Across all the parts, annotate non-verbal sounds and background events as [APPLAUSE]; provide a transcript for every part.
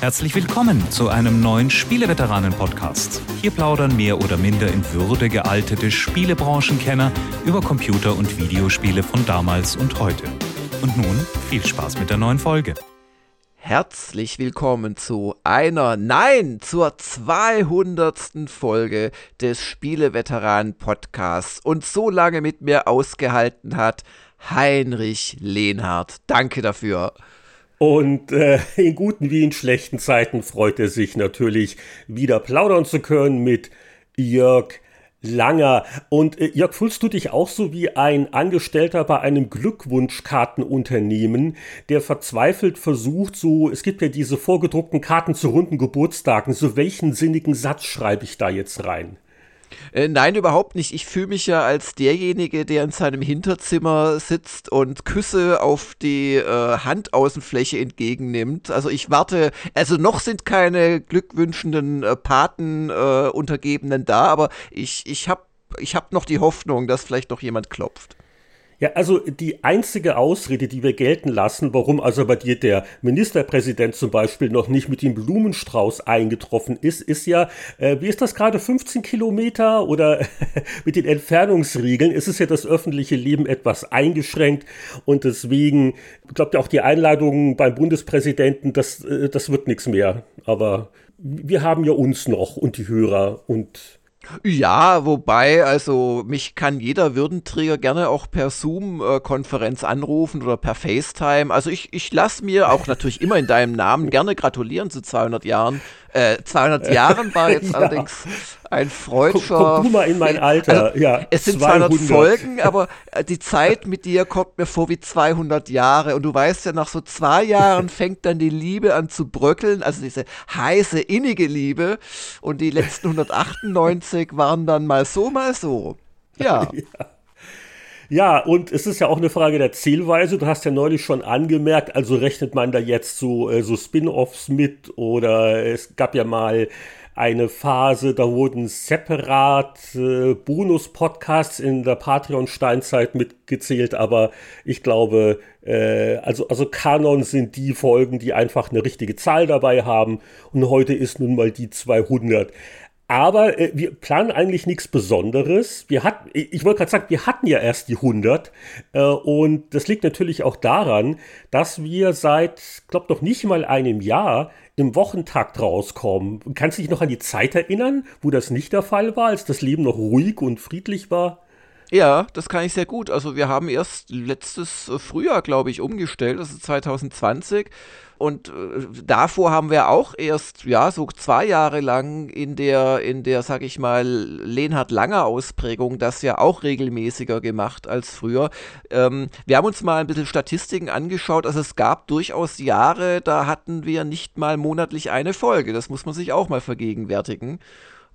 Herzlich willkommen zu einem neuen Spieleveteranen-Podcast. Hier plaudern mehr oder minder in Würde gealtete Spielebranchenkenner über Computer- und Videospiele von damals und heute. Und nun viel Spaß mit der neuen Folge. Herzlich willkommen zu einer, nein, zur 200. Folge des Spieleveteranen-Podcasts und so lange mit mir ausgehalten hat Heinrich Lehnhardt. Danke dafür. Und äh, in guten wie in schlechten Zeiten freut er sich natürlich, wieder plaudern zu können mit Jörg Langer. Und äh, Jörg, fühlst du dich auch so wie ein Angestellter bei einem Glückwunschkartenunternehmen, der verzweifelt versucht, so, es gibt ja diese vorgedruckten Karten zu runden Geburtstagen, so welchen sinnigen Satz schreibe ich da jetzt rein? Äh, nein, überhaupt nicht. Ich fühle mich ja als derjenige, der in seinem Hinterzimmer sitzt und Küsse auf die äh, Handaußenfläche entgegennimmt. Also ich warte, also noch sind keine glückwünschenden äh, Patenuntergebenen äh, da, aber ich, ich habe ich hab noch die Hoffnung, dass vielleicht noch jemand klopft. Ja, also die einzige Ausrede, die wir gelten lassen, warum also bei dir der Ministerpräsident zum Beispiel noch nicht mit dem Blumenstrauß eingetroffen ist, ist ja, äh, wie ist das gerade, 15 Kilometer oder [LAUGHS] mit den Entfernungsregeln ist es ja das öffentliche Leben etwas eingeschränkt und deswegen glaubt ja auch die Einladung beim Bundespräsidenten, das, äh, das wird nichts mehr. Aber wir haben ja uns noch und die Hörer und ja, wobei, also mich kann jeder Würdenträger gerne auch per Zoom-Konferenz anrufen oder per FaceTime. Also ich, ich lasse mir auch natürlich immer in deinem Namen gerne gratulieren zu 200 Jahren. Äh, 200 Jahren war jetzt [LAUGHS] ja. allerdings ein freudscher... Guck, guck mal in mein Alter, also, ja. Es sind 200. 200 Folgen, aber äh, die Zeit mit dir kommt mir vor wie 200 Jahre. Und du weißt ja, nach so zwei Jahren [LAUGHS] fängt dann die Liebe an zu bröckeln, also diese heiße, innige Liebe. Und die letzten 198 waren dann mal so, mal so. ja. [LAUGHS] ja. Ja, und es ist ja auch eine Frage der Zählweise. Du hast ja neulich schon angemerkt, also rechnet man da jetzt so, äh, so Spin-offs mit oder es gab ja mal eine Phase, da wurden separat äh, Bonus-Podcasts in der Patreon-Steinzeit mitgezählt, aber ich glaube, äh, also, also Kanon sind die Folgen, die einfach eine richtige Zahl dabei haben und heute ist nun mal die 200. Aber äh, wir planen eigentlich nichts Besonderes. Wir hatten, ich wollte gerade sagen, wir hatten ja erst die 100. Äh, und das liegt natürlich auch daran, dass wir seit, glaube noch nicht mal einem Jahr im Wochentakt rauskommen. Kannst du dich noch an die Zeit erinnern, wo das nicht der Fall war, als das Leben noch ruhig und friedlich war? Ja, das kann ich sehr gut. Also wir haben erst letztes Frühjahr, glaube ich, umgestellt, also 2020. Und äh, davor haben wir auch erst, ja, so zwei Jahre lang in der, in der, sag ich mal, Lehnhard Langer Ausprägung das ja auch regelmäßiger gemacht als früher. Ähm, wir haben uns mal ein bisschen Statistiken angeschaut. Also es gab durchaus Jahre, da hatten wir nicht mal monatlich eine Folge. Das muss man sich auch mal vergegenwärtigen.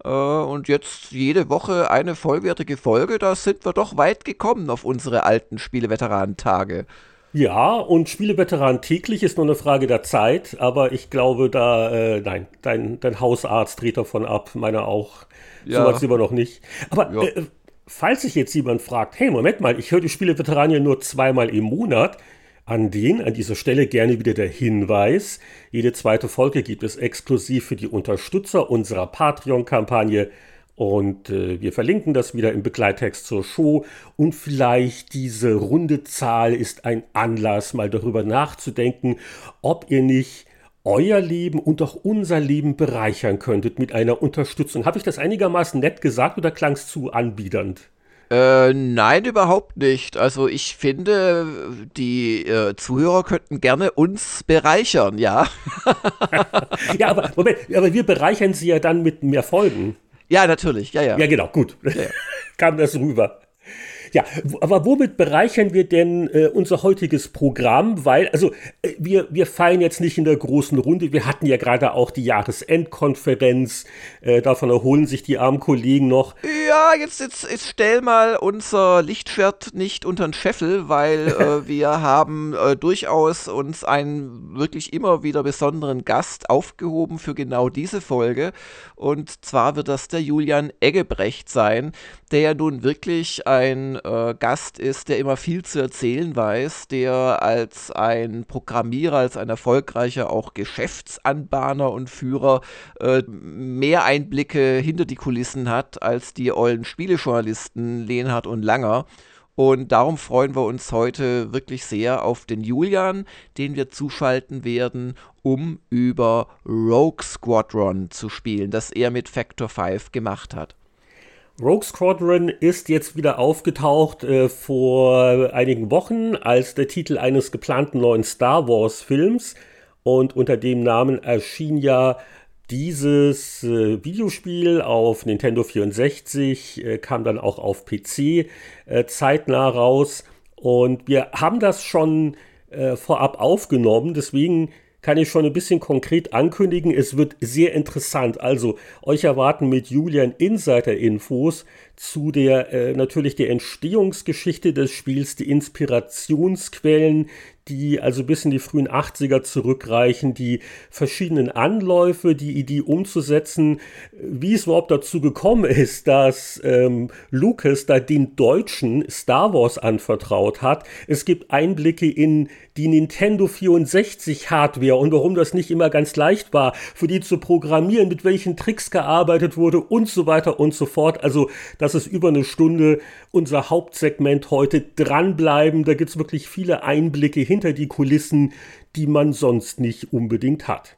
Äh, und jetzt jede Woche eine vollwertige Folge, da sind wir doch weit gekommen auf unsere alten Spieleveteranentage. Ja, und Spieleveteran täglich ist nur eine Frage der Zeit, aber ich glaube, da, äh, nein, dein, dein Hausarzt dreht davon ab, meiner auch. Ja. So weit sind wir noch nicht. Aber ja. äh, falls sich jetzt jemand fragt, hey, Moment mal, ich höre die Spieleveteran ja nur zweimal im Monat, an den an dieser Stelle gerne wieder der Hinweis, jede zweite Folge gibt es exklusiv für die Unterstützer unserer Patreon-Kampagne und äh, wir verlinken das wieder im Begleittext zur Show. Und vielleicht diese runde Zahl ist ein Anlass, mal darüber nachzudenken, ob ihr nicht euer Leben und auch unser Leben bereichern könntet mit einer Unterstützung. Habe ich das einigermaßen nett gesagt oder klang es zu anbiedernd? Äh, nein, überhaupt nicht. Also ich finde, die äh, Zuhörer könnten gerne uns bereichern, ja. [LAUGHS] ja, aber Moment, aber wir bereichern sie ja dann mit mehr Folgen. Ja, natürlich, ja, ja. Ja, genau, gut. Ja, ja. [LAUGHS] Kam das rüber. Ja, aber womit bereichern wir denn äh, unser heutiges Programm? Weil, also, äh, wir, wir feiern jetzt nicht in der großen Runde. Wir hatten ja gerade auch die Jahresendkonferenz. Äh, davon erholen sich die armen Kollegen noch. Ja, jetzt, jetzt, jetzt stell mal unser Lichtschwert nicht unter den Scheffel, weil äh, [LAUGHS] wir haben äh, durchaus uns einen wirklich immer wieder besonderen Gast aufgehoben für genau diese Folge. Und zwar wird das der Julian Eggebrecht sein, der ja nun wirklich ein äh, Gast ist, der immer viel zu erzählen weiß, der als ein Programmierer, als ein erfolgreicher auch Geschäftsanbahner und Führer äh, mehr Einblicke hinter die Kulissen hat als die ollen Spielejournalisten Lehnhardt und Langer. Und darum freuen wir uns heute wirklich sehr auf den Julian, den wir zuschalten werden, um über Rogue Squadron zu spielen, das er mit Factor 5 gemacht hat. Rogue Squadron ist jetzt wieder aufgetaucht äh, vor einigen Wochen als der Titel eines geplanten neuen Star Wars Films. Und unter dem Namen erschien ja dieses äh, Videospiel auf Nintendo 64, äh, kam dann auch auf PC äh, zeitnah raus. Und wir haben das schon äh, vorab aufgenommen, deswegen kann ich schon ein bisschen konkret ankündigen. Es wird sehr interessant. Also euch erwarten mit Julian Insider-Infos zu der äh, natürlich der Entstehungsgeschichte des Spiels, die Inspirationsquellen, die also bis in die frühen 80er zurückreichen, die verschiedenen Anläufe, die Idee umzusetzen, wie es überhaupt dazu gekommen ist, dass ähm, Lucas da den Deutschen Star Wars anvertraut hat. Es gibt Einblicke in die Nintendo 64 Hardware und warum das nicht immer ganz leicht war, für die zu programmieren, mit welchen Tricks gearbeitet wurde und so weiter und so fort. Also das ist über eine Stunde unser Hauptsegment heute. Dranbleiben, da gibt es wirklich viele Einblicke hinter die Kulissen, die man sonst nicht unbedingt hat.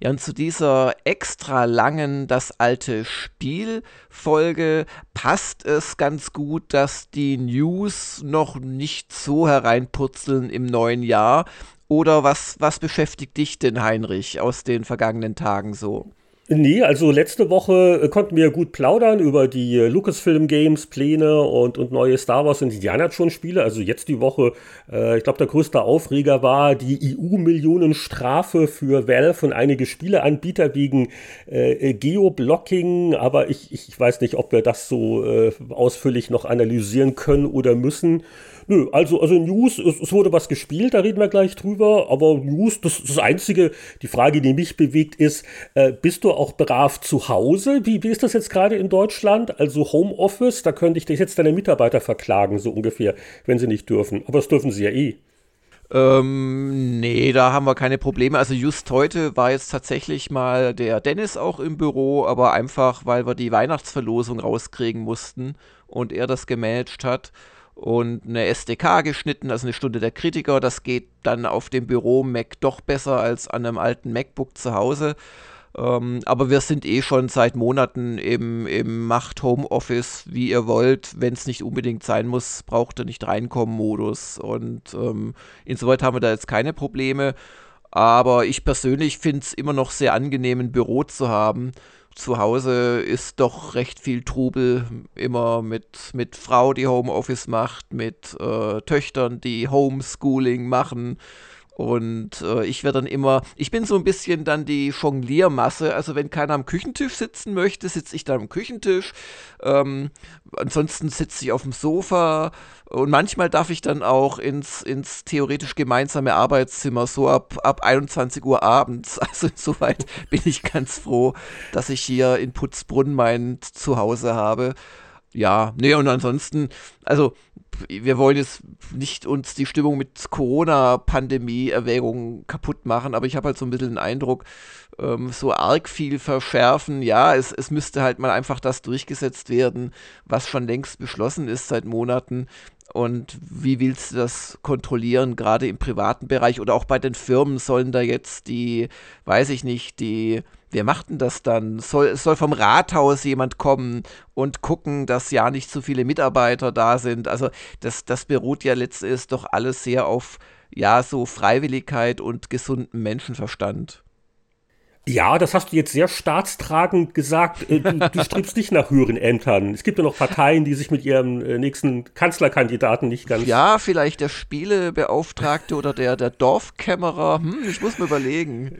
Ja, und zu dieser extra langen Das alte Spiel Folge passt es ganz gut, dass die News noch nicht so hereinpurzeln im neuen Jahr. Oder was, was beschäftigt dich denn, Heinrich, aus den vergangenen Tagen so? Nee, also letzte Woche äh, konnten wir gut plaudern über die äh, Lucasfilm Games Pläne und, und neue Star Wars und Indiana Jones Spiele. Also jetzt die Woche, äh, ich glaube, der größte Aufreger war die EU-Millionen-Strafe für Valve und einige Spieleanbieter wegen äh, Geoblocking. Aber ich, ich weiß nicht, ob wir das so äh, ausführlich noch analysieren können oder müssen. Nö, also, also News, es, es, wurde was gespielt, da reden wir gleich drüber, aber News, das, das Einzige, die Frage, die mich bewegt, ist, äh, bist du auch brav zu Hause? Wie, wie ist das jetzt gerade in Deutschland? Also Homeoffice, da könnte ich dich jetzt deine Mitarbeiter verklagen, so ungefähr, wenn sie nicht dürfen. Aber das dürfen sie ja eh. Ähm, nee, da haben wir keine Probleme. Also just heute war jetzt tatsächlich mal der Dennis auch im Büro, aber einfach, weil wir die Weihnachtsverlosung rauskriegen mussten und er das gemanagt hat und eine SDK geschnitten, also eine Stunde der Kritiker. Das geht dann auf dem Büro Mac doch besser als an einem alten MacBook zu Hause. Ähm, aber wir sind eh schon seit Monaten im, im Macht Homeoffice, wie ihr wollt. Wenn es nicht unbedingt sein muss, braucht ihr nicht reinkommen Modus. Und ähm, insoweit haben wir da jetzt keine Probleme. Aber ich persönlich finde es immer noch sehr angenehm, ein Büro zu haben zu Hause ist doch recht viel Trubel, immer mit, mit Frau, die Homeoffice macht, mit äh, Töchtern, die Homeschooling machen. Und äh, ich werde dann immer, ich bin so ein bisschen dann die Jongliermasse. Also wenn keiner am Küchentisch sitzen möchte, sitze ich dann am Küchentisch. Ähm, ansonsten sitze ich auf dem Sofa und manchmal darf ich dann auch ins, ins theoretisch gemeinsame Arbeitszimmer, so ab, ab 21 Uhr abends. [LAUGHS] Also insoweit bin ich ganz froh, dass ich hier in Putzbrunn mein Zuhause habe. Ja, nee, und ansonsten, also wir wollen jetzt nicht uns die Stimmung mit Corona-Pandemie-Erwägungen kaputt machen, aber ich habe halt so ein bisschen den Eindruck, ähm, so arg viel verschärfen. Ja, es, es müsste halt mal einfach das durchgesetzt werden, was schon längst beschlossen ist seit Monaten. Und wie willst du das kontrollieren, gerade im privaten Bereich oder auch bei den Firmen sollen da jetzt die, weiß ich nicht, die, wer macht denn das dann? Soll, soll vom Rathaus jemand kommen und gucken, dass ja nicht so viele Mitarbeiter da sind? Also das, das beruht ja letztendlich doch alles sehr auf, ja, so Freiwilligkeit und gesunden Menschenverstand. Ja, das hast du jetzt sehr staatstragend gesagt. Äh, du, du [LAUGHS] strebst nicht nach höheren Ämtern. Es gibt ja noch Parteien, die sich mit ihrem äh, nächsten Kanzlerkandidaten nicht ganz. Ja, vielleicht der Spielebeauftragte oder der, der Dorfkämmerer. Hm, ich muss mir überlegen.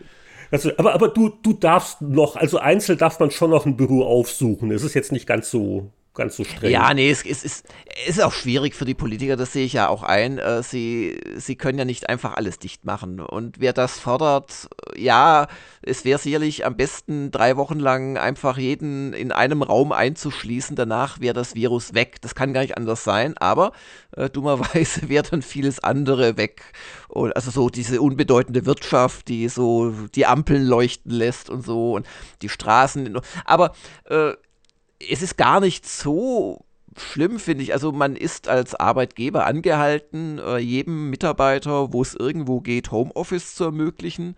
Also, aber, aber du, du darfst noch, also einzeln darf man schon noch ein Büro aufsuchen. Es ist jetzt nicht ganz so ganz so streng. Ja, nee, es, es, ist, es ist auch schwierig für die Politiker, das sehe ich ja auch ein. Äh, sie, sie können ja nicht einfach alles dicht machen. Und wer das fordert, ja, es wäre sicherlich am besten drei Wochen lang einfach jeden in einem Raum einzuschließen. Danach wäre das Virus weg. Das kann gar nicht anders sein, aber äh, dummerweise [LAUGHS] wäre dann vieles andere weg. Und also so diese unbedeutende Wirtschaft, die so die Ampeln leuchten lässt und so und die Straßen. Aber äh, es ist gar nicht so schlimm, finde ich. Also man ist als Arbeitgeber angehalten, äh, jedem Mitarbeiter, wo es irgendwo geht, Homeoffice zu ermöglichen.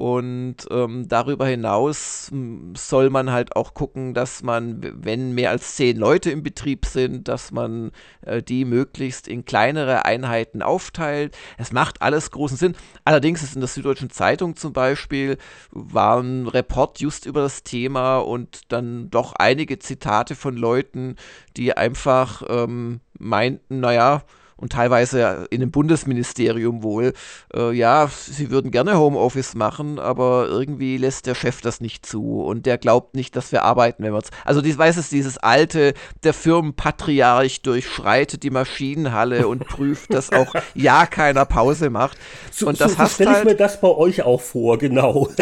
Und ähm, darüber hinaus soll man halt auch gucken, dass man, wenn mehr als zehn Leute im Betrieb sind, dass man äh, die möglichst in kleinere Einheiten aufteilt. Es macht alles großen Sinn. Allerdings ist in der Süddeutschen Zeitung zum Beispiel war ein Report just über das Thema und dann doch einige Zitate von Leuten, die einfach ähm, meinten, naja, und teilweise in dem Bundesministerium wohl, äh, ja, sie würden gerne Homeoffice machen, aber irgendwie lässt der Chef das nicht zu und der glaubt nicht, dass wir arbeiten, wenn wir es. Also dies weiß es dieses alte, der Firmenpatriarch durchschreitet die Maschinenhalle und prüft, dass auch [LAUGHS] ja keiner Pause macht. So, und das so, so stelle halt, ich mir das bei euch auch vor, genau. [LAUGHS]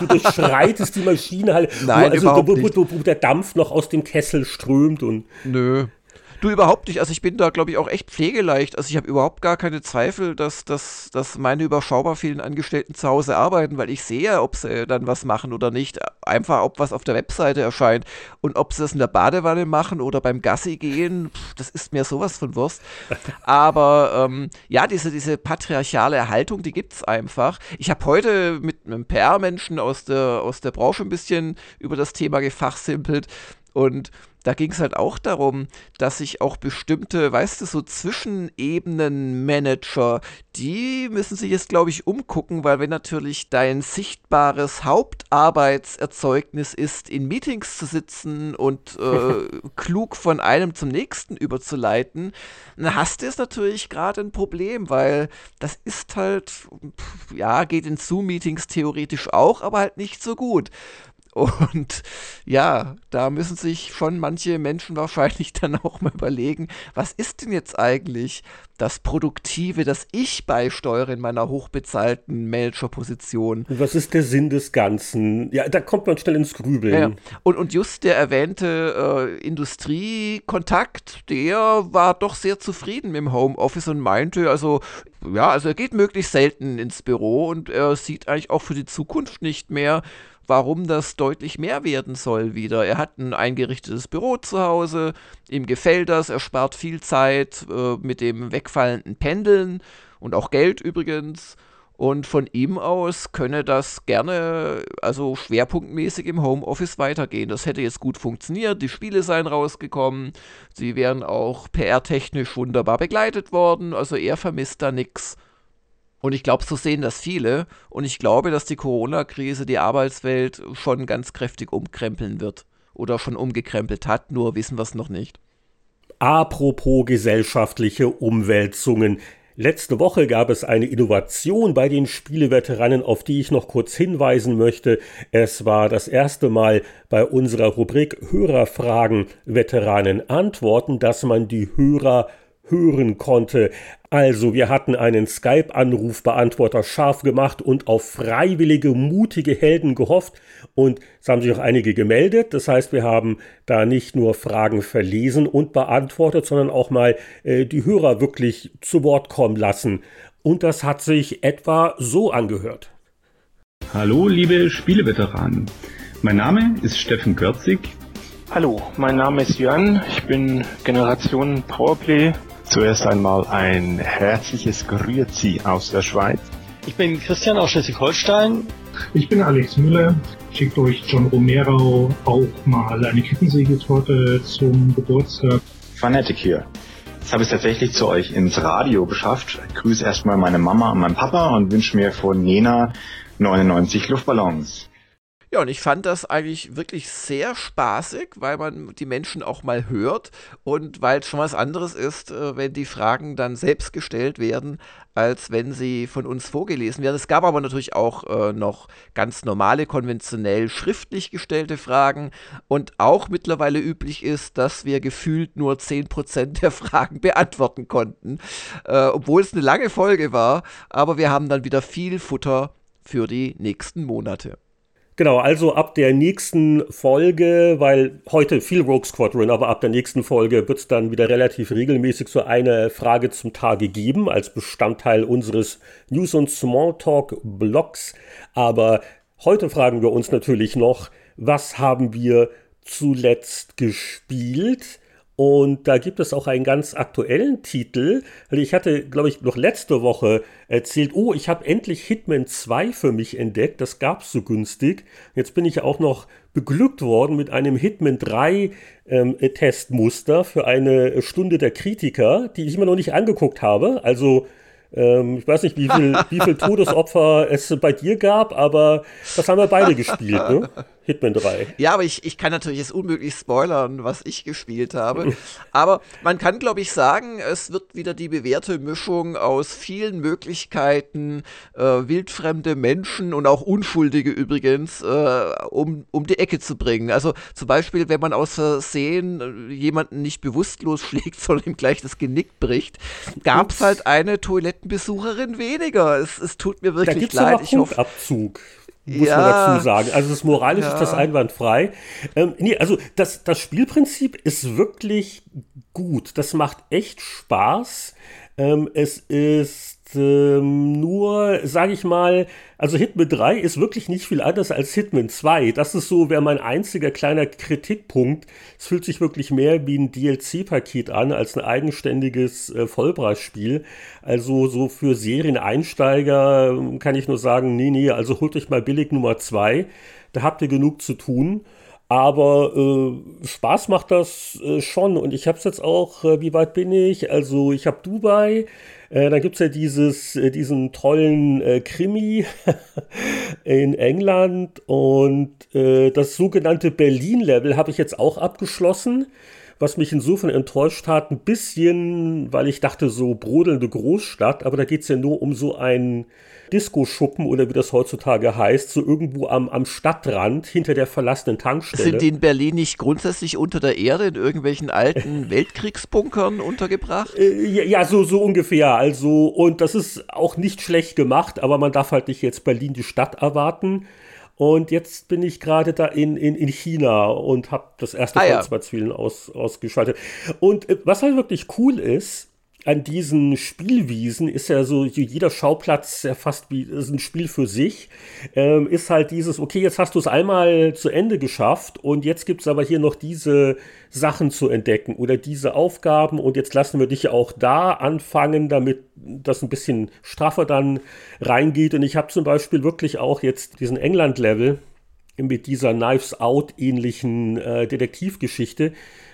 Du durchschreitest die Maschinenhalle, Nein, wo, also, überhaupt wo, wo, wo der Dampf noch aus dem Kessel strömt und. Nö, Du überhaupt nicht. Also ich bin da, glaube ich, auch echt pflegeleicht. Also ich habe überhaupt gar keine Zweifel, dass, dass, dass meine überschaubar vielen Angestellten zu Hause arbeiten, weil ich sehe, ob sie dann was machen oder nicht. Einfach, ob was auf der Webseite erscheint. Und ob sie das in der Badewanne machen oder beim Gassi gehen, pff, das ist mir sowas von Wurst. [LAUGHS] Aber ähm, ja, diese, diese patriarchale Haltung, die gibt es einfach. Ich habe heute mit einem PR-Menschen aus der, aus der Branche ein bisschen über das Thema gefachsimpelt. Und da ging es halt auch darum, dass sich auch bestimmte, weißt du, so Zwischenebenen-Manager, die müssen sich jetzt, glaube ich, umgucken, weil wenn natürlich dein sichtbares Hauptarbeitserzeugnis ist, in Meetings zu sitzen und äh, [LAUGHS] klug von einem zum nächsten überzuleiten, dann hast du jetzt natürlich gerade ein Problem, weil das ist halt, ja, geht in Zoom-Meetings theoretisch auch, aber halt nicht so gut. Und ja, da müssen sich schon manche Menschen wahrscheinlich [LAUGHS] dann auch mal überlegen, was ist denn jetzt eigentlich das Produktive, das ich beisteuere in meiner hochbezahlten Managerposition? Und was ist der Sinn des Ganzen? Ja, da kommt man schnell ins Grübeln. Ja. Und, und just der erwähnte äh, Industriekontakt, der war doch sehr zufrieden mit dem Homeoffice und meinte, also ja, also er geht möglichst selten ins Büro und er sieht eigentlich auch für die Zukunft nicht mehr, warum das deutlich mehr werden soll wieder. Er hat ein eingerichtetes Büro zu Hause, ihm gefällt das, er spart viel Zeit äh, mit dem wegfallenden Pendeln und auch Geld übrigens. Und von ihm aus könne das gerne, also schwerpunktmäßig im Homeoffice weitergehen. Das hätte jetzt gut funktioniert. Die Spiele seien rausgekommen. Sie wären auch PR-technisch wunderbar begleitet worden. Also er vermisst da nichts. Und ich glaube, so sehen das viele. Und ich glaube, dass die Corona-Krise die Arbeitswelt schon ganz kräftig umkrempeln wird. Oder schon umgekrempelt hat, nur wissen wir es noch nicht. Apropos gesellschaftliche Umwälzungen. Letzte Woche gab es eine Innovation bei den Spieleveteranen, auf die ich noch kurz hinweisen möchte. Es war das erste Mal bei unserer Rubrik Hörerfragen Veteranen antworten, dass man die Hörer hören konnte. Also, wir hatten einen Skype-Anrufbeantworter scharf gemacht und auf freiwillige, mutige Helden gehofft. Und es haben sich auch einige gemeldet. Das heißt, wir haben da nicht nur Fragen verlesen und beantwortet, sondern auch mal äh, die Hörer wirklich zu Wort kommen lassen. Und das hat sich etwa so angehört. Hallo, liebe Spieleveteranen. Mein Name ist Steffen Görzig. Hallo, mein Name ist Jörn. Ich bin Generation Powerplay Zuerst einmal ein herzliches Grüezi aus der Schweiz. Ich bin Christian aus Schleswig-Holstein. Ich bin Alex Müller. Schickt euch John Romero auch mal eine Kettensägetorte zum Geburtstag. Fanatic hier. Jetzt habe ich es tatsächlich zu euch ins Radio geschafft. Ich grüße erstmal meine Mama und meinen Papa und wünsche mir von Jena 99 Luftballons. Ja, und ich fand das eigentlich wirklich sehr spaßig, weil man die Menschen auch mal hört und weil es schon was anderes ist, äh, wenn die Fragen dann selbst gestellt werden, als wenn sie von uns vorgelesen werden. Es gab aber natürlich auch äh, noch ganz normale, konventionell schriftlich gestellte Fragen und auch mittlerweile üblich ist, dass wir gefühlt nur 10% der [LAUGHS] Fragen beantworten konnten, äh, obwohl es eine lange Folge war, aber wir haben dann wieder viel Futter für die nächsten Monate. Genau, also ab der nächsten Folge, weil heute viel Rogue Squadron, aber ab der nächsten Folge wird es dann wieder relativ regelmäßig so eine Frage zum Tage geben, als Bestandteil unseres News- und Smalltalk-Blogs. Aber heute fragen wir uns natürlich noch, was haben wir zuletzt gespielt? Und da gibt es auch einen ganz aktuellen Titel. Ich hatte, glaube ich, noch letzte Woche erzählt, oh, ich habe endlich Hitman 2 für mich entdeckt. Das gab es so günstig. Jetzt bin ich auch noch beglückt worden mit einem Hitman 3 ähm, Testmuster für eine Stunde der Kritiker, die ich immer noch nicht angeguckt habe. Also ähm, ich weiß nicht, wie viel, [LAUGHS] wie viel Todesopfer es bei dir gab, aber das haben wir beide gespielt, ne? Hitman 3. Ja, aber ich, ich kann natürlich jetzt unmöglich spoilern, was ich gespielt habe. [LAUGHS] aber man kann, glaube ich, sagen, es wird wieder die bewährte Mischung aus vielen Möglichkeiten, äh, wildfremde Menschen und auch Unschuldige übrigens, äh, um, um die Ecke zu bringen. Also zum Beispiel, wenn man aus Versehen äh, jemanden nicht bewusstlos [LAUGHS] schlägt, sondern ihm gleich das Genick bricht, gab es halt eine Toilettenbesucherin weniger. Es, es tut mir wirklich da gibt's leid. Aber ich hoffe, Abzug muss ja. man dazu sagen. Also das moralisch ja. ist das einwandfrei. Ähm, nee, also das, das Spielprinzip ist wirklich gut. Das macht echt Spaß. Ähm, es ist ähm, nur, sage ich mal, also Hitman 3 ist wirklich nicht viel anders als Hitman 2. Das ist so, wäre mein einziger kleiner Kritikpunkt. Es fühlt sich wirklich mehr wie ein DLC-Paket an, als ein eigenständiges äh, Vollpreisspiel. Also so für Serieneinsteiger ähm, kann ich nur sagen, nee, nee, also holt euch mal billig Nummer 2. Da habt ihr genug zu tun. Aber äh, Spaß macht das äh, schon. Und ich habe es jetzt auch, äh, wie weit bin ich? Also ich habe Dubai, äh, dann gibt es ja dieses, äh, diesen tollen äh, Krimi [LAUGHS] in England und äh, das sogenannte Berlin-Level habe ich jetzt auch abgeschlossen was mich insofern enttäuscht hat, ein bisschen, weil ich dachte, so brodelnde Großstadt, aber da geht es ja nur um so einen Disco-Schuppen oder wie das heutzutage heißt, so irgendwo am, am Stadtrand hinter der verlassenen Tankstelle. Sind die in Berlin nicht grundsätzlich unter der Erde in irgendwelchen alten [LAUGHS] Weltkriegsbunkern untergebracht? Äh, ja, so, so ungefähr. Also, und das ist auch nicht schlecht gemacht, aber man darf halt nicht jetzt Berlin die Stadt erwarten. Und jetzt bin ich gerade da in, in, in China und habe das erste ah, zwei Zielen aus, ausgeschaltet. Und äh, was halt wirklich cool ist, an diesen Spielwiesen ist ja so, jeder Schauplatz ja fast wie ist ein Spiel für sich, ähm, ist halt dieses, okay, jetzt hast du es einmal zu Ende geschafft und jetzt gibt es aber hier noch diese Sachen zu entdecken oder diese Aufgaben und jetzt lassen wir dich auch da anfangen, damit das ein bisschen straffer dann reingeht. Und ich habe zum Beispiel wirklich auch jetzt diesen England-Level mit dieser Knives Out ähnlichen äh, Detektivgeschichte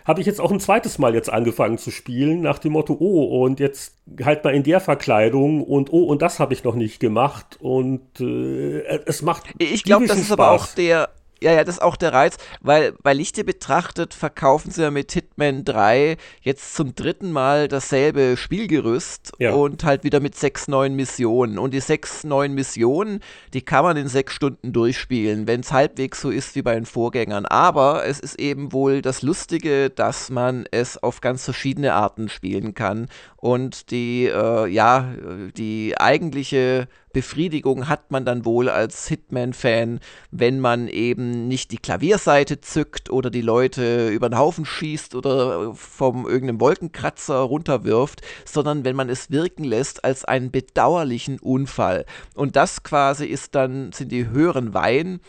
habe ich jetzt auch ein zweites Mal jetzt angefangen zu spielen, nach dem Motto, oh, und jetzt halt mal in der Verkleidung und oh, und das habe ich noch nicht gemacht. Und äh, es macht. Ich glaube, das ist Spaß. aber auch der ja, ja, das ist auch der Reiz, weil bei Lichte betrachtet verkaufen sie ja mit Hitman 3 jetzt zum dritten Mal dasselbe Spielgerüst ja. und halt wieder mit sechs neuen Missionen. Und die sechs neuen Missionen, die kann man in sechs Stunden durchspielen, wenn es halbwegs so ist wie bei den Vorgängern. Aber es ist eben wohl das Lustige, dass man es auf ganz verschiedene Arten spielen kann. Und die, äh, ja, die eigentliche Befriedigung hat man dann wohl als Hitman-Fan, wenn man eben nicht die Klavierseite zückt oder die Leute über den Haufen schießt oder vom irgendeinem Wolkenkratzer runterwirft, sondern wenn man es wirken lässt als einen bedauerlichen Unfall. Und das quasi ist dann, sind die höheren Weihen.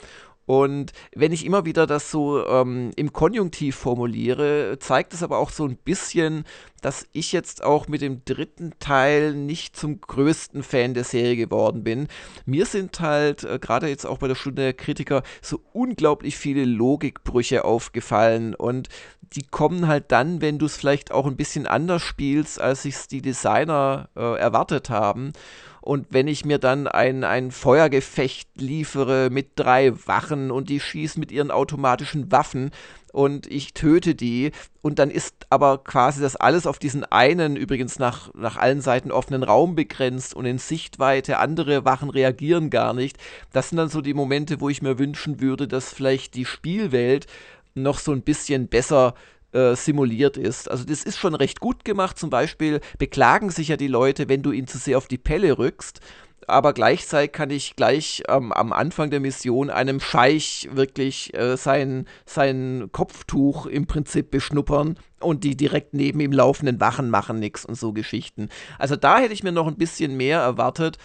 Und wenn ich immer wieder das so ähm, im Konjunktiv formuliere, zeigt es aber auch so ein bisschen, dass ich jetzt auch mit dem dritten Teil nicht zum größten Fan der Serie geworden bin. Mir sind halt äh, gerade jetzt auch bei der Stunde der Kritiker so unglaublich viele Logikbrüche aufgefallen und die kommen halt dann, wenn du es vielleicht auch ein bisschen anders spielst, als sich die Designer äh, erwartet haben. Und wenn ich mir dann ein, ein Feuergefecht liefere mit drei Wachen und die schießen mit ihren automatischen Waffen und ich töte die und dann ist aber quasi das alles auf diesen einen, übrigens nach, nach allen Seiten offenen Raum begrenzt und in Sichtweite, andere Wachen reagieren gar nicht. Das sind dann so die Momente, wo ich mir wünschen würde, dass vielleicht die Spielwelt noch so ein bisschen besser äh, simuliert ist. Also das ist schon recht gut gemacht. Zum Beispiel beklagen sich ja die Leute, wenn du ihnen zu sehr auf die Pelle rückst. Aber gleichzeitig kann ich gleich ähm, am Anfang der Mission einem Scheich wirklich äh, sein, sein Kopftuch im Prinzip beschnuppern und die direkt neben ihm laufenden Wachen machen nichts und so Geschichten. Also da hätte ich mir noch ein bisschen mehr erwartet.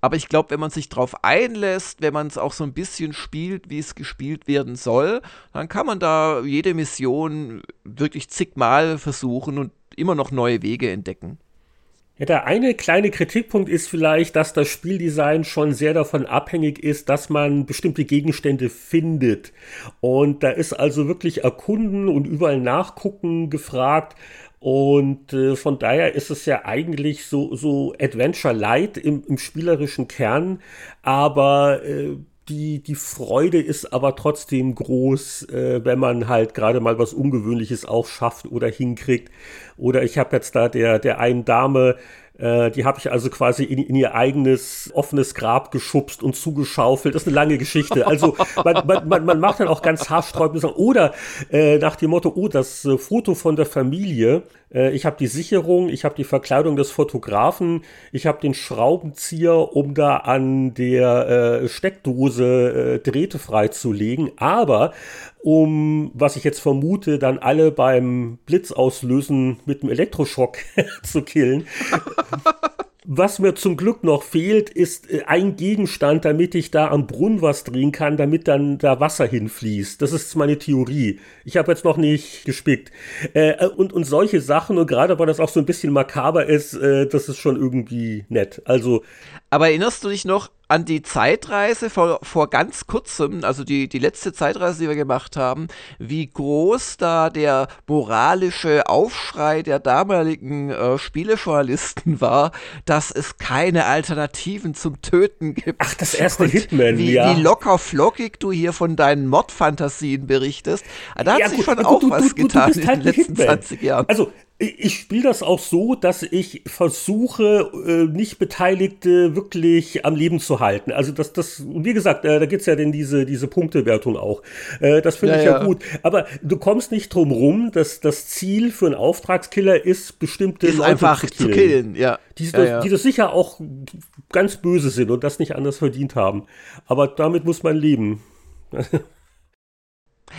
Aber ich glaube, wenn man sich darauf einlässt, wenn man es auch so ein bisschen spielt, wie es gespielt werden soll, dann kann man da jede Mission wirklich zigmal versuchen und immer noch neue Wege entdecken. Ja, der eine kleine Kritikpunkt ist vielleicht, dass das Spieldesign schon sehr davon abhängig ist, dass man bestimmte Gegenstände findet. Und da ist also wirklich Erkunden und überall Nachgucken gefragt. Und äh, von daher ist es ja eigentlich so, so Adventure Light im, im spielerischen Kern, aber äh, die, die Freude ist aber trotzdem groß, äh, wenn man halt gerade mal was Ungewöhnliches auch schafft oder hinkriegt. Oder ich habe jetzt da der, der einen Dame äh, die habe ich also quasi in, in, ihr eigenes offenes Grab geschubst und zugeschaufelt. Das ist eine lange Geschichte. Also [LAUGHS] man, man, man, man macht dann auch ganz haarsträubende Sachen. Oder äh, nach dem Motto, oh, das äh, Foto von der Familie, äh, ich habe die Sicherung, ich habe die Verkleidung des Fotografen, ich habe den Schraubenzieher, um da an der äh, Steckdose äh, Drähte freizulegen. Aber um, was ich jetzt vermute, dann alle beim Blitzauslösen mit dem Elektroschock [LAUGHS] zu killen. Was mir zum Glück noch fehlt, ist äh, ein Gegenstand, damit ich da am Brunnen was drehen kann, damit dann da Wasser hinfließt. Das ist meine Theorie. Ich habe jetzt noch nicht gespickt. Äh, und, und solche Sachen, und gerade weil das auch so ein bisschen makaber ist, äh, das ist schon irgendwie nett. Also. Aber erinnerst du dich noch an die Zeitreise vor, vor ganz kurzem, also die, die letzte Zeitreise, die wir gemacht haben, wie groß da der moralische Aufschrei der damaligen äh, Spielejournalisten war, dass es keine Alternativen zum Töten gibt. Ach, das erste Und Hitman, wie, ja. Wie locker flockig du hier von deinen Mordfantasien berichtest. Da hat ja, sich gut, schon gut, auch du, was du, getan in halt den letzten Hitman. 20 Jahren. Also, ich spiele das auch so, dass ich versuche, äh, nicht Beteiligte wirklich am Leben zu halten. Also das, das, wie gesagt, äh, da gibt's ja denn diese, diese Punktewertung auch. Äh, das finde ja, ich ja, ja, gut. Aber du kommst nicht drum rum, dass das Ziel für einen Auftragskiller ist, bestimmte ist Leute einfach zu killen. Zu killen ja. Die, ja, das, die das sicher auch ganz böse sind und das nicht anders verdient haben. Aber damit muss man leben. [LAUGHS]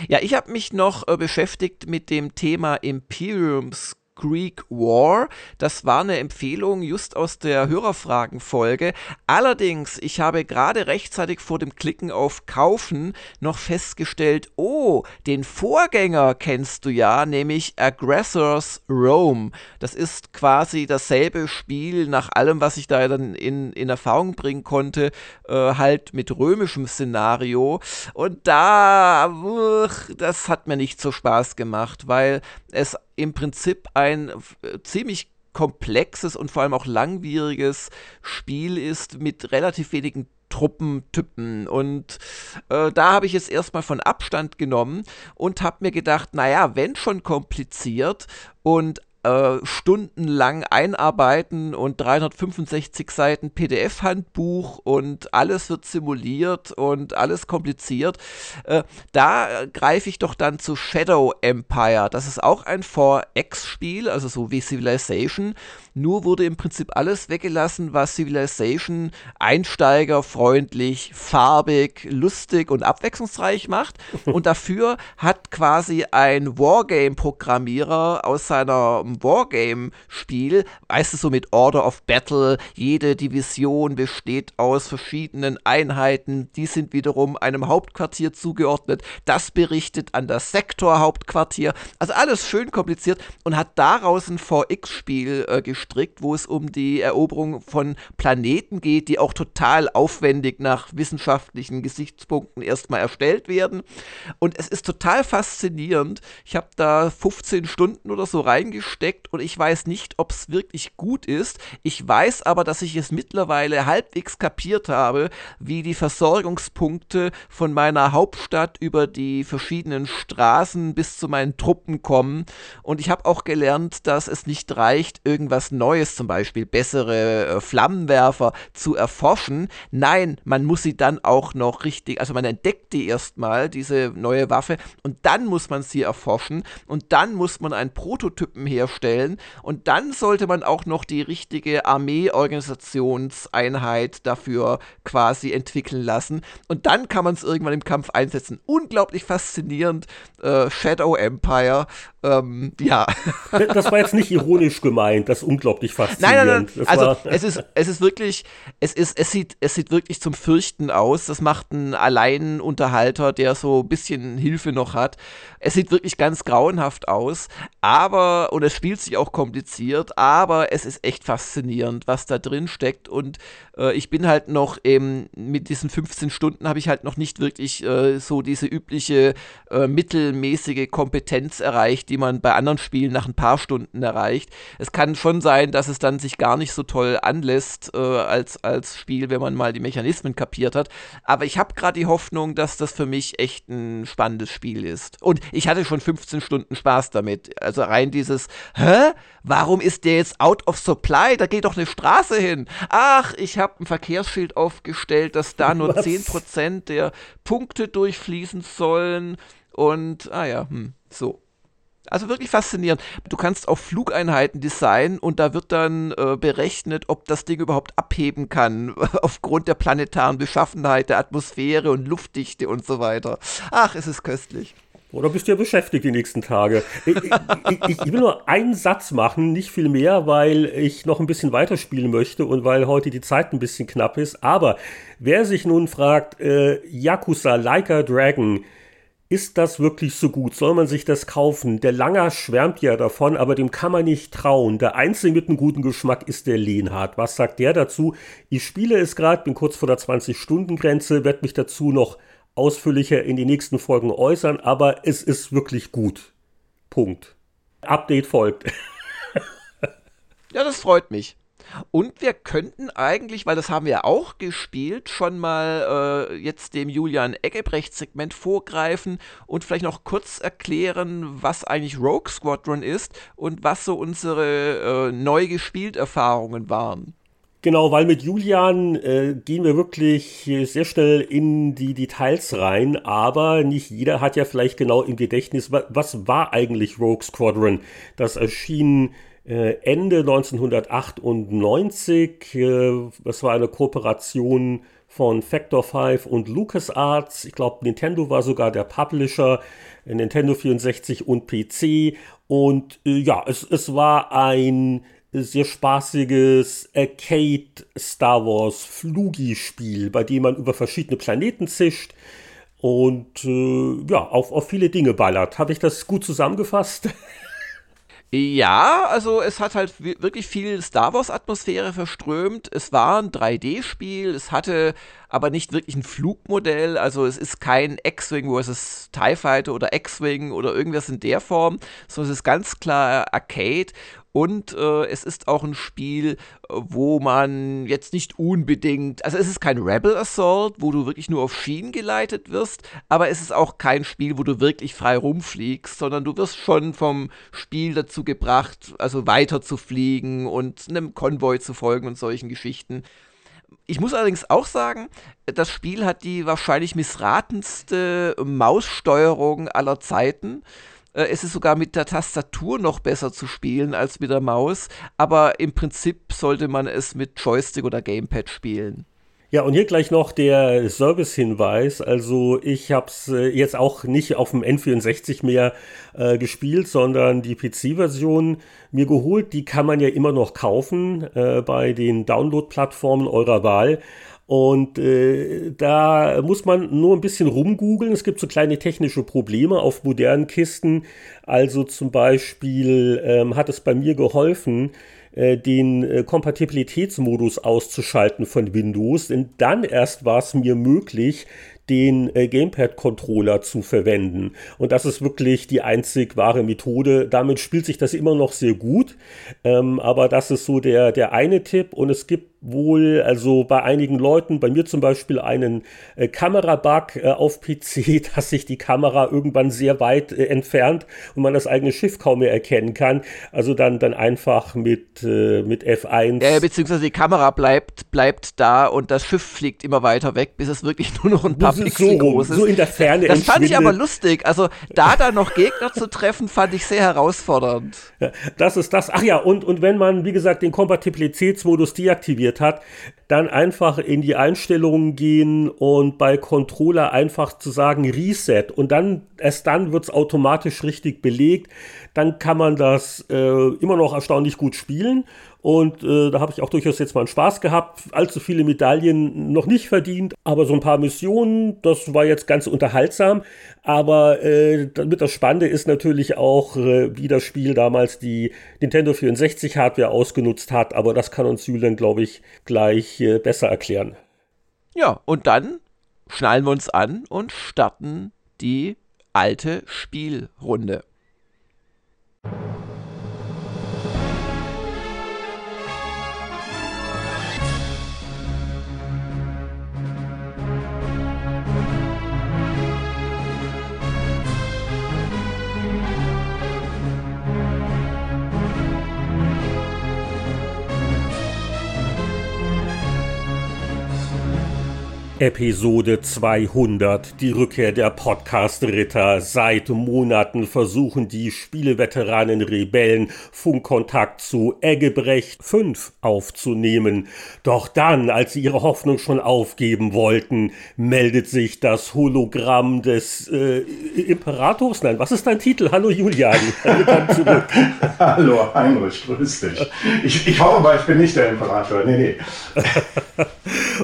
Ja, ich habe mich noch äh, beschäftigt mit dem Thema Imperiums Greek War. Das war eine Empfehlung just aus der Hörerfragenfolge. Allerdings, ich habe gerade rechtzeitig vor dem Klicken auf Kaufen noch festgestellt, oh, den Vorgänger kennst du ja, nämlich Aggressors Rome. Das ist quasi dasselbe Spiel nach allem, was ich da dann in, in Erfahrung bringen konnte, äh, halt mit römischem Szenario. Und da, das hat mir nicht so Spaß gemacht, weil es im Prinzip ein äh, ziemlich komplexes und vor allem auch langwieriges Spiel ist mit relativ wenigen Truppentypen. Und äh, da habe ich es erstmal von Abstand genommen und habe mir gedacht, naja, wenn schon kompliziert und äh, stundenlang einarbeiten und 365 Seiten PDF-Handbuch und alles wird simuliert und alles kompliziert. Äh, da greife ich doch dann zu Shadow Empire. Das ist auch ein 4X-Spiel, also so wie Civilization. Nur wurde im Prinzip alles weggelassen, was Civilization einsteigerfreundlich, farbig, lustig und abwechslungsreich macht. [LAUGHS] Und dafür hat quasi ein Wargame-Programmierer aus seiner Wargame-Spiel, weißt du, so mit Order of Battle, jede Division besteht aus verschiedenen Einheiten, die sind wiederum einem Hauptquartier zugeordnet, das berichtet an das Sektorhauptquartier, also alles schön kompliziert und hat daraus ein VX-Spiel äh, gestrickt, wo es um die Eroberung von Planeten geht, die auch total aufwendig nach wissenschaftlichen Gesichtspunkten erstmal erstellt werden. Und es ist total faszinierend. Ich habe da 15 Stunden oder so reingesteckt steckt und ich weiß nicht, ob es wirklich gut ist. Ich weiß aber, dass ich es mittlerweile halbwegs kapiert habe, wie die Versorgungspunkte von meiner Hauptstadt über die verschiedenen Straßen bis zu meinen Truppen kommen. Und ich habe auch gelernt, dass es nicht reicht, irgendwas Neues, zum Beispiel bessere äh, Flammenwerfer zu erforschen. Nein, man muss sie dann auch noch richtig, also man entdeckt die erstmal, diese neue Waffe, und dann muss man sie erforschen und dann muss man einen Prototypen herstellen und dann sollte man auch noch die richtige Armeeorganisationseinheit dafür quasi entwickeln lassen und dann kann man es irgendwann im Kampf einsetzen. Unglaublich faszinierend. Äh, Shadow Empire ähm, ja. Das war jetzt nicht ironisch gemeint, das ist unglaublich faszinierend. Nein, nein, nein. also es ist, es ist wirklich, es ist, es sieht, es sieht wirklich zum Fürchten aus. Das macht ein Alleinunterhalter, der so ein bisschen Hilfe noch hat. Es sieht wirklich ganz grauenhaft aus, aber, und es spielt sich auch kompliziert, aber es ist echt faszinierend, was da drin steckt. Und äh, ich bin halt noch eben mit diesen 15 Stunden habe ich halt noch nicht wirklich äh, so diese übliche äh, mittelmäßige Kompetenz erreicht, die man bei anderen Spielen nach ein paar Stunden erreicht. Es kann schon sein, dass es dann sich gar nicht so toll anlässt äh, als, als Spiel, wenn man mal die Mechanismen kapiert hat. Aber ich habe gerade die Hoffnung, dass das für mich echt ein spannendes Spiel ist. Und ich hatte schon 15 Stunden Spaß damit. Also rein dieses, hä? Warum ist der jetzt out of supply? Da geht doch eine Straße hin. Ach, ich habe ein Verkehrsschild aufgestellt, dass da nur Was? 10% der Punkte durchfließen sollen. Und, ah ja, hm, so. Also wirklich faszinierend. Du kannst auch Flugeinheiten designen und da wird dann äh, berechnet, ob das Ding überhaupt abheben kann, [LAUGHS] aufgrund der planetaren Beschaffenheit, der Atmosphäre und Luftdichte und so weiter. Ach, es ist köstlich. Oder bist du ja beschäftigt die nächsten Tage? Ich, ich, ich, will nur einen Satz machen, nicht viel mehr, weil ich noch ein bisschen weiterspielen möchte und weil heute die Zeit ein bisschen knapp ist. Aber wer sich nun fragt, äh, Yakuza Like a Dragon, ist das wirklich so gut? Soll man sich das kaufen? Der Langer schwärmt ja davon, aber dem kann man nicht trauen. Der Einzige mit einem guten Geschmack ist der Lehnhardt. Was sagt der dazu? Ich spiele es gerade, bin kurz vor der 20-Stunden-Grenze, werde mich dazu noch ausführlicher in die nächsten Folgen äußern, aber es ist wirklich gut. Punkt. Update folgt. [LAUGHS] ja, das freut mich. Und wir könnten eigentlich, weil das haben wir auch gespielt, schon mal äh, jetzt dem Julian Eggebrecht-Segment vorgreifen und vielleicht noch kurz erklären, was eigentlich Rogue Squadron ist und was so unsere äh, neu gespielt Erfahrungen waren. Genau, weil mit Julian äh, gehen wir wirklich sehr schnell in die Details rein, aber nicht jeder hat ja vielleicht genau im Gedächtnis, was, war eigentlich Rogue Squadron? Das erschien äh, Ende 1998. Äh, das war eine Kooperation von Factor 5 und LucasArts. Ich glaube, Nintendo war sogar der Publisher, äh, Nintendo 64 und PC. Und ja, es, es war ein sehr spaßiges Arcade Star Wars Flugi-Spiel, bei dem man über verschiedene Planeten zischt und äh, ja, auf, auf viele Dinge ballert. Habe ich das gut zusammengefasst? [LAUGHS] Ja, also es hat halt wirklich viel Star Wars-Atmosphäre verströmt. Es war ein 3D-Spiel, es hatte aber nicht wirklich ein Flugmodell. Also es ist kein X-Wing versus TIE Fighter oder X-Wing oder irgendwas in der Form, sondern es ist ganz klar Arcade. Und äh, es ist auch ein Spiel, wo man jetzt nicht unbedingt, also es ist kein Rebel Assault, wo du wirklich nur auf Schienen geleitet wirst, aber es ist auch kein Spiel, wo du wirklich frei rumfliegst, sondern du wirst schon vom Spiel dazu gebracht, also weiter zu fliegen und einem Konvoi zu folgen und solchen Geschichten. Ich muss allerdings auch sagen, das Spiel hat die wahrscheinlich missratenste Maussteuerung aller Zeiten. Äh, es ist sogar mit der Tastatur noch besser zu spielen als mit der Maus, aber im Prinzip sollte man es mit Joystick oder Gamepad spielen. Ja, und hier gleich noch der Service-Hinweis. Also ich habe es äh, jetzt auch nicht auf dem N64 mehr äh, gespielt, sondern die PC-Version mir geholt. Die kann man ja immer noch kaufen äh, bei den Download-Plattformen eurer Wahl. Und äh, da muss man nur ein bisschen rumgoogeln. Es gibt so kleine technische Probleme auf modernen Kisten. Also zum Beispiel ähm, hat es bei mir geholfen, äh, den äh, Kompatibilitätsmodus auszuschalten von Windows. Denn dann erst war es mir möglich, den äh, Gamepad-Controller zu verwenden. Und das ist wirklich die einzig wahre Methode. Damit spielt sich das immer noch sehr gut. Ähm, aber das ist so der, der eine Tipp. Und es gibt wohl, also bei einigen Leuten, bei mir zum Beispiel einen äh, Kamerabug äh, auf PC, [LAUGHS] dass sich die Kamera irgendwann sehr weit äh, entfernt und man das eigene Schiff kaum mehr erkennen kann. Also dann, dann einfach mit, äh, mit F1. Ja, beziehungsweise die Kamera bleibt, bleibt da und das Schiff fliegt immer weiter weg, bis es wirklich [LAUGHS] nur noch ein paar Pixel so, groß ist. So in der Ferne Das fand ich aber lustig. Also da dann noch Gegner zu treffen, fand ich sehr herausfordernd. Ja, das ist das. Ach ja, und, und wenn man, wie gesagt, den Kompatibilitätsmodus deaktiviert hat, dann einfach in die Einstellungen gehen und bei Controller einfach zu sagen Reset und dann erst dann wird es automatisch richtig belegt. Dann kann man das äh, immer noch erstaunlich gut spielen und äh, da habe ich auch durchaus jetzt mal einen Spaß gehabt. Allzu viele Medaillen noch nicht verdient, aber so ein paar Missionen, das war jetzt ganz unterhaltsam. Aber äh, damit das Spannende ist natürlich auch, äh, wie das Spiel damals die Nintendo 64 Hardware ausgenutzt hat. Aber das kann uns Julian, glaube ich, gleich äh, besser erklären. Ja, und dann schnallen wir uns an und starten die alte Spielrunde. Episode 200, die Rückkehr der Podcast-Ritter. Seit Monaten versuchen die Spieleveteranen Rebellen Funkkontakt zu Eggebrecht 5 aufzunehmen. Doch dann, als sie ihre Hoffnung schon aufgeben wollten, meldet sich das Hologramm des äh, Imperators. Nein, was ist dein Titel? Hallo Julian. [LAUGHS] zurück. [LAUGHS] Hallo Heinrich, grüß dich. Ich, ich hoffe mal, ich bin nicht der Imperator. Nee, nee. [LAUGHS]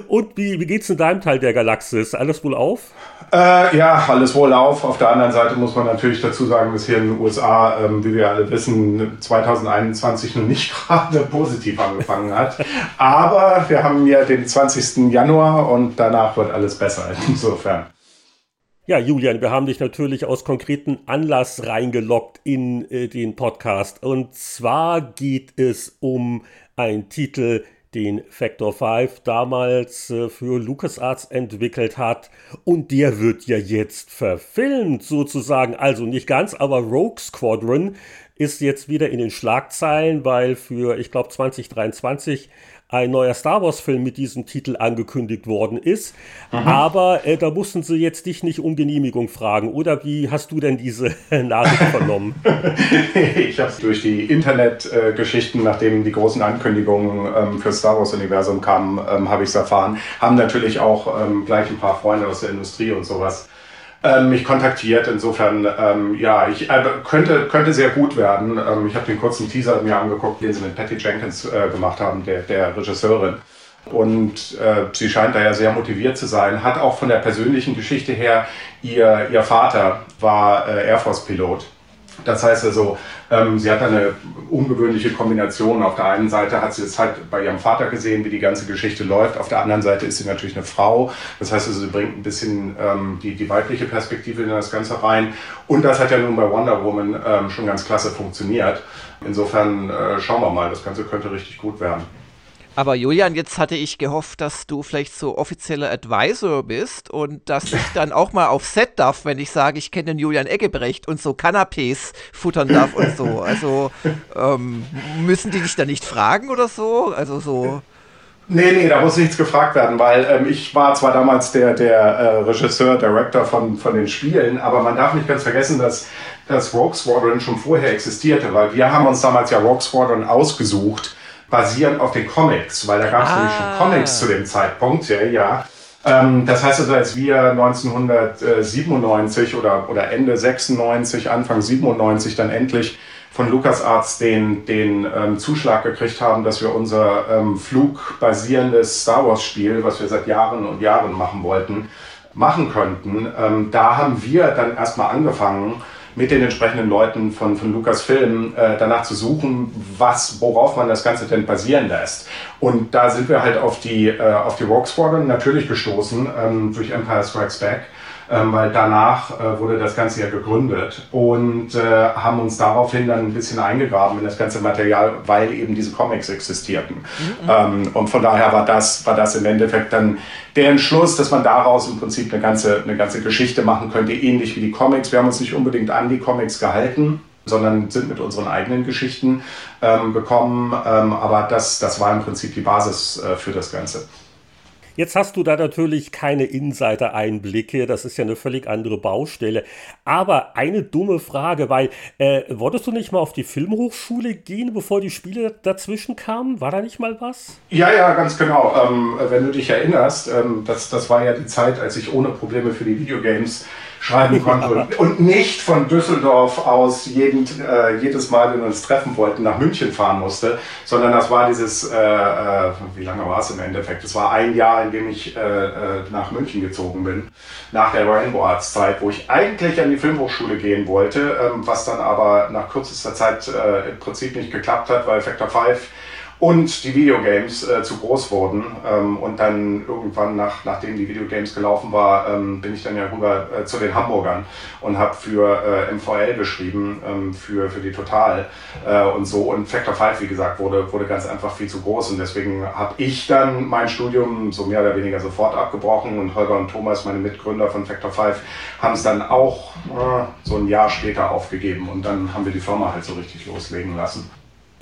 Und wie, wie geht's in deinem Teil der Galaxis? Alles wohl auf? Äh, ja, alles wohl auf. Auf der anderen Seite muss man natürlich dazu sagen, dass hier in den USA, ähm, wie wir alle wissen, 2021 nun nicht [LAUGHS] gerade positiv angefangen hat. Aber wir haben ja den 20. Januar und danach wird alles besser. [LAUGHS] Insofern. Ja, Julian, wir haben dich natürlich aus konkreten Anlass reingeloggt in äh, den Podcast. Und zwar geht es um einen Titel, den Factor 5 damals äh, für LucasArts entwickelt hat. Und der wird ja jetzt verfilmt sozusagen. Also nicht ganz, aber Rogue Squadron ist jetzt wieder in den Schlagzeilen, weil für, ich glaube, 2023 ein neuer Star Wars-Film mit diesem Titel angekündigt worden ist. Mhm. Aber äh, da mussten sie jetzt dich nicht um Genehmigung fragen. Oder wie hast du denn diese [LAUGHS] Nachricht vernommen? [LAUGHS] ich habe es durch die Internetgeschichten, nachdem die großen Ankündigungen ähm, für Star Wars-Universum kamen, ähm, habe ich es erfahren. Haben natürlich auch ähm, gleich ein paar Freunde aus der Industrie und sowas ähm, mich kontaktiert. Insofern, ähm, ja, ich äh, könnte, könnte sehr gut werden. Ähm, ich habe den kurzen Teaser mir angeguckt, den sie mit Patty Jenkins äh, gemacht haben, der, der Regisseurin. Und äh, sie scheint da ja sehr motiviert zu sein. Hat auch von der persönlichen Geschichte her, ihr, ihr Vater war äh, Air Force-Pilot das heißt also, ähm, sie hat eine ungewöhnliche Kombination. Auf der einen Seite hat sie es halt bei ihrem Vater gesehen, wie die ganze Geschichte läuft. Auf der anderen Seite ist sie natürlich eine Frau. Das heißt also, sie bringt ein bisschen ähm, die, die weibliche Perspektive in das Ganze rein. Und das hat ja nun bei Wonder Woman ähm, schon ganz klasse funktioniert. Insofern äh, schauen wir mal, das Ganze könnte richtig gut werden. Aber Julian, jetzt hatte ich gehofft, dass du vielleicht so offizieller Advisor bist und dass ich dann auch mal auf Set darf, wenn ich sage, ich kenne den Julian Eggebrecht und so Canapés futtern darf und so. Also ähm, müssen die dich da nicht fragen oder so? Also so. Nee, nee, da muss nichts gefragt werden, weil ähm, ich war zwar damals der, der äh, Regisseur, Director von, von den Spielen, aber man darf nicht ganz vergessen, dass das Rogue Squadron schon vorher existierte, weil wir haben uns damals ja Rogue Squadron ausgesucht basierend auf den Comics, weil da gab es ah. nämlich schon Comics zu dem Zeitpunkt, ja, ja. Ähm, das heißt also, als wir 1997 oder, oder Ende 96, Anfang 97 dann endlich von LucasArts den, den ähm, Zuschlag gekriegt haben, dass wir unser ähm, flugbasierendes Star Wars Spiel, was wir seit Jahren und Jahren machen wollten, machen könnten. Ähm, da haben wir dann erstmal angefangen, mit den entsprechenden Leuten von, von Lucasfilm äh, danach zu suchen, was, worauf man das Ganze denn basieren lässt. Und da sind wir halt auf die, äh, auf die Rogue Squadron natürlich gestoßen ähm, durch Empire Strikes Back ähm, weil danach äh, wurde das Ganze ja gegründet und äh, haben uns daraufhin dann ein bisschen eingegraben in das ganze Material, weil eben diese Comics existierten. Mhm. Ähm, und von daher war das, war das im Endeffekt dann der Entschluss, dass man daraus im Prinzip eine ganze, eine ganze Geschichte machen könnte, ähnlich wie die Comics. Wir haben uns nicht unbedingt an die Comics gehalten sondern sind mit unseren eigenen Geschichten ähm, gekommen. Ähm, aber das, das war im Prinzip die Basis äh, für das Ganze. Jetzt hast du da natürlich keine Insider-Einblicke, das ist ja eine völlig andere Baustelle. Aber eine dumme Frage, weil äh, wolltest du nicht mal auf die Filmhochschule gehen, bevor die Spiele dazwischen kamen? War da nicht mal was? Ja, ja, ganz genau. Ähm, wenn du dich erinnerst, ähm, das, das war ja die Zeit, als ich ohne Probleme für die Videogames schreiben konnte und nicht von Düsseldorf aus jeden, äh, jedes Mal, wenn wir uns treffen wollten, nach München fahren musste, sondern das war dieses, äh, äh, wie lange war es im Endeffekt? Es war ein Jahr, in dem ich äh, äh, nach München gezogen bin, nach der Rainbow Arts Zeit, wo ich eigentlich an die Filmhochschule gehen wollte, ähm, was dann aber nach kürzester Zeit äh, im Prinzip nicht geklappt hat, weil Factor 5 und die Videogames äh, zu groß wurden. Ähm, und dann irgendwann, nach, nachdem die Videogames gelaufen war, ähm, bin ich dann ja rüber äh, zu den Hamburgern und habe für äh, MVL geschrieben, ähm, für, für die Total äh, und so. Und Factor 5, wie gesagt, wurde, wurde ganz einfach viel zu groß. Und deswegen habe ich dann mein Studium so mehr oder weniger sofort abgebrochen. Und Holger und Thomas, meine Mitgründer von Factor 5, haben es dann auch äh, so ein Jahr später aufgegeben. Und dann haben wir die Firma halt so richtig loslegen lassen.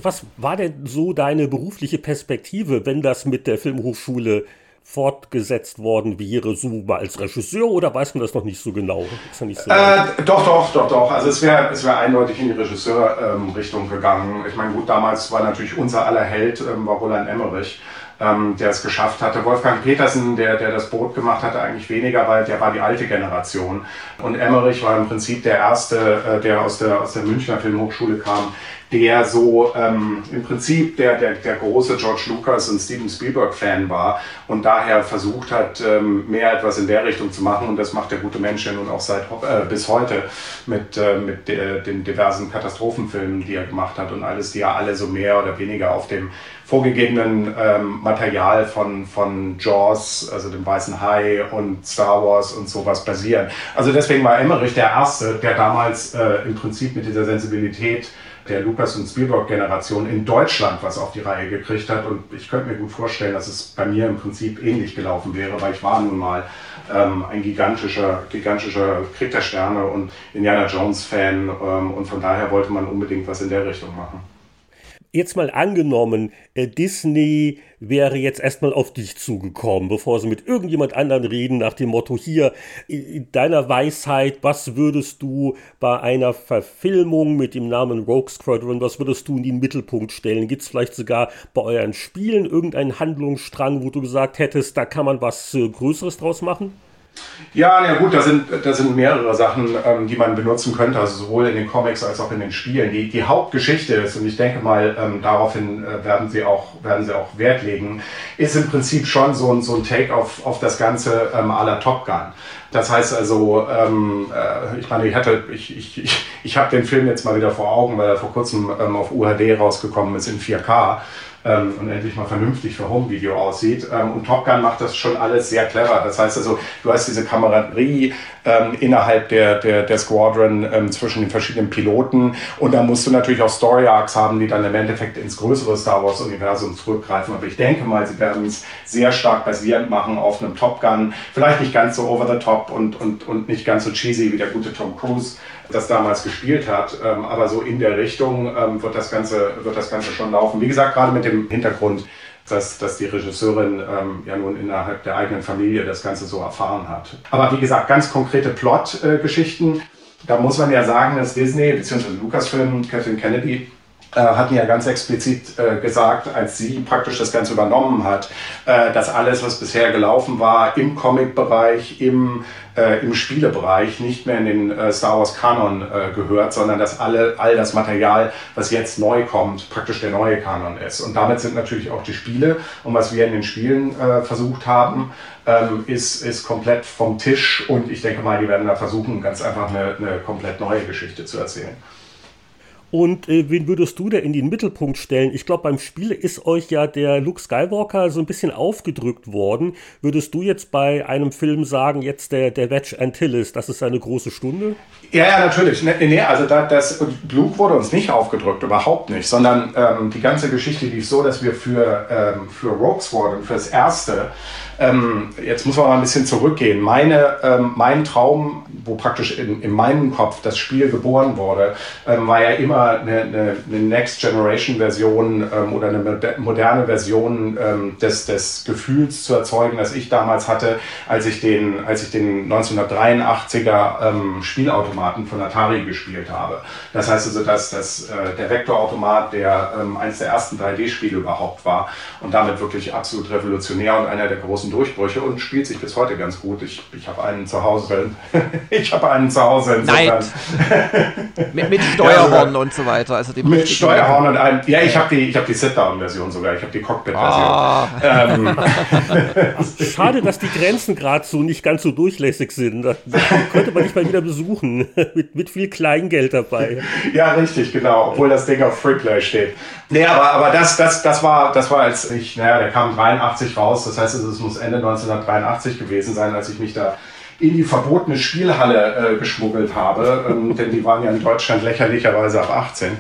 Was war denn so deine berufliche Perspektive, wenn das mit der Filmhochschule fortgesetzt worden wäre, so als Regisseur oder weiß man das noch nicht so genau? Nicht so äh, doch, doch, doch, doch. Also es wäre es wär eindeutig in die Regisseurrichtung ähm, gegangen. Ich meine, gut, damals war natürlich unser aller Held, ähm, war Roland Emmerich ähm, der es geschafft hatte. Wolfgang Petersen, der, der das Boot gemacht hatte, eigentlich weniger, weil der war die alte Generation. Und Emmerich war im Prinzip der erste, äh, der aus der, aus der Münchner Filmhochschule kam, der so ähm, im Prinzip der, der, der große George Lucas und Steven Spielberg-Fan war und daher versucht hat, ähm, mehr etwas in der Richtung zu machen. Und das macht der gute Mensch ja nun auch seit äh, bis heute mit, äh, mit de, den diversen Katastrophenfilmen, die er gemacht hat und alles, die ja alle so mehr oder weniger auf dem vorgegebenen ähm, Material von, von Jaws, also dem Weißen Hai und Star Wars und sowas basieren. Also deswegen war Emmerich der Erste, der damals äh, im Prinzip mit dieser Sensibilität der Lucas- und Spielberg-Generation in Deutschland was auf die Reihe gekriegt hat. Und ich könnte mir gut vorstellen, dass es bei mir im Prinzip ähnlich gelaufen wäre, weil ich war nun mal ähm, ein gigantischer, gigantischer Krieg der Sterne und Indiana Jones-Fan. Ähm, und von daher wollte man unbedingt was in der Richtung machen jetzt mal angenommen, äh, Disney wäre jetzt erstmal auf dich zugekommen, bevor sie mit irgendjemand anderen reden, nach dem Motto, hier, in deiner Weisheit, was würdest du bei einer Verfilmung mit dem Namen Rogue Squadron, was würdest du in den Mittelpunkt stellen? Gibt es vielleicht sogar bei euren Spielen irgendeinen Handlungsstrang, wo du gesagt hättest, da kann man was äh, Größeres draus machen? Ja, na gut, da sind, da sind mehrere Sachen, ähm, die man benutzen könnte, also sowohl in den Comics als auch in den Spielen. Die, die Hauptgeschichte ist, und ich denke mal, ähm, daraufhin äh, werden, sie auch, werden sie auch Wert legen, ist im Prinzip schon so ein, so ein Take auf, auf das Ganze ähm, aller Top Gun. Das heißt also, ähm, äh, ich meine, ich hatte, ich, ich, ich, ich habe den Film jetzt mal wieder vor Augen, weil er vor kurzem ähm, auf UHD rausgekommen ist in 4K ähm, und endlich mal vernünftig für Home-Video aussieht. Ähm, und Top Gun macht das schon alles sehr clever. Das heißt also, du hast diese Kameraderie ähm, innerhalb der, der, der Squadron ähm, zwischen den verschiedenen Piloten und da musst du natürlich auch Story-Arcs haben, die dann im Endeffekt ins größere Star Wars-Universum zurückgreifen. Aber ich denke mal, sie werden es sehr stark basierend machen auf einem Top Gun. Vielleicht nicht ganz so over the top und, und, und nicht ganz so cheesy wie der gute Tom Cruise das damals gespielt hat. Ähm, aber so in der Richtung ähm, wird, das Ganze, wird das Ganze schon laufen. Wie gesagt, gerade mit dem Hintergrund, dass, dass die Regisseurin ähm, ja nun innerhalb der eigenen Familie das Ganze so erfahren hat. Aber wie gesagt, ganz konkrete Plot-Geschichten. Äh, da muss man ja sagen, dass Disney bzw. Lucasfilm, Kathleen Kennedy, hatten ja ganz explizit äh, gesagt, als sie praktisch das Ganze übernommen hat, äh, dass alles, was bisher gelaufen war, im Comic-Bereich, im, äh, im Spielebereich nicht mehr in den äh, Star Wars Kanon äh, gehört, sondern dass alle, all das Material, was jetzt neu kommt, praktisch der neue Kanon ist. Und damit sind natürlich auch die Spiele und was wir in den Spielen versucht haben, ähm, ist, ist komplett vom Tisch und ich denke mal, die werden da versuchen, ganz einfach eine, eine komplett neue Geschichte zu erzählen. Und äh, wen würdest du da in den Mittelpunkt stellen? Ich glaube, beim Spiel ist euch ja der Luke Skywalker so ein bisschen aufgedrückt worden. Würdest du jetzt bei einem Film sagen, jetzt der, der Wedge Antilles, das ist eine große Stunde? Ja, ja, natürlich. Nee, nee also da, das, Luke wurde uns nicht aufgedrückt, überhaupt nicht, sondern ähm, die ganze Geschichte lief so, dass wir für, ähm, für Rogue Squadron, fürs Erste, ähm, jetzt muss man mal ein bisschen zurückgehen. Meine, ähm, mein Traum, wo praktisch in, in meinem Kopf das Spiel geboren wurde, ähm, war ja immer eine, eine, eine Next Generation Version ähm, oder eine moderne Version ähm, des, des Gefühls zu erzeugen, das ich damals hatte, als ich den, als ich den 1983er ähm, Spielautomaten von Atari gespielt habe. Das heißt also, dass, dass äh, der Vektorautomat, der eines der ersten 3D-Spiele überhaupt war und damit wirklich absolut revolutionär und einer der großen großen Durchbrüche und spielt sich bis heute ganz gut. Ich, ich habe einen zu Hause. [LAUGHS] ich habe einen zu Hause. Nein. [LAUGHS] mit, mit Steuerhorn ja, und so weiter. Also mit Steuerhorn und einem. Ja, ich habe die, ich hab die Sit-Down-Version sogar. Ich habe die Cockpit-Version. Ah. Ähm. [LAUGHS] Schade, dass die Grenzen gerade so nicht ganz so durchlässig sind. Da könnte man nicht mal wieder besuchen. mit, mit viel Kleingeld dabei. ja, richtig, genau. Obwohl das Ding auf Freeplay steht. Nee, aber, aber das, das, das, war, das war, als ich, naja, der kam 83 raus. Das heißt, es muss Ende 1983 gewesen sein, als ich mich da in die verbotene Spielhalle äh, geschmuggelt habe, ähm, [LAUGHS] denn die waren ja in Deutschland lächerlicherweise ab 18.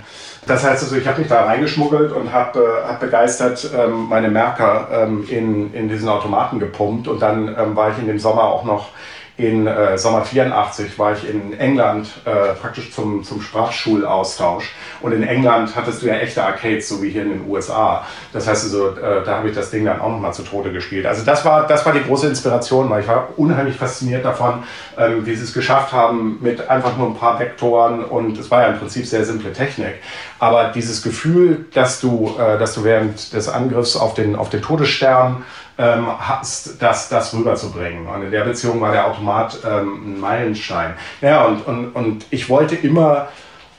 Das heißt also, ich habe mich da reingeschmuggelt und habe äh, hab begeistert ähm, meine Merker ähm, in, in diesen Automaten gepumpt und dann ähm, war ich in dem Sommer auch noch in äh, Sommer 84 war ich in England äh, praktisch zum, zum Sprachschulaustausch. Und in England hattest du ja echte Arcades, so wie hier in den USA. Das heißt also, äh, da habe ich das Ding dann auch nochmal zu Tode gespielt. Also das war, das war die große Inspiration, weil ich war unheimlich fasziniert davon, ähm, wie sie es geschafft haben mit einfach nur ein paar Vektoren. Und es war ja im Prinzip sehr simple Technik. Aber dieses Gefühl, dass du, äh, dass du während des Angriffs auf den, auf den Todesstern ähm, hast, das, das rüberzubringen. Und in der Beziehung war der Automat ähm, ein Meilenstein. Ja, und, und, und ich wollte immer,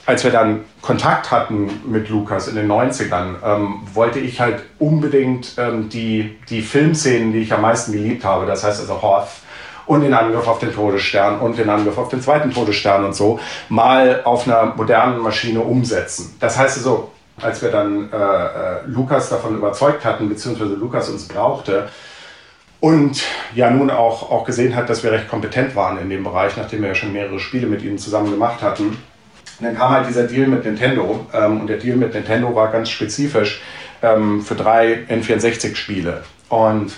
als wir dann Kontakt hatten mit Lukas in den 90ern, ähm, wollte ich halt unbedingt ähm, die, die Filmszenen, die ich am meisten geliebt habe, das heißt also Hoth, und den Angriff auf den Todesstern und den Angriff auf den zweiten Todesstern und so mal auf einer modernen Maschine umsetzen. Das heißt also, als wir dann äh, äh, Lukas davon überzeugt hatten, beziehungsweise Lukas uns brauchte und ja nun auch, auch gesehen hat, dass wir recht kompetent waren in dem Bereich, nachdem wir ja schon mehrere Spiele mit ihnen zusammen gemacht hatten. Und dann kam halt dieser Deal mit Nintendo ähm, und der Deal mit Nintendo war ganz spezifisch ähm, für drei N64-Spiele. Und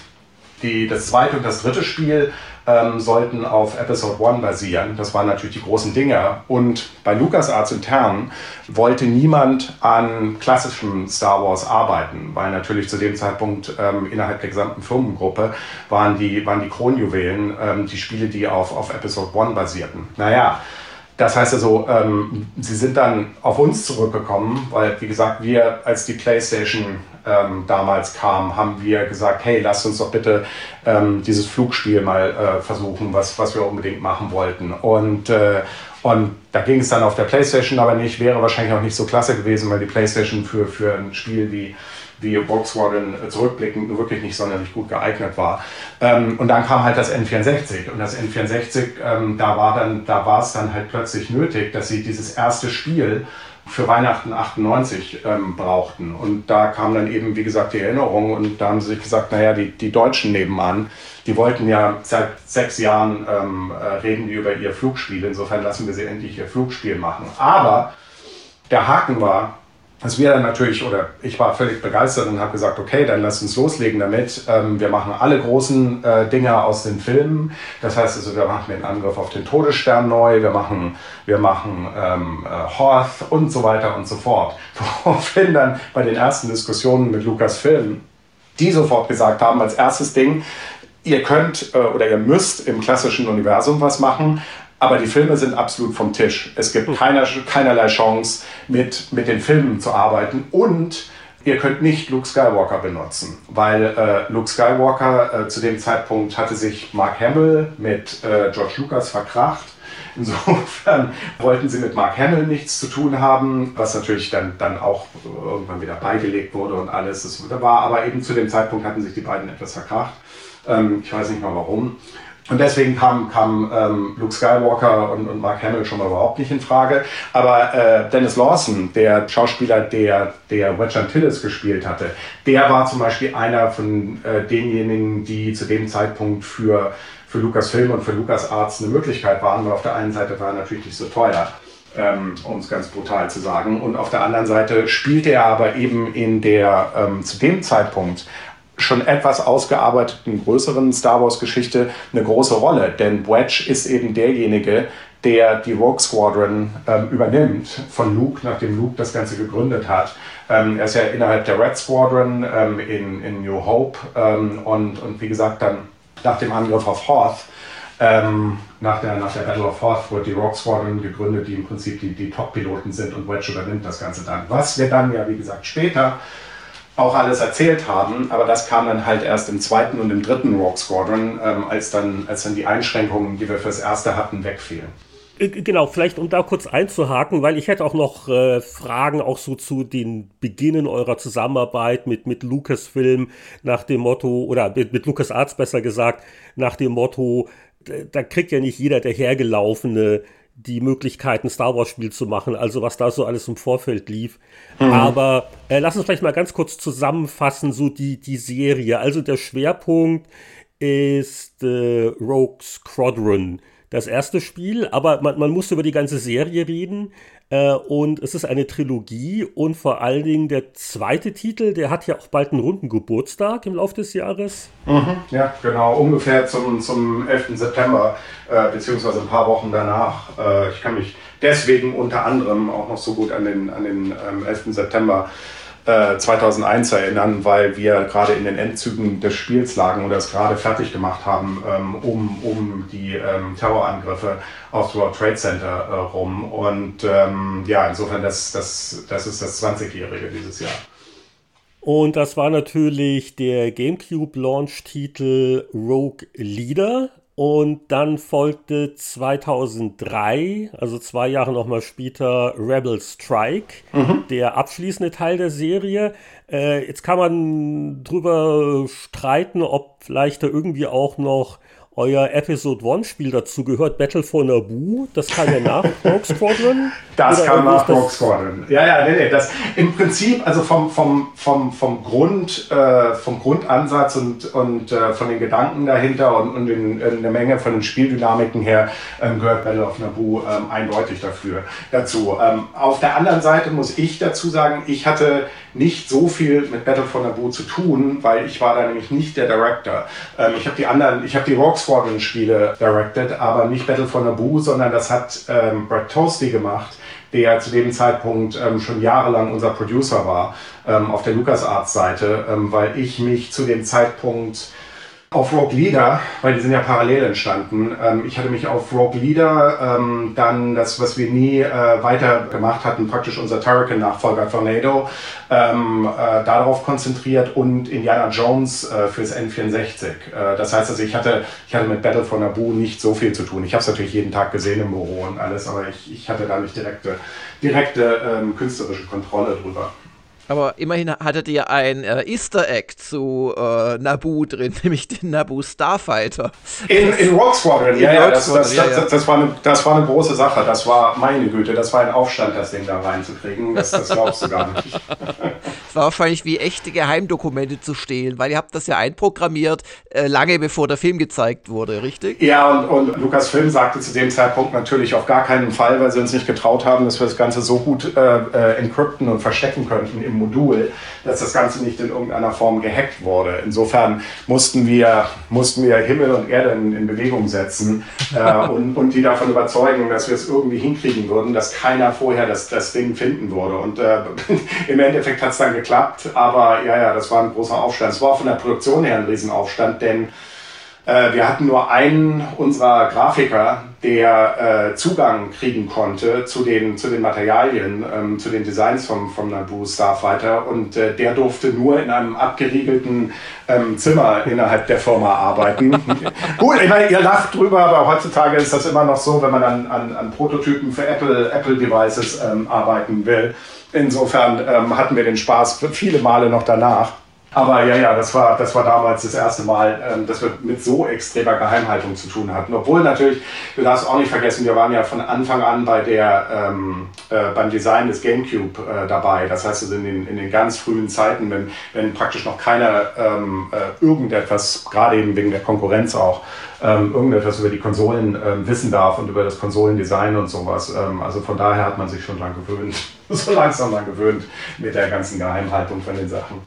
die, das zweite und das dritte Spiel ähm, sollten auf Episode 1 basieren. Das waren natürlich die großen Dinger. Und bei LucasArts intern wollte niemand an klassischem Star Wars arbeiten, weil natürlich zu dem Zeitpunkt ähm, innerhalb der gesamten Firmengruppe waren die, waren die Kronjuwelen ähm, die Spiele, die auf, auf Episode 1 basierten. Naja, das heißt also, ähm, sie sind dann auf uns zurückgekommen, weil, wie gesagt, wir, als die PlayStation ähm, damals kam, haben wir gesagt, hey, lasst uns doch bitte ähm, dieses Flugspiel mal äh, versuchen, was, was wir unbedingt machen wollten. Und, äh, und da ging es dann auf der PlayStation aber nicht, wäre wahrscheinlich auch nicht so klasse gewesen, weil die PlayStation für, für ein Spiel wie wie Volkswagen zurückblickend wirklich nicht sonderlich gut geeignet war. Ähm, und dann kam halt das N64 und das N64, ähm, da war dann, da war es dann halt plötzlich nötig, dass sie dieses erste Spiel für Weihnachten 98 ähm, brauchten. Und da kam dann eben, wie gesagt, die Erinnerung und da haben sie sich gesagt, naja, die, die Deutschen nebenan, die wollten ja seit sechs Jahren ähm, äh, reden die über ihr Flugspiel. Insofern lassen wir sie endlich ihr Flugspiel machen. Aber der Haken war, dass wir dann natürlich, oder ich war völlig begeistert und habe gesagt, okay, dann lass uns loslegen damit. Ähm, wir machen alle großen äh, Dinge aus den Filmen. Das heißt also, wir machen den Angriff auf den Todesstern neu, wir machen, wir machen ähm, äh, Hoth und so weiter und so fort. [LAUGHS] Woraufhin dann bei den ersten Diskussionen mit Lukas Film die sofort gesagt haben, als erstes Ding, ihr könnt äh, oder ihr müsst im klassischen Universum was machen, Aber die Filme sind absolut vom Tisch. Es gibt keiner, keinerlei Chance, mit, mit den Filmen zu arbeiten. Und ihr könnt nicht Luke Skywalker benutzen, weil äh, Luke Skywalker äh, zu dem Zeitpunkt hatte sich Mark Hamill mit äh, George Lucas verkracht. Insofern [LAUGHS] wollten sie mit Mark Hamill nichts zu tun haben, was natürlich dann, dann auch irgendwann wieder beigelegt wurde und alles. Das war aber eben zu dem Zeitpunkt hatten sich die beiden etwas verkracht. Ähm, ich weiß nicht mal warum. Und deswegen kam, kam ähm, Luke Skywalker und, und Mark Hamill schon mal überhaupt nicht in Frage. Aber äh, Dennis Lawson, der Schauspieler, der, der Wedge Antilles gespielt hatte, der war zum Beispiel einer von äh, denjenigen, die zu dem Zeitpunkt für, für Lucasfilm und für LucasArts eine Möglichkeit waren, weil auf der einen Seite war er natürlich nicht so teuer. Ähm, um es ganz brutal zu sagen. Und auf der anderen Seite spielte er aber eben in der ähm, zu dem Zeitpunkt schon etwas ausgearbeiteten größeren Star Wars-Geschichte eine große Rolle. Denn Wedge ist eben derjenige, der die Rogue Squadron ähm, übernimmt von Luke, nachdem Luke das Ganze gegründet hat. Ähm, er ist ja innerhalb der Red Squadron ähm, in, in New Hope ähm, und, und wie gesagt dann nach dem Angriff auf Hoth, ähm, nach, der, nach der Battle of Hoth wurde die Rogue Squadron gegründet, die im Prinzip die, die Top-Piloten sind und Wedge übernimmt das Ganze dann. Was wir dann ja, wie gesagt, später auch alles erzählt haben, aber das kam dann halt erst im zweiten und im dritten Rogue Squadron, ähm, als, dann, als dann die Einschränkungen, die wir fürs erste hatten, wegfielen. Äh, genau, vielleicht um da kurz einzuhaken, weil ich hätte auch noch äh, Fragen auch so zu den Beginnen eurer Zusammenarbeit mit, mit Lucasfilm nach dem Motto, oder mit, mit LucasArts besser gesagt, nach dem Motto, da kriegt ja nicht jeder der hergelaufene die Möglichkeit, ein Star Wars-Spiel zu machen, also was da so alles im Vorfeld lief. Mhm. Aber äh, lass uns vielleicht mal ganz kurz zusammenfassen, so die, die Serie. Also der Schwerpunkt ist äh, Rogue Squadron, das erste Spiel, aber man, man muss über die ganze Serie reden. Äh, und es ist eine Trilogie und vor allen Dingen der zweite Titel, der hat ja auch bald einen runden Geburtstag im Laufe des Jahres. Mhm, ja, genau, ungefähr zum, zum 11. September, äh, beziehungsweise ein paar Wochen danach. Äh, ich kann mich deswegen unter anderem auch noch so gut an den, an den ähm, 11. September 2001 äh, erinnern, weil wir gerade in den Endzügen des Spiels lagen und das gerade fertig gemacht haben, ähm, um, um die ähm, Terrorangriffe aufs World Trade Center äh, rum. Und ähm, ja, insofern, das, das, das ist das 20-Jährige dieses Jahr. Und das war natürlich der GameCube-Launch-Titel Rogue Leader. Und dann folgte 2003, also zwei Jahre nochmal später, Rebel Strike, mhm. der abschließende Teil der Serie. Äh, jetzt kann man drüber streiten, ob vielleicht da irgendwie auch noch euer Episode 1 Spiel dazu gehört, Battle for Naboo. Das kam ja nach [LAUGHS] Rogue Squadron. Das kam nach Rogue Squadron. Ja, ja, nee, nee. Das, Im Prinzip, also vom, vom, vom, vom, Grund, äh, vom Grundansatz und, und äh, von den Gedanken dahinter und, und in, in der Menge von den Spieldynamiken her ähm, gehört Battle of Naboo ähm, eindeutig dafür, dazu. Ähm, auf der anderen Seite muss ich dazu sagen, ich hatte nicht so viel mit Battle for Naboo zu tun, weil ich war da nämlich nicht der Director. Ähm, ich habe die anderen, ich habe die Rogue Squadron Spiele directed, aber nicht Battle for Naboo, sondern das hat ähm, Brad Toasty gemacht, der zu dem Zeitpunkt ähm, schon jahrelang unser Producer war ähm, auf der LucasArts Seite, ähm, weil ich mich zu dem Zeitpunkt auf Rogue Leader, weil die sind ja parallel entstanden. Ähm, ich hatte mich auf Rogue Leader, ähm, dann das, was wir nie äh, weiter gemacht hatten, praktisch unser Turrican-Nachfolger Tornado, ähm, äh, darauf konzentriert und Indiana Jones äh, fürs N64. Äh, das heißt also, ich hatte, ich hatte mit Battle for Naboo nicht so viel zu tun. Ich habe es natürlich jeden Tag gesehen im Büro und alles, aber ich, ich hatte da nicht direkte, direkte ähm, künstlerische Kontrolle drüber. Aber immerhin hattet ihr ein äh, Easter Egg zu äh, Naboo drin, [LAUGHS] nämlich den Naboo Starfighter. In, in Rogue Squadron, ja, ja, das, das, das, das, war eine, das war eine große Sache. Das war, meine Güte, das war ein Aufstand, das Ding da reinzukriegen. Das, das glaubst du gar nicht. [LAUGHS] Es war wahrscheinlich wie echte Geheimdokumente zu stehlen, weil ihr habt das ja einprogrammiert, äh, lange bevor der Film gezeigt wurde, richtig? Ja, und, und Lukas Film sagte zu dem Zeitpunkt natürlich auf gar keinen Fall, weil sie uns nicht getraut haben, dass wir das Ganze so gut äh, äh encrypten und verstecken könnten im Modul, dass das Ganze nicht in irgendeiner Form gehackt wurde. Insofern mussten wir, mussten wir Himmel und Erde in, in Bewegung setzen äh, [LAUGHS] und, und die davon überzeugen, dass wir es irgendwie hinkriegen würden, dass keiner vorher das, das Ding finden würde. Und äh, [LAUGHS] im Endeffekt hat es dann geklappt, aber ja, ja, das war ein großer Aufstand. Es war von der Produktion her ein Riesenaufstand, denn Äh, wir hatten nur einen unserer Grafiker, der äh, Zugang kriegen konnte zu den, zu den Materialien, ähm, zu den Designs vom, vom Naboo Starfighter und äh, der durfte nur in einem abgeriegelten ähm, Zimmer innerhalb der Firma arbeiten. [LAUGHS] Gut, ich meine, ihr lacht drüber, aber heutzutage ist das immer noch so, wenn man an, an, an Prototypen für Apple, Apple Devices ähm, arbeiten will. Insofern ähm, hatten wir den Spaß viele Male noch danach. Aber ja, ja, das war, das war damals das erste Mal, ähm, dass wir mit so extremer Geheimhaltung zu tun hatten. Obwohl natürlich, du darfst auch nicht vergessen, wir waren ja von Anfang an bei der, ähm, äh, beim Design des GameCube äh, dabei. Das heißt, also in den, in den ganz frühen Zeiten, wenn, wenn praktisch noch keiner ähm, äh, irgendetwas, gerade eben wegen der Konkurrenz auch, ähm, irgendetwas über die Konsolen ähm, wissen darf und über das Konsolendesign und sowas. Ähm, also von daher hat man sich schon dran gewöhnt, [LAUGHS] so langsam dran gewöhnt mit der ganzen Geheimhaltung von den Sachen.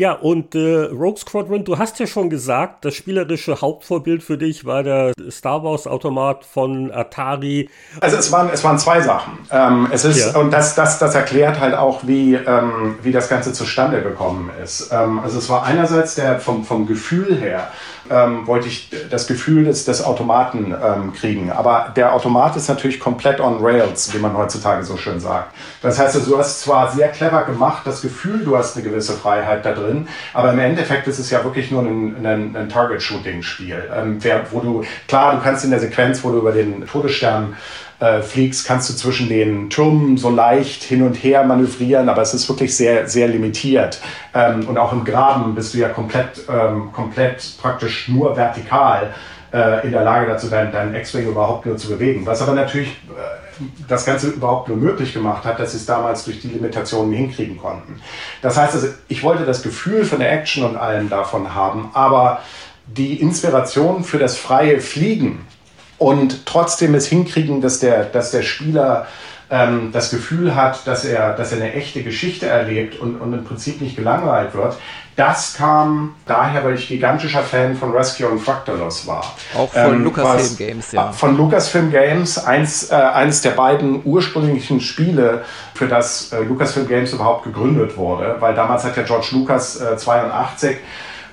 Ja, und äh, Rogue Squadron, du hast ja schon gesagt, das spielerische Hauptvorbild für dich war der Star Wars Automat von Atari. Also es waren, es waren zwei Sachen. Ähm, es ist, ja. und das, das, das erklärt halt auch, wie, ähm, wie das Ganze zustande gekommen ist. Ähm, also es war einerseits der vom, vom Gefühl her, ähm, wollte ich das Gefühl des, des Automaten ähm, kriegen. Aber der Automat ist natürlich komplett on Rails, wie man heutzutage so schön sagt. Das heißt, also, du hast zwar sehr clever gemacht, das Gefühl, du hast eine gewisse Freiheit da drin, aber im Endeffekt ist es ja wirklich nur ein, ein, ein Target-Shooting-Spiel, ähm, wo du, klar, du kannst in der Sequenz, wo du über den Todesstern äh, fliegst, kannst du zwischen den Türmen so leicht hin und her manövrieren, aber es ist wirklich sehr, sehr limitiert. Ähm, und auch im Graben bist du ja komplett, ähm, komplett praktisch nur vertikal äh, in der Lage dazu, deinen, deinen X-Wing überhaupt nur zu bewegen. Was aber natürlich äh, das Ganze überhaupt nur möglich gemacht hat, dass sie es damals durch die Limitationen hinkriegen konnten. Das heißt also, ich wollte das Gefühl von der Action und allem davon haben, aber die Inspiration für das freie Fliegen und trotzdem es hinkriegen, dass der, dass der Spieler ähm, das Gefühl hat, dass er, dass er eine echte Geschichte erlebt und, und im Prinzip nicht gelangweilt wird. Das kam daher, weil ich gigantischer Fan von Rescue und Fractalos war. Auch von ähm, Lucasfilm Games, ja. Von Lucasfilm Games, eins, äh, eines der beiden ursprünglichen Spiele, für das äh, Lucasfilm Games überhaupt gegründet wurde. Weil damals hat ja George Lucas äh, 82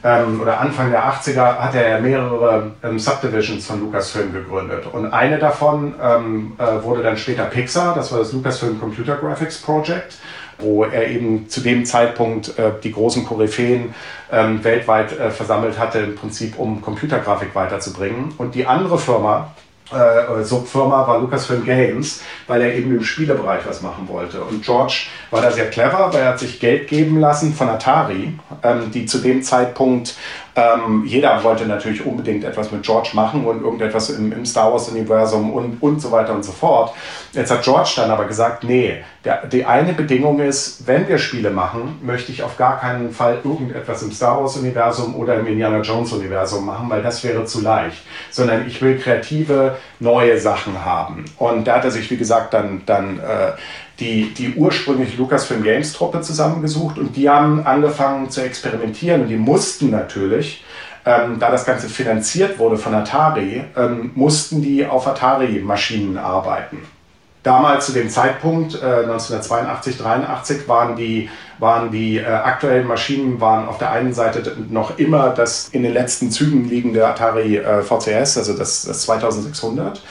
ähm, oder Anfang der 80er hat er mehrere ähm, Subdivisions von Lucasfilm gegründet. Und eine davon ähm, äh, wurde dann später Pixar, das war das Lucasfilm Computer Graphics Project, wo er eben zu dem Zeitpunkt äh, die großen Koryphäen ähm, weltweit äh, versammelt hatte, im Prinzip um Computergrafik weiterzubringen. Und die andere Firma, äh, Subfirma war Lucasfilm Games, weil er eben im Spielebereich was machen wollte. Und George war da sehr clever, weil er hat sich Geld geben lassen von Atari, ähm, die zu dem Zeitpunkt ähm, jeder wollte natürlich unbedingt etwas mit George machen und irgendetwas im, im Star Wars-Universum und, und so weiter und so fort. Jetzt hat George dann aber gesagt, nee, der, die eine Bedingung ist, wenn wir Spiele machen, möchte ich auf gar keinen Fall irgendetwas im Star Wars-Universum oder im Indiana Jones-Universum machen, weil das wäre zu leicht. Sondern ich will kreative, neue Sachen haben. Und da hat er sich, wie gesagt, dann, dann äh, die, die ursprünglich Lucasfilm Games Truppe zusammengesucht und die haben angefangen zu experimentieren und die mussten natürlich, ähm, da das Ganze finanziert wurde von Atari, ähm, mussten die auf Atari-Maschinen arbeiten. Damals zu dem Zeitpunkt, äh, 1982, 83, waren die, waren die äh, aktuellen Maschinen waren auf der einen Seite noch immer das in den letzten Zügen liegende Atari äh, VCS, also das, das 2600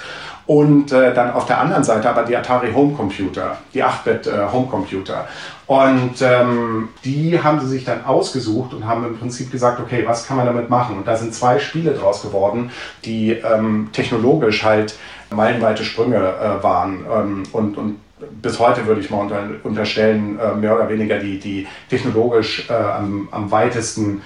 und äh, dann auf der anderen Seite aber die Atari Homecomputer, die 8-Bit äh, Homecomputer. Und ähm, die haben sie sich dann ausgesucht und haben im Prinzip gesagt, okay, was kann man damit machen? Und da sind zwei Spiele draus geworden, die ähm, technologisch halt meilenweite Sprünge äh, waren ähm, und, und bis heute würde ich mal unter, unterstellen, äh, mehr oder weniger die, die technologisch äh, am, am weitesten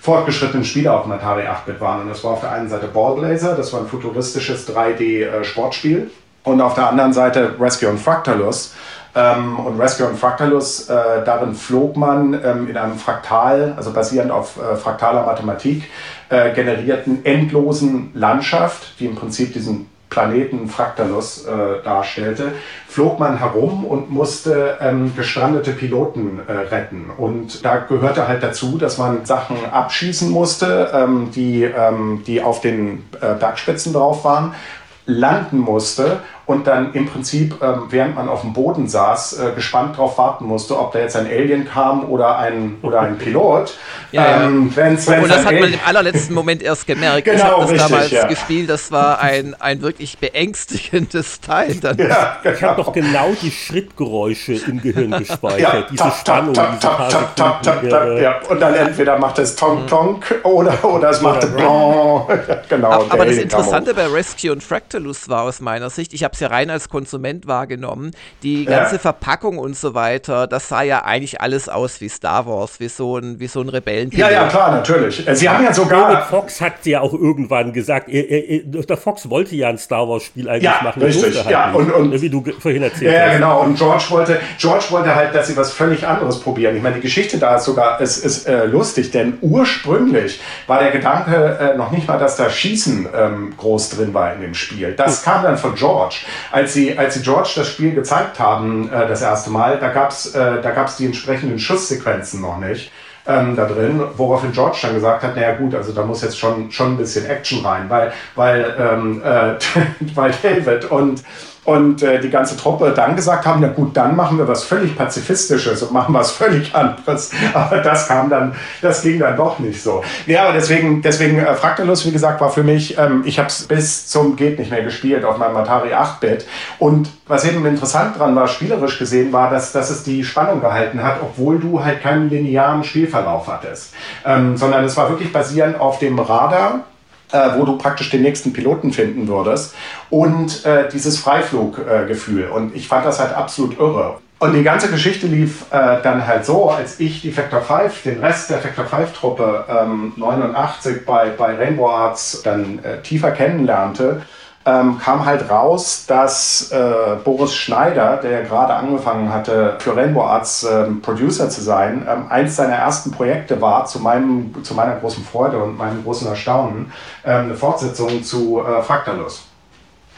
fortgeschrittenen Spiele auf dem Atari 8-Bit waren. Und das war auf der einen Seite Ballblazer, das war ein futuristisches 3D-Sportspiel. Äh, und auf der anderen Seite Rescue und Fractalus. Ähm, und Rescue und Fractalus, äh, darin flog man ähm, in einem Fraktal, also basierend auf äh, fraktaler Mathematik, äh, generierten endlosen Landschaft, die im Prinzip diesen Planeten Fractalus äh, darstellte, flog man herum und musste ähm, gestrandete Piloten äh, retten. Und da gehörte halt dazu, dass man Sachen abschießen musste, ähm, die, ähm, die auf den äh, Bergspitzen drauf waren, landen musste und dann im Prinzip, ähm, während man auf dem Boden saß, äh, gespannt darauf warten musste, ob da jetzt ein Alien kam oder ein, oder ein [LAUGHS] Pilot. Ja, ähm. Wenn's, wenn's und das hat man im allerletzten Moment erst gemerkt. [LAUGHS] Genau, ich habe das richtig, damals ja. gespielt, das war ein, ein wirklich beängstigendes Teil. Dann. Ja, [LAUGHS] genau. Ich habe doch genau die Schrittgeräusche im Gehirn gespeichert, ja, diese tap, Spannung, tap, diese tap, tap, tap, tap, ja. Und dann entweder macht es Tonk Tonk oder, oder es macht Blanc. genau, aber, aber das Interessante bei Rescue und Fractalus war aus meiner Sicht, ich habe es ja rein als Konsument wahrgenommen, die ganze Verpackung und so weiter, das sah ja eigentlich alles aus wie Star Wars, wie so ein, wie so ein Rebellenpilot. Ja, ja, klar, natürlich. Sie haben ja sogar... David Fox hat ja auch irgendwann gesagt, er, er, der Fox wollte ja ein Star Wars Spiel eigentlich ja, machen. Richtig, halt ja, und, und, wie du vorhin erzählt ja, hast. Ja, genau. Und George wollte, George wollte halt, dass sie was völlig anderes probieren. Ich meine, die Geschichte da ist sogar ist, ist äh, lustig, denn ursprünglich war der Gedanke äh, noch nicht mal, dass da Schießen ähm, groß drin war in dem Spiel. Das kam dann von George. Als sie, als sie George das Spiel gezeigt haben, äh, das erste Mal, da gab's äh, da gab's die entsprechenden Schusssequenzen noch nicht ähm, da drin, woraufhin George dann gesagt hat, naja gut, also da muss jetzt schon, schon ein bisschen Action rein, weil, weil, ähm, äh, [LAUGHS] weil David und und äh, die ganze Truppe dann gesagt haben, na gut, dann machen wir was völlig Pazifistisches und machen was [LAUGHS] völlig anderes. Aber das kam dann, das ging dann doch nicht so. Ja, aber deswegen, deswegen äh, Fractalus, wie gesagt, war für mich, ähm, ich habe es bis zum geht nicht mehr gespielt auf meinem Atari 8-Bit. Und was eben interessant dran war, spielerisch gesehen, war, dass, dass es die Spannung gehalten hat, obwohl du halt keinen linearen Spielverlauf hattest. Ähm, sondern es war wirklich basierend auf dem Radar äh, wo du praktisch den nächsten Piloten finden würdest und äh, dieses Freifluggefühl. Äh, und ich fand das halt absolut irre. Und die ganze Geschichte lief äh, dann halt so, als ich die Factor 5, den Rest der Factor 5 Truppe ähm, 89 bei, bei Rainbow Arts dann äh, tiefer kennenlernte, ähm, kam halt raus, dass äh, Boris Schneider, der gerade angefangen hatte, für Rainbow Arts ähm, Producer zu sein, ähm, eins seiner ersten Projekte war, zu, meinem, zu meiner großen Freude und meinem großen Erstaunen, ähm, eine Fortsetzung zu äh, Fractalus.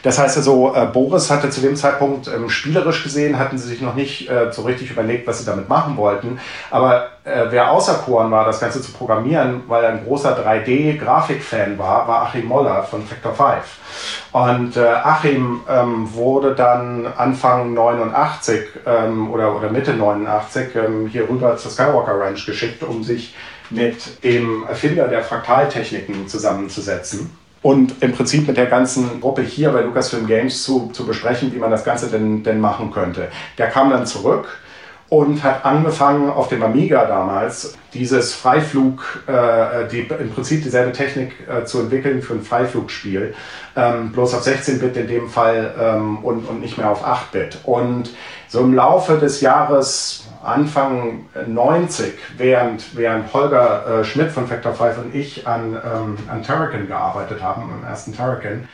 Das heißt also, äh, Boris hatte zu dem Zeitpunkt ähm, spielerisch gesehen, hatten sie sich noch nicht äh, so richtig überlegt, was sie damit machen wollten. Aber äh, wer auserkoren war, das Ganze zu programmieren, weil er ein großer 3D-Grafik-Fan war, war Achim Moller von Factor 5. Und äh, Achim ähm, wurde dann Anfang 89 ähm, oder, oder Mitte 89 ähm, hier rüber zur Skywalker Ranch geschickt, um sich mit dem Erfinder der Fraktaltechniken zusammenzusetzen und im Prinzip mit der ganzen Gruppe hier bei Lucasfilm Games zu, zu besprechen, wie man das Ganze denn, denn machen könnte. Der kam dann zurück und hat angefangen auf dem Amiga damals dieses Freiflug, äh, die, im Prinzip dieselbe Technik äh, zu entwickeln für ein Freiflugspiel, ähm, bloß auf 16-Bit in dem Fall ähm, und, und nicht mehr auf 8-Bit. Und so im Laufe des Jahres Anfang 90, während, während Holger äh, Schmidt von Factor 5 und ich an, ähm, an Turrican gearbeitet haben, am ersten Turrican,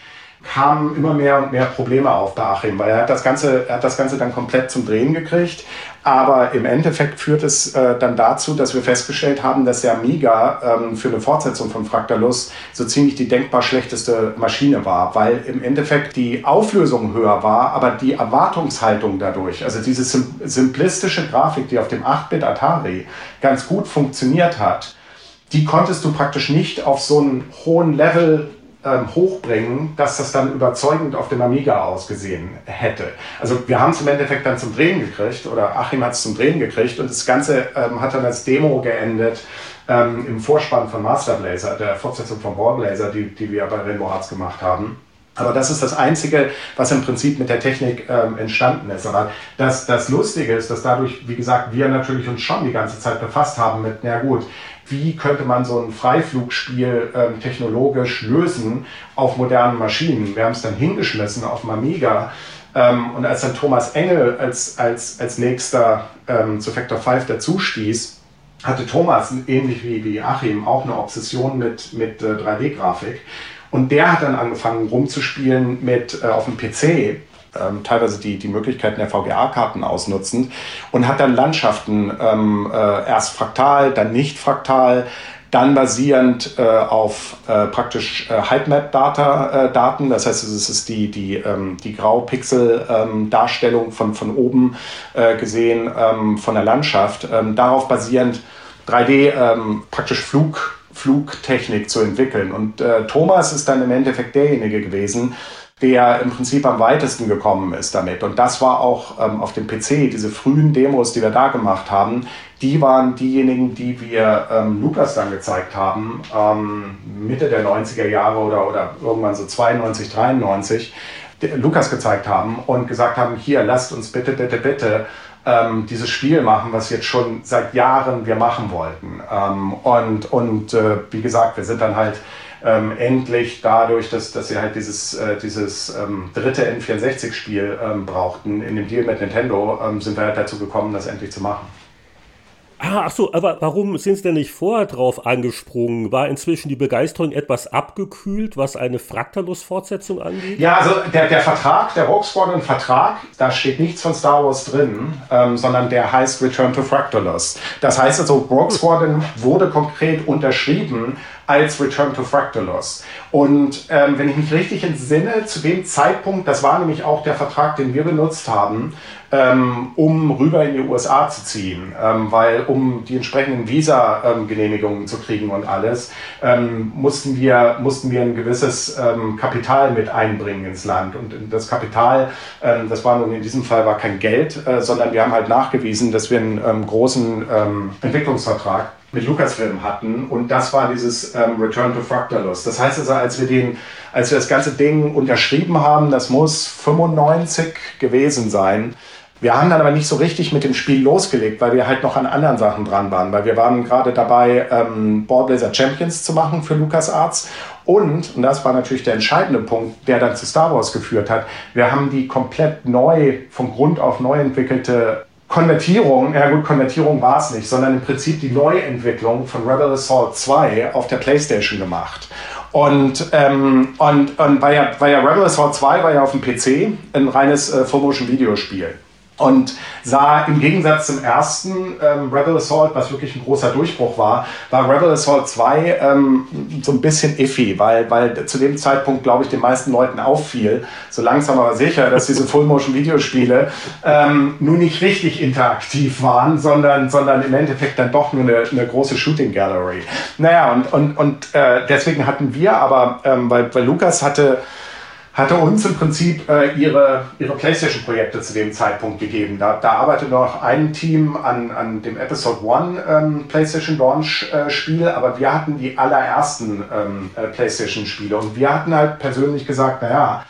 kamen immer mehr und mehr Probleme auf bei Achim, weil er hat das Ganze, er hat das Ganze dann komplett zum Drehen gekriegt. Aber im Endeffekt führt es äh, dann dazu, dass wir festgestellt haben, dass der Amiga ähm, für eine Fortsetzung von Fractalus so ziemlich die denkbar schlechteste Maschine war, weil im Endeffekt die Auflösung höher war, aber die Erwartungshaltung dadurch, also diese sim simplistische Grafik, die auf dem 8-Bit Atari ganz gut funktioniert hat, die konntest du praktisch nicht auf so einem hohen Level ähm, hochbringen, dass das dann überzeugend auf dem Amiga ausgesehen hätte. Also wir haben es im Endeffekt dann zum Drehen gekriegt oder Achim hat es zum Drehen gekriegt und das Ganze ähm, hat dann als Demo geendet ähm, im Vorspann von Master Blazer, der Fortsetzung von Ball Blazer, die, die wir bei Rainbow Arts gemacht haben. Aber das ist das Einzige, was im Prinzip mit der Technik ähm, entstanden ist. Aber das, das Lustige ist, dass dadurch, wie gesagt, wir natürlich uns schon die ganze Zeit befasst haben mit, na gut, wie könnte man so ein Freiflugspiel ähm, technologisch lösen auf modernen Maschinen. Wir haben es dann hingeschmissen auf dem Amiga. Ähm, und als dann Thomas Engel als, als, als nächster ähm, zu Factor 5 dazu stieß, hatte Thomas, ähnlich wie, wie Achim, auch eine Obsession mit, mit äh, 3D-Grafik. Und der hat dann angefangen rumzuspielen mit äh, auf dem PC ähm, teilweise die, die Möglichkeiten der VGA-Karten ausnutzend und hat dann Landschaften ähm, äh, erst fraktal, dann nicht fraktal, dann basierend äh, auf äh, praktisch äh, Heightmap-Daten, äh, das heißt, es ist die, die, ähm, die Graupixel-Darstellung ähm, von, von oben äh, gesehen ähm, von der Landschaft, ähm, darauf basierend 3D ähm, praktisch Flug, Flugtechnik zu entwickeln. Und äh, Thomas ist dann im Endeffekt derjenige gewesen, der im Prinzip am weitesten gekommen ist damit. Und das war auch ähm, auf dem PC, diese frühen Demos, die wir da gemacht haben, die waren diejenigen, die wir ähm, Lukas dann gezeigt haben, ähm, Mitte der 90er Jahre oder, oder irgendwann so 92, 93, Lukas gezeigt haben und gesagt haben, hier, lasst uns bitte, bitte, bitte ähm, dieses Spiel machen, was jetzt schon seit Jahren wir machen wollten. Ähm, und und äh, wie gesagt, wir sind dann halt ähm, endlich dadurch, dass, dass sie halt dieses, äh, dieses ähm, dritte N64-Spiel ähm, brauchten, in dem Deal mit Nintendo, ähm, sind wir halt dazu gekommen, das endlich zu machen. Ah, ach so, aber warum sind Sie denn nicht vorher drauf angesprungen? War inzwischen die Begeisterung etwas abgekühlt, was eine Fraktalus-Fortsetzung angeht? Ja, also der, der Vertrag, der Rogue Squadron-Vertrag, da steht nichts von Star Wars drin, ähm, sondern der heißt Return to Fractalus. Das heißt also, Rogue Squadron wurde konkret unterschrieben als Return to Fractalus. Und ähm, wenn ich mich richtig entsinne, zu dem Zeitpunkt, das war nämlich auch der Vertrag, den wir benutzt haben, ähm, um rüber in die USA zu ziehen, ähm, weil um die entsprechenden Visa-Genehmigungen zu kriegen und alles, ähm, mussten, wir, mussten wir ein gewisses ähm, Kapital mit einbringen ins Land. Und das Kapital, ähm, das war nun in diesem Fall war kein Geld, äh, sondern wir haben halt nachgewiesen, dass wir einen ähm, großen Entwicklungsvertrag mit Lucasfilm hatten und das war dieses ähm, Return to Fractalus. Das heißt also, als wir den, als wir das ganze Ding unterschrieben haben, das muss 95 gewesen sein, wir haben dann aber nicht so richtig mit dem Spiel losgelegt, weil wir halt noch an anderen Sachen dran waren, weil wir waren gerade dabei, ähm, Ballblazer Champions zu machen für LucasArts und, und das war natürlich der entscheidende Punkt, der dann zu Star Wars geführt hat, wir haben die komplett neu, von Grund auf neu entwickelte Konvertierung, ja gut, Konvertierung war es nicht, sondern im Prinzip die Neuentwicklung von Rebel Assault 2 auf der PlayStation gemacht. Und, ähm, und, und war, ja, war ja Rebel Assault 2 war ja auf dem PC ein reines äh, Full-Motion-Videospiel und sah im Gegensatz zum ersten ähm, Rebel Assault, was wirklich ein großer Durchbruch war, war Rebel Assault 2 ähm, so ein bisschen iffy, weil, weil zu dem Zeitpunkt, glaube ich, den meisten Leuten auffiel, so langsam aber sicher, dass diese [LAUGHS] Full-Motion-Videospiele ähm, nur nicht richtig interaktiv waren, sondern, sondern im Endeffekt dann doch nur eine, eine große Shooting-Gallery. Naja, und, und, und äh, deswegen hatten wir aber, ähm, weil, weil Lukas hatte hatte uns im Prinzip äh, ihre, ihre PlayStation-Projekte zu dem Zeitpunkt gegeben. Da, da arbeitet noch ein Team an, an dem Episode 1 ähm, PlayStation Launch-Spiel, äh, aber wir hatten die allerersten ähm, äh, PlayStation-Spiele und wir hatten halt persönlich gesagt, naja,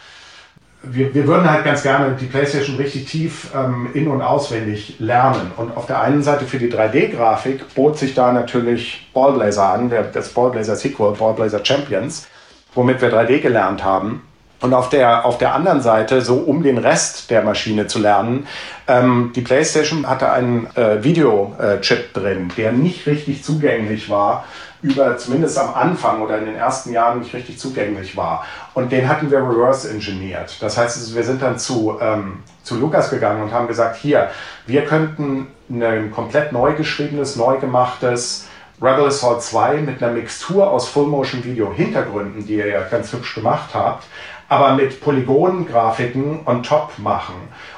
wir, wir würden halt ganz gerne die PlayStation richtig tief ähm, in- und auswendig lernen. Und auf der einen Seite für die 3D-Grafik bot sich da natürlich Ballblazer an, das Ballblazer Sequel, Ballblazer Champions, womit wir 3D gelernt haben. Und auf der, auf der anderen Seite, so um den Rest der Maschine zu lernen, ähm, die PlayStation hatte einen äh, Videochip drin, der nicht richtig zugänglich war, über zumindest am Anfang oder in den ersten Jahren nicht richtig zugänglich war. Und den hatten wir reverse engineert. Das heißt, wir sind dann zu, ähm, zu Lukas gegangen und haben gesagt, hier, wir könnten ein komplett neu geschriebenes, neu gemachtes Rebel Assault 2 mit einer Mixtur aus Full-Motion-Video-Hintergründen, die ihr ja ganz hübsch gemacht habt, aber mit Polygon-Grafiken on top machen.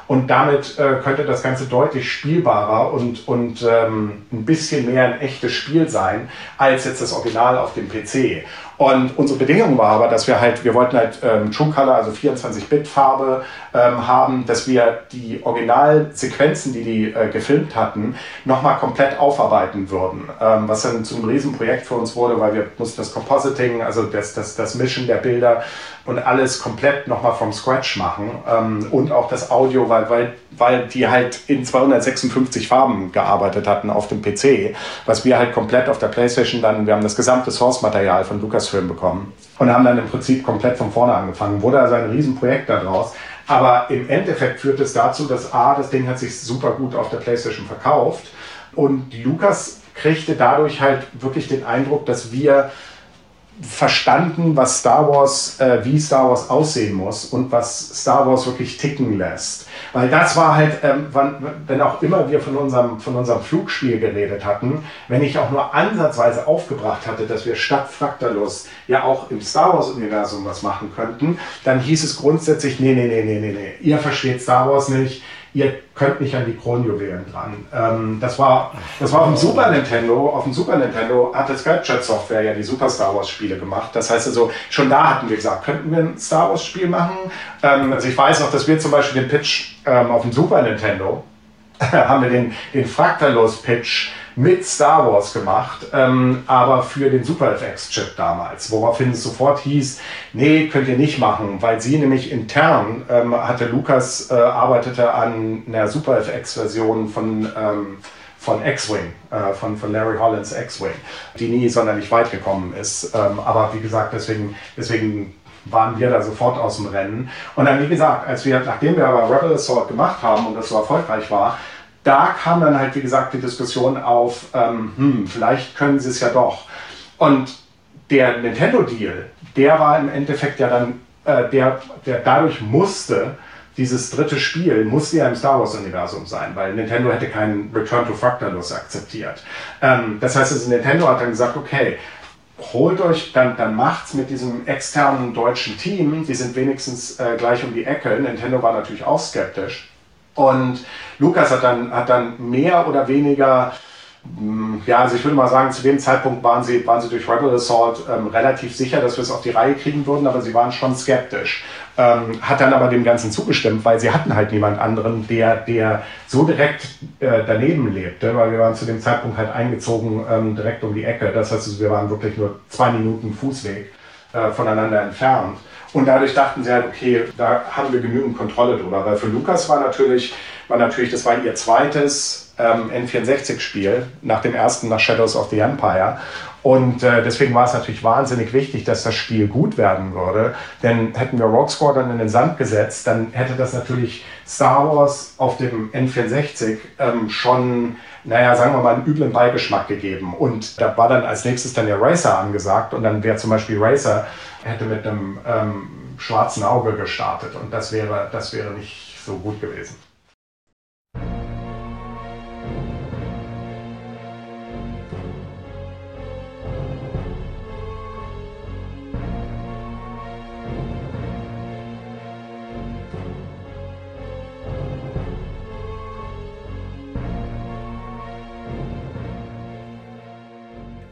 Und damit äh, könnte das Ganze deutlich spielbarer und, und ähm, ein bisschen mehr ein echtes Spiel sein, als jetzt das Original auf dem PC. Und unsere Bedingung war aber, dass wir halt, wir wollten halt ähm, True Color, also 24-Bit-Farbe ähm, haben, dass wir die Originalsequenzen, die die äh, gefilmt hatten, nochmal komplett aufarbeiten würden. Ähm, was dann zu einem Riesenprojekt für uns wurde, weil wir mussten das Compositing, also das, das, das Mischen der Bilder und alles komplett nochmal vom Scratch machen. Ähm, und auch das Audio, weil, weil, weil die halt in 256 Farben gearbeitet hatten auf dem PC, was wir halt komplett auf der Playstation dann, wir haben das gesamte Source-Material von Lucas Film bekommen und haben dann im Prinzip komplett von vorne angefangen. Wurde also ein Riesenprojekt daraus. Aber im Endeffekt führt es dazu, dass A, das Ding hat sich super gut auf der PlayStation verkauft und Lukas kriegte dadurch halt wirklich den Eindruck, dass wir verstanden, was Star Wars, äh, wie Star Wars aussehen muss und was Star Wars wirklich ticken lässt. Weil das war halt, ähm, wann, wenn auch immer wir von unserem, von unserem Flugspiel geredet hatten, wenn ich auch nur ansatzweise aufgebracht hatte, dass wir statt Fractalus ja auch im Star Wars-Universum was machen könnten, dann hieß es grundsätzlich, nee, nee, nee, nee, nee, nee, ihr versteht Star Wars nicht, ihr könnt nicht an die Kronjuwelen dran. Ähm, das, war, das war auf dem Super Nintendo. Auf dem Super Nintendo hatte Scratchet Software ja die Super Star Wars Spiele gemacht. Das heißt also, schon da hatten wir gesagt, könnten wir ein Star Wars Spiel machen? Ähm, also ich weiß noch, dass wir zum Beispiel den Pitch ähm, auf dem Super Nintendo [LAUGHS] haben wir den, den Fractalus Pitch mit Star Wars gemacht, ähm, aber für den Super FX-Chip damals, woraufhin es sofort hieß, nee, könnt ihr nicht machen, weil sie nämlich intern ähm, hatte Lukas äh, arbeitete an einer Super FX-Version von ähm, von X-Wing, äh, von, von Larry Hollands X-Wing, die nie sonderlich weit gekommen ist. Ähm, aber wie gesagt, deswegen, deswegen waren wir da sofort aus dem Rennen. Und dann, wie gesagt, als wir, nachdem wir aber Rebel Assault gemacht haben und das so erfolgreich war, da kam dann halt, wie gesagt, die Diskussion auf, ähm, hm, vielleicht können sie es ja doch. Und der Nintendo-Deal, der war im Endeffekt ja dann, äh, der, der dadurch musste, dieses dritte Spiel musste ja im Star Wars-Universum sein, weil Nintendo hätte keinen Return to Fractalus akzeptiert. Ähm, das heißt, also Nintendo hat dann gesagt, okay, holt euch, dann, dann macht's mit diesem externen deutschen Team, die sind wenigstens äh, gleich um die Ecke. Nintendo war natürlich auch skeptisch. Und Lukas hat dann, hat dann mehr oder weniger, hm, ja, also ich würde mal sagen, zu dem Zeitpunkt waren sie, waren sie durch Rebel Assault ähm, relativ sicher, dass wir es auf die Reihe kriegen würden, aber sie waren schon skeptisch. Ähm, hat dann aber dem Ganzen zugestimmt, weil sie hatten halt niemand anderen, der, der so direkt äh, daneben lebte, weil wir waren zu dem Zeitpunkt halt eingezogen ähm, direkt um die Ecke. Das heißt, wir waren wirklich nur zwei Minuten Fußweg äh, voneinander entfernt. Und dadurch dachten sie halt, okay, da haben wir genügend Kontrolle drüber. Weil für Lukas war natürlich, war natürlich, das war ihr zweites ähm, N64-Spiel nach dem ersten, nach Shadows of the Empire. Und äh, deswegen war es natürlich wahnsinnig wichtig, dass das Spiel gut werden würde. Denn hätten wir Rogue Squadron in den Sand gesetzt, dann hätte das natürlich Star Wars auf dem N64 ähm, schon, naja, sagen wir mal, einen üblen Beigeschmack gegeben. Und da war dann als nächstes dann ja Racer angesagt. Und dann wäre zum Beispiel Racer hätte mit einem ähm, schwarzen Auge gestartet. Und das wäre, das wäre nicht so gut gewesen.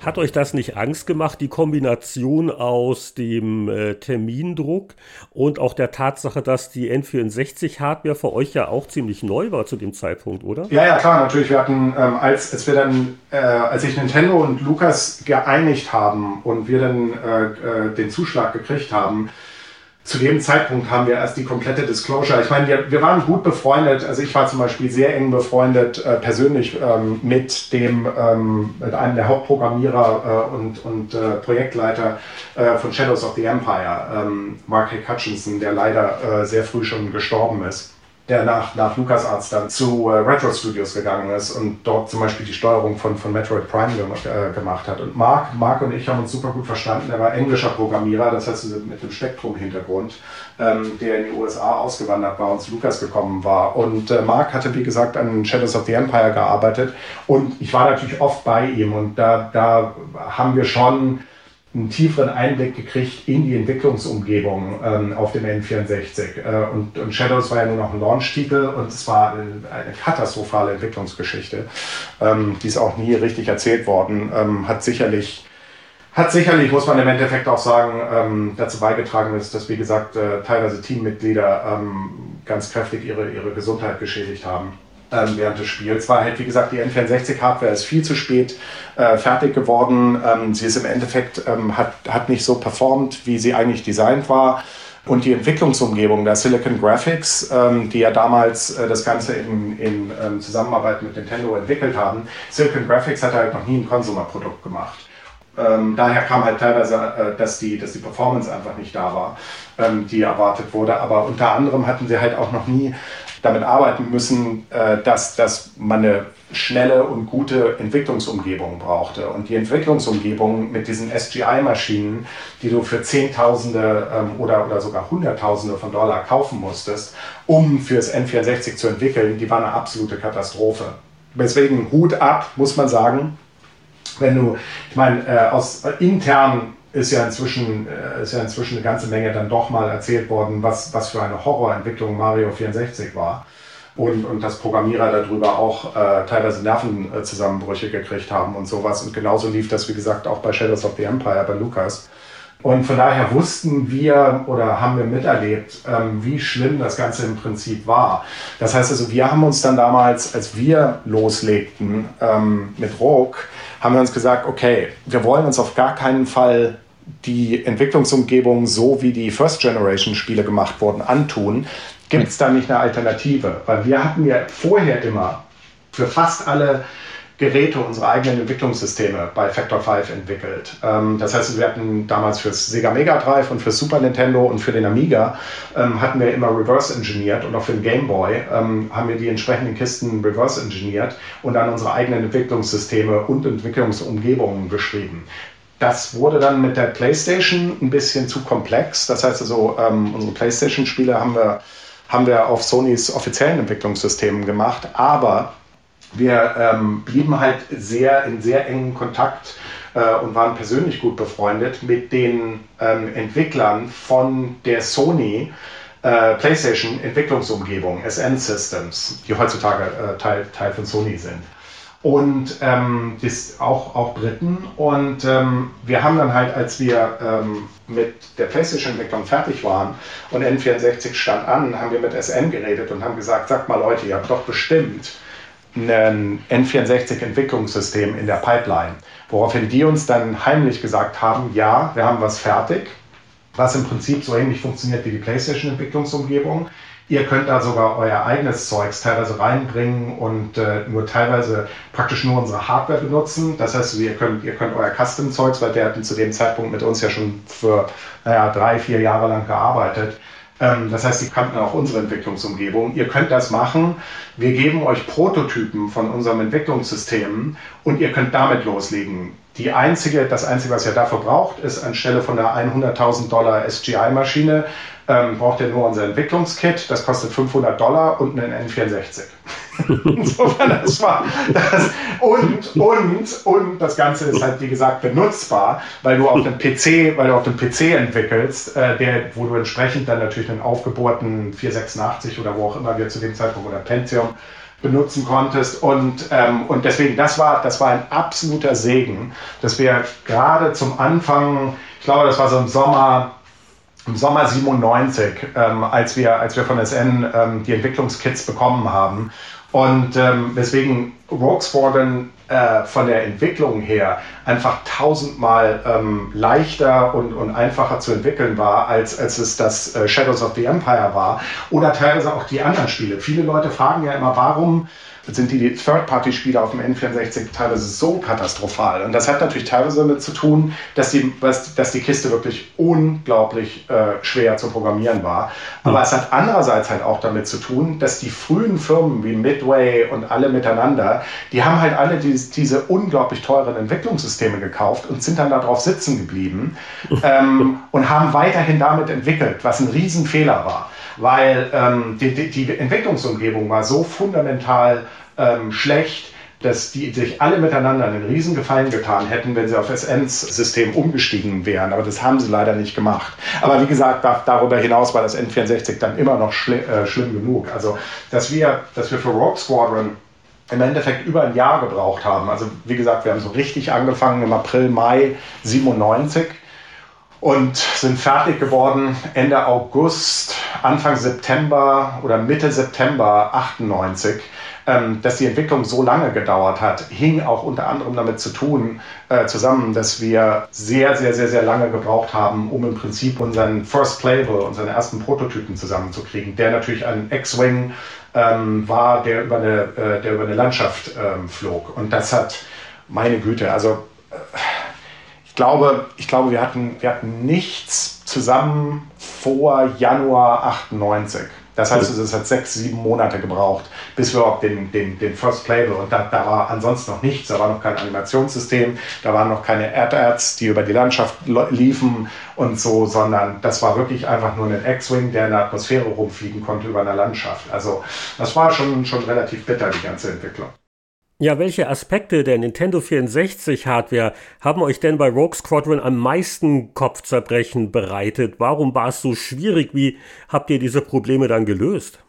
Hat euch das nicht Angst gemacht, die Kombination aus dem äh, Termindruck und auch der Tatsache, dass die N64-Hardware für euch ja auch ziemlich neu war zu dem Zeitpunkt, oder? Ja, ja, klar, natürlich. Wir hatten, ähm, als, als wir dann, äh, als sich Nintendo und Lukas geeinigt haben und wir dann äh, äh den Zuschlag gekriegt haben, zu dem Zeitpunkt haben wir erst die komplette Disclosure. Ich meine, wir, wir waren gut befreundet. Also ich war zum Beispiel sehr eng befreundet äh, persönlich ähm, mit dem ähm, mit einem der Hauptprogrammierer äh, und, und äh, Projektleiter äh, von Shadows of the Empire, ähm, Mark Hutchinson, der leider äh, sehr früh schon gestorben ist der nach, nach LucasArts dann zu äh, Retro Studios gegangen ist und dort zum Beispiel die Steuerung von, von Metroid Prime äh, gemacht hat. Und Mark, Mark und ich haben uns super gut verstanden. Er war englischer Programmierer, das heißt mit dem Spektrum-Hintergrund, ähm, der in die USA ausgewandert war und zu Lucas gekommen war. Und äh, Mark hatte, wie gesagt, an Shadows of the Empire gearbeitet und ich war natürlich oft bei ihm und da, da haben wir schon einen tieferen Einblick gekriegt in die Entwicklungsumgebung ähm, auf dem N64. Äh, und, und, Shadows war ja nur noch ein Launch-Titel und es war eine, katastrophale Entwicklungsgeschichte. Ähm, die ist auch nie richtig erzählt worden. Ähm, hat sicherlich hat sicherlich, muss man im Endeffekt auch sagen, ähm, dazu beigetragen, dass, dass wie gesagt, äh, teilweise Teammitglieder ähm, ganz kräftig ihre, ihre Gesundheit geschädigt haben ähm, während des Spiels. War halt, wie gesagt, die N64-Hardware ist viel zu spät äh, fertig geworden. Ähm, sie ist im Endeffekt, ähm, hat, hat nicht so performt, wie sie eigentlich designt war. Und die Entwicklungsumgebung der Silicon Graphics, ähm, die ja damals äh, das Ganze in, in ähm, Zusammenarbeit mit Nintendo entwickelt haben, Silicon Graphics hat halt noch nie ein Consumer-Produkt gemacht. Ähm, daher kam halt teilweise, äh, dass, die, dass die Performance einfach nicht da war, ähm, die erwartet wurde. Aber unter anderem hatten sie halt auch noch nie damit arbeiten müssen, äh, dass, dass man eine schnelle und gute Entwicklungsumgebung brauchte. Und die Entwicklungsumgebung mit diesen SGI-Maschinen, die du für Zehntausende ähm, oder, oder sogar Hunderttausende von Dollar kaufen musstest, um fürs N64 zu entwickeln, die war eine absolute Katastrophe. Deswegen Hut ab, muss man sagen. Wenn du, ich meine, äh, aus äh, intern ist ja inzwischen, äh, ist ja inzwischen eine ganze Menge dann doch mal erzählt worden, was, was für eine Horrorentwicklung Mario 64 war. und, und dass Programmierer darüber auch äh, teilweise Nervenzusammenbrüche gekriegt haben und sowas. Und genauso lief das, wie gesagt, auch bei Shadows of the Empire, bei Lucas. Und von daher wussten wir oder haben wir miterlebt, ähm, wie schlimm das Ganze im Prinzip war. Das heißt also, wir haben uns dann damals, als wir loslegten ähm, mit Rogue, haben wir uns gesagt, okay, wir wollen uns auf gar keinen Fall die Entwicklungsumgebung so wie die First Generation Spiele gemacht wurden antun. Gibt es da nicht eine Alternative? Weil wir hatten ja vorher immer für fast alle Geräte, unsere eigenen Entwicklungssysteme bei Factor 5 entwickelt. Ähm, das heißt, wir hatten damals fürs Sega Mega Drive und für Super Nintendo und für den Amiga ähm, hatten wir immer reverse engineert und auch für den Game Boy ähm, haben wir die entsprechenden Kisten reverse engineert und dann unsere eigenen Entwicklungssysteme und Entwicklungsumgebungen beschrieben. Das wurde dann mit der PlayStation ein bisschen zu komplex. Das heißt also, unsere PlayStation-Spiele haben wir, haben wir auf Sonys offiziellen Entwicklungssystemen gemacht, aber wir ähm, blieben halt sehr in sehr engen Kontakt äh, und waren persönlich gut befreundet mit den ähm, Entwicklern von der Sony äh, PlayStation Entwicklungsumgebung, SN Systems, die heutzutage äh, Teil, Teil von Sony sind. Und ähm, das auch, auch Briten. Und ähm, wir haben dann halt, als wir ähm, mit der PlayStation-Entwicklung fertig waren und N64 stand an, haben wir mit SN geredet und haben gesagt, sagt mal Leute, ihr habt doch bestimmt ein N64-Entwicklungssystem in der Pipeline. Woraufhin die uns dann heimlich gesagt haben, ja, wir haben was fertig, was im Prinzip so ähnlich funktioniert wie die PlayStation-Entwicklungsumgebung. Ihr könnt da sogar euer eigenes Zeugs teilweise reinbringen und äh, nur teilweise praktisch nur unsere Hardware benutzen. Das heißt, ihr könnt, ihr könnt euer Custom-Zeugs, weil der hat zu dem Zeitpunkt mit uns ja schon für naja, drei, vier Jahre lang gearbeitet das heißt, Sie kannten auch unsere Entwicklungsumgebung. Ihr könnt das machen. Wir geben euch Prototypen von unserem Entwicklungssystem und ihr könnt damit loslegen. Die einzige, das Einzige, was ihr dafür braucht, ist anstelle von einer 100.000 Dollar SGI-Maschine, ähm, braucht ihr nur unser Entwicklungskit. Das kostet 500 Dollar und einen N64. [LAUGHS] Insofern, das war das. Und, und, und das Ganze ist halt, wie gesagt, benutzbar, weil du auf dem PC, weil du auf dem PC entwickelst, äh, der, wo du entsprechend dann natürlich einen aufgebohrten 486 oder wo auch immer wir zu dem Zeitpunkt oder Pentium benutzen konntest. Und, ähm, und deswegen, das war, das war ein absoluter Segen, dass wir gerade zum Anfang, ich glaube, das war so im Sommer, im Sommer 97, ähm, als, wir, als wir von SN ähm, die Entwicklungskits bekommen haben und ähm, weswegen Rogue Squadron äh, von der Entwicklung her einfach tausendmal ähm, leichter und, und einfacher zu entwickeln war, als, als es das äh, Shadows of the Empire war. Oder teilweise auch die anderen Spiele. Viele Leute fragen ja immer, warum sind die Third-Party-Spiele auf dem N64 teilweise so katastrophal. Und das hat natürlich teilweise damit zu tun, dass die, dass die Kiste wirklich unglaublich äh, schwer zu programmieren war. Aber mhm. es hat andererseits halt auch damit zu tun, dass die frühen Firmen wie Midway und alle miteinander, die haben halt alle diese, diese unglaublich teuren Entwicklungssysteme gekauft und sind dann darauf sitzen geblieben [LAUGHS] ähm, und haben weiterhin damit entwickelt, was ein Riesenfehler war weil ähm, die, die, die, Entwicklungsumgebung war so fundamental ähm, schlecht, dass die sich alle miteinander einen Riesengefallen getan hätten, wenn sie auf SNs System umgestiegen wären. Aber das haben sie leider nicht gemacht. Aber wie gesagt, da, darüber hinaus war das N64 dann immer noch schli äh, schlimm genug. Also, dass wir, dass wir für Rogue Squadron im Endeffekt über ein Jahr gebraucht haben. Also, wie gesagt, wir haben so richtig angefangen im April, Mai 97 und sind fertig geworden Ende August, Anfang September oder Mitte September 98. Ähm, dass die Entwicklung so lange gedauert hat, hing auch unter anderem damit zu tun, äh, zusammen, dass wir sehr, sehr, sehr, sehr lange gebraucht haben, um im Prinzip unseren First Playable, unseren ersten Prototypen zusammenzukriegen, der natürlich ein X-Wing ähm, war, der über eine, äh, der über eine Landschaft ähm, flog. Und das hat, meine Güte, also äh, glaube, ich glaube wir, hatten, wir hatten nichts zusammen vor Januar 98. Das heißt, es hat sechs, sieben Monate gebraucht, bis wir überhaupt den, den, den First Playable und da, da war ansonsten noch nichts, da war noch kein Animationssystem, da waren noch keine AdAds, die über die Landschaft liefen und so, sondern das war wirklich einfach nur ein X-Wing, der in der Atmosphäre rumfliegen konnte über einer Landschaft. Also das war schon, schon relativ bitter, die ganze Entwicklung. Ja, welche Aspekte der Nintendo 64 Hardware haben euch denn bei Rogue Squadron am meisten Kopfzerbrechen bereitet? Warum war es so schwierig? Wie habt ihr diese Probleme dann gelöst?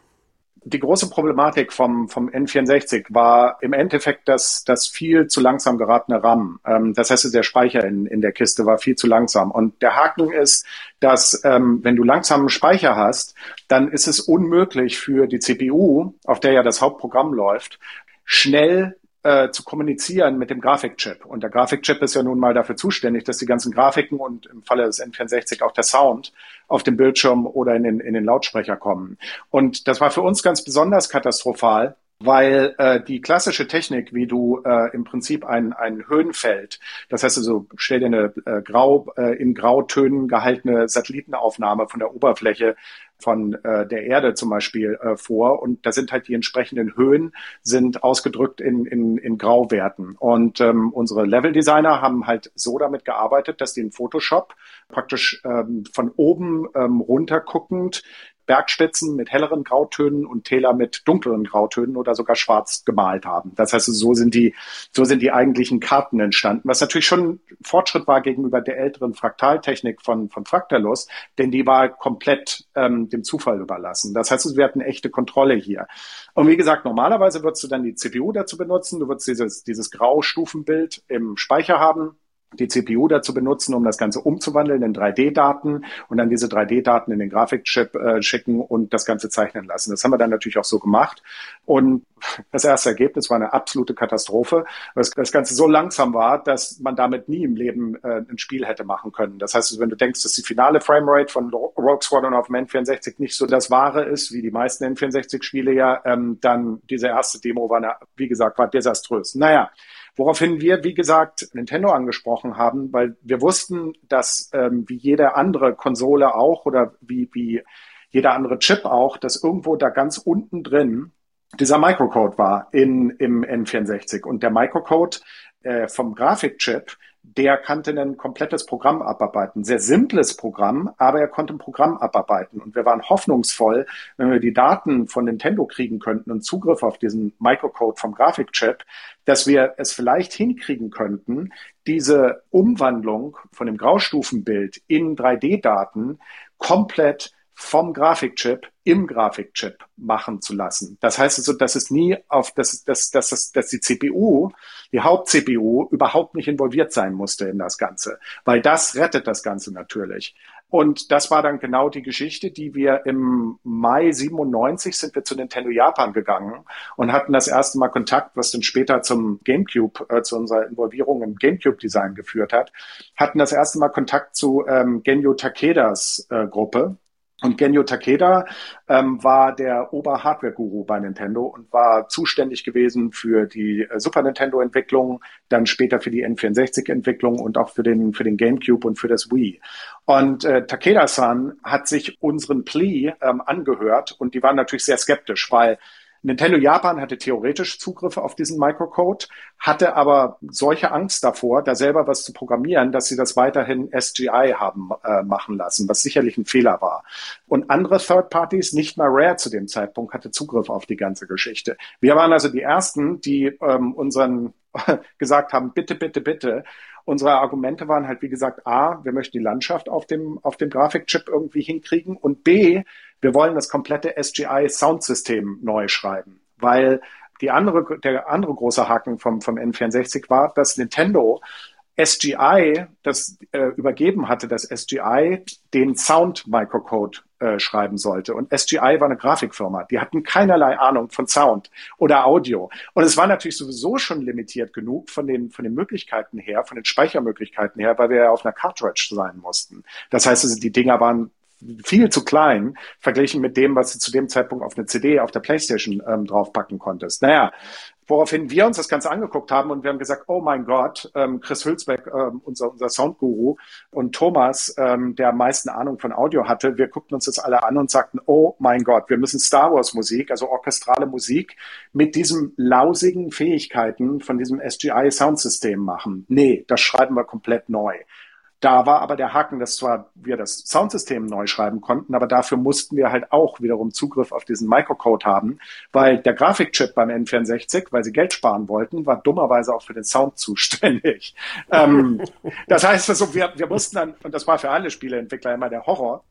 Die große Problematik vom, vom N64 war im Endeffekt das, das viel zu langsam geratene RAM. Ähm, das heißt, der Speicher in, in der Kiste war viel zu langsam. Und der Haken ist, dass ähm, wenn du langsamen Speicher hast, dann ist es unmöglich für die CPU, auf der ja das Hauptprogramm läuft, schnell äh, zu kommunizieren mit dem Grafikchip. Und der Grafikchip ist ja nun mal dafür zuständig, dass die ganzen Grafiken und im Falle des N64 auch der Sound auf dem Bildschirm oder in den, in den Lautsprecher kommen. Und das war für uns ganz besonders katastrophal, weil äh, die klassische Technik, wie du äh, im Prinzip ein, ein Höhenfeld, das heißt also, stell dir eine äh, grau, äh, in Grautönen gehaltene Satellitenaufnahme von der Oberfläche von äh, der Erde zum Beispiel äh, vor. Und da sind halt die entsprechenden Höhen sind ausgedrückt in, in, in Grauwerten. Und ähm, unsere Level-Designer haben halt so damit gearbeitet, dass die in Photoshop praktisch ähm, von oben ähm, runter guckend Bergspitzen mit helleren Grautönen und Täler mit dunkleren Grautönen oder sogar schwarz gemalt haben. Das heißt, so sind die, so sind die eigentlichen Karten entstanden, was natürlich schon Fortschritt war gegenüber der älteren Fraktaltechnik von, von Fractalus, denn die war komplett ähm, dem Zufall überlassen. Das heißt, wir hatten echte Kontrolle hier. Und wie gesagt, normalerweise würdest du dann die CPU dazu benutzen, du würdest dieses, dieses Graustufenbild im Speicher haben, die CPU dazu benutzen, um das Ganze umzuwandeln in 3D-Daten und dann diese 3D-Daten in den Grafikchip äh, schicken und das Ganze zeichnen lassen. Das haben wir dann natürlich auch so gemacht. Und das erste Ergebnis war eine absolute Katastrophe, weil das Ganze so langsam war, dass man damit nie im Leben äh, ein Spiel hätte machen können. Das heißt, wenn du denkst, dass die finale Framerate von Rogue Squadron auf dem N64 nicht so das Wahre ist, wie die meisten N64-Spiele ja, ähm, dann diese erste Demo war, eine, wie gesagt, war desaströs. Naja, Woraufhin wir, wie gesagt, Nintendo angesprochen haben, weil wir wussten, dass ähm, wie jede andere Konsole auch oder wie, wie jeder andere Chip auch, dass irgendwo da ganz unten drin dieser Microcode war in, im N64. Und der Microcode äh, vom Grafikchip, der kannte ein komplettes Programm abarbeiten. Sehr simples Programm, aber er konnte ein Programm abarbeiten. Und wir waren hoffnungsvoll, wenn wir die Daten von Nintendo kriegen könnten und Zugriff auf diesen Microcode vom Grafikchip, dass wir es vielleicht hinkriegen könnten, diese Umwandlung von dem Graustufenbild in 3D-Daten komplett vom Grafikchip im Grafikchip machen zu lassen. Das heißt also, dass es nie auf, dass, dass, dass, dass die CPU, die Haupt-CPU überhaupt nicht involviert sein musste in das Ganze, weil das rettet das Ganze natürlich. Und das war dann genau die Geschichte, die wir im Mai 97 sind wir zu Nintendo Japan gegangen und hatten das erste Mal Kontakt, was dann später zum GameCube, äh, zu unserer Involvierung im GameCube-Design geführt hat, hatten das erste Mal Kontakt zu ähm, Genyo Takedas äh, Gruppe, und Genyo Takeda ähm, war der Ober-Hardware-Guru bei Nintendo und war zuständig gewesen für die äh, Super Nintendo-Entwicklung, dann später für die N64-Entwicklung und auch für den, für den GameCube und für das Wii. Und äh, Takeda-san hat sich unseren Plea ähm, angehört und die waren natürlich sehr skeptisch, weil Nintendo Japan hatte theoretisch Zugriff auf diesen Microcode, hatte aber solche Angst davor, da selber was zu programmieren, dass sie das weiterhin SGI haben äh, machen lassen, was sicherlich ein Fehler war. Und andere Third Parties, nicht mal Rare zu dem Zeitpunkt, hatte Zugriff auf die ganze Geschichte. Wir waren also die Ersten, die ähm, unseren [LAUGHS] gesagt haben, bitte, bitte, bitte. Unsere Argumente waren halt, wie gesagt, A, wir möchten die Landschaft auf dem, auf dem Grafikchip irgendwie hinkriegen und B, wir wollen das komplette SGI Soundsystem neu schreiben, weil die andere, der andere große Haken vom, vom N64 war, dass Nintendo SGI das äh, übergeben hatte, dass SGI den Sound Microcode äh, schreiben sollte. Und SGI war eine Grafikfirma. Die hatten keinerlei Ahnung von Sound oder Audio. Und es war natürlich sowieso schon limitiert genug von den, von den Möglichkeiten her, von den Speichermöglichkeiten her, weil wir ja auf einer Cartridge sein mussten. Das heißt, also, die Dinger waren viel zu klein verglichen mit dem, was du zu dem Zeitpunkt auf eine CD auf der Playstation ähm, draufpacken konntest. Naja, woraufhin wir uns das Ganze angeguckt haben und wir haben gesagt, oh mein Gott, ähm, Chris Hülsbeck, ähm, unser, unser Soundguru und Thomas, ähm, der am meisten Ahnung von Audio hatte, wir guckten uns das alle an und sagten, oh mein Gott, wir müssen Star Wars Musik, also orchestrale Musik mit diesen lausigen Fähigkeiten von diesem SGI Soundsystem machen. Nee, das schreiben wir komplett neu. Da war aber der Haken, dass zwar wir das Soundsystem neu schreiben konnten, aber dafür mussten wir halt auch wiederum Zugriff auf diesen Microcode haben, weil der Grafikchip beim N64, weil sie Geld sparen wollten, war dummerweise auch für den Sound zuständig. [LAUGHS] ähm, das heißt also, wir, wir mussten dann, und das war für alle Spieleentwickler immer der Horror,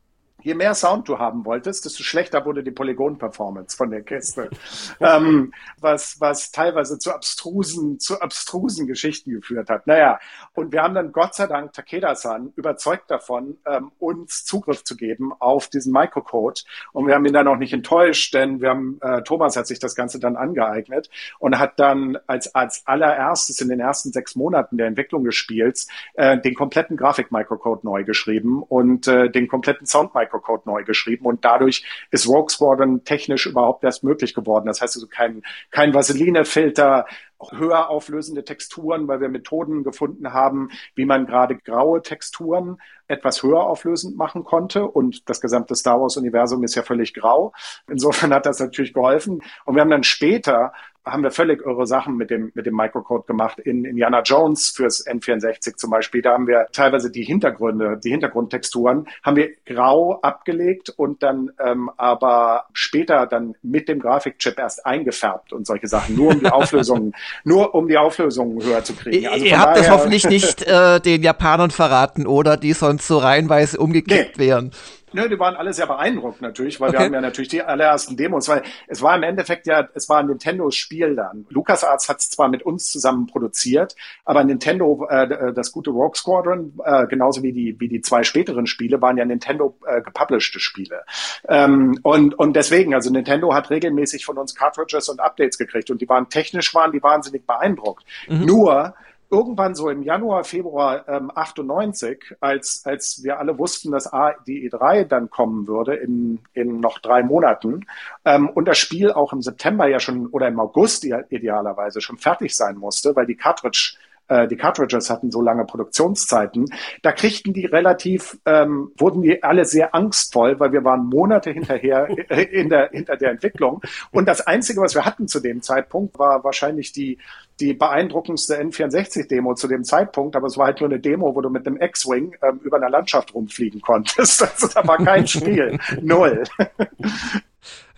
je mehr Sound du haben wolltest, desto schlechter wurde die Polygon-Performance von der Kiste. [LAUGHS] ähm, was, was teilweise zu abstrusen, zu abstrusen Geschichten geführt hat. Naja, und wir haben dann Gott sei Dank Takeda-san überzeugt davon, ähm, uns Zugriff zu geben auf diesen Microcode. Und wir haben ihn dann auch nicht enttäuscht, denn wir haben, äh, Thomas hat sich das Ganze dann angeeignet und hat dann als, als allererstes in den ersten sechs Monaten der Entwicklung des Spiels äh, den kompletten Grafik-Microcode neu geschrieben und äh, den kompletten Sound-Microcode Microcode neu geschrieben und dadurch ist Rogue Squadron technisch überhaupt erst möglich geworden. Das heißt also kein, kein Vaseline-Filter, höher auflösende Texturen, weil wir Methoden gefunden haben, wie man gerade graue Texturen etwas höher auflösend machen konnte. Und das gesamte Star Wars-Universum ist ja völlig grau. Insofern hat das natürlich geholfen. Und wir haben dann später haben wir völlig irre Sachen mit dem, mit dem Microcode gemacht. In Indiana Jones fürs N64 zum Beispiel, da haben wir teilweise die Hintergründe, die Hintergrundtexturen, haben wir grau abgelegt und dann ähm, aber später dann mit dem Grafikchip erst eingefärbt und solche Sachen, nur um die [LAUGHS] Auflösung, nur um die Auflösung höher zu kriegen. Also Ihr habt das hoffentlich nicht äh, den Japanern verraten, oder die sonst so reihenweise umgekippt nee. wären. Ne, die waren alle sehr beeindruckt natürlich, weil okay. wir haben ja natürlich die allerersten Demos, weil es war im Endeffekt ja, es war ein Nintendo-Spiel dann. LucasArts hat es zwar mit uns zusammen produziert, aber Nintendo, äh, das gute Rogue Squadron, äh, genauso wie die, wie die zwei späteren Spiele, waren ja Nintendo äh, gepublishte Spiele. Ähm, und, und deswegen, also Nintendo hat regelmäßig von uns Cartridges und Updates gekriegt und die waren technisch waren die wahnsinnig beeindruckt. Mhm. Nur irgendwann so im Januar, Februar ähm, 98, als, als wir alle wussten, dass A, die E3 dann kommen würde in, in noch drei Monaten ähm, und das Spiel auch im September ja schon oder im August idealerweise schon fertig sein musste, weil die Cartridge äh, die Cartridges hatten so lange Produktionszeiten, da kriegten die relativ, ähm, wurden die alle sehr angstvoll, weil wir waren Monate hinterher [LAUGHS] in der, hinter der Entwicklung. Und das Einzige, was wir hatten zu dem Zeitpunkt, war wahrscheinlich die, die beeindruckendste N64-Demo zu dem Zeitpunkt, aber es war halt nur eine Demo, wo du mit einem X-Wing ähm, über einer Landschaft rumfliegen konntest. [LAUGHS] Also da war kein Spiel. [LAUGHS] Null.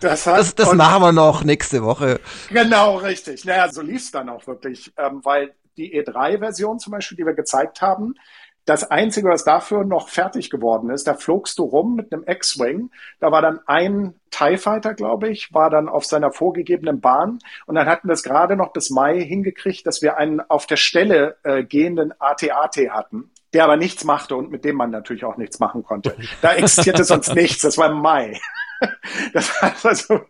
Das, hat, das, das machen wir noch nächste Woche. Genau, richtig. Naja, so lief's dann auch wirklich, ähm, weil die E3-Version zum Beispiel, die wir gezeigt haben, das Einzige, was dafür noch fertig geworden ist, da flogst du rum mit einem X-Wing. Da war dann ein TIE Fighter, glaube ich, war dann auf seiner vorgegebenen Bahn. Und dann hatten wir es gerade noch bis Mai hingekriegt, dass wir einen auf der Stelle äh, gehenden AT-AT hatten, der aber nichts machte und mit dem man natürlich auch nichts machen konnte. Da existierte sonst [LAUGHS] nichts. Das war im Mai. [LAUGHS] Das heißt also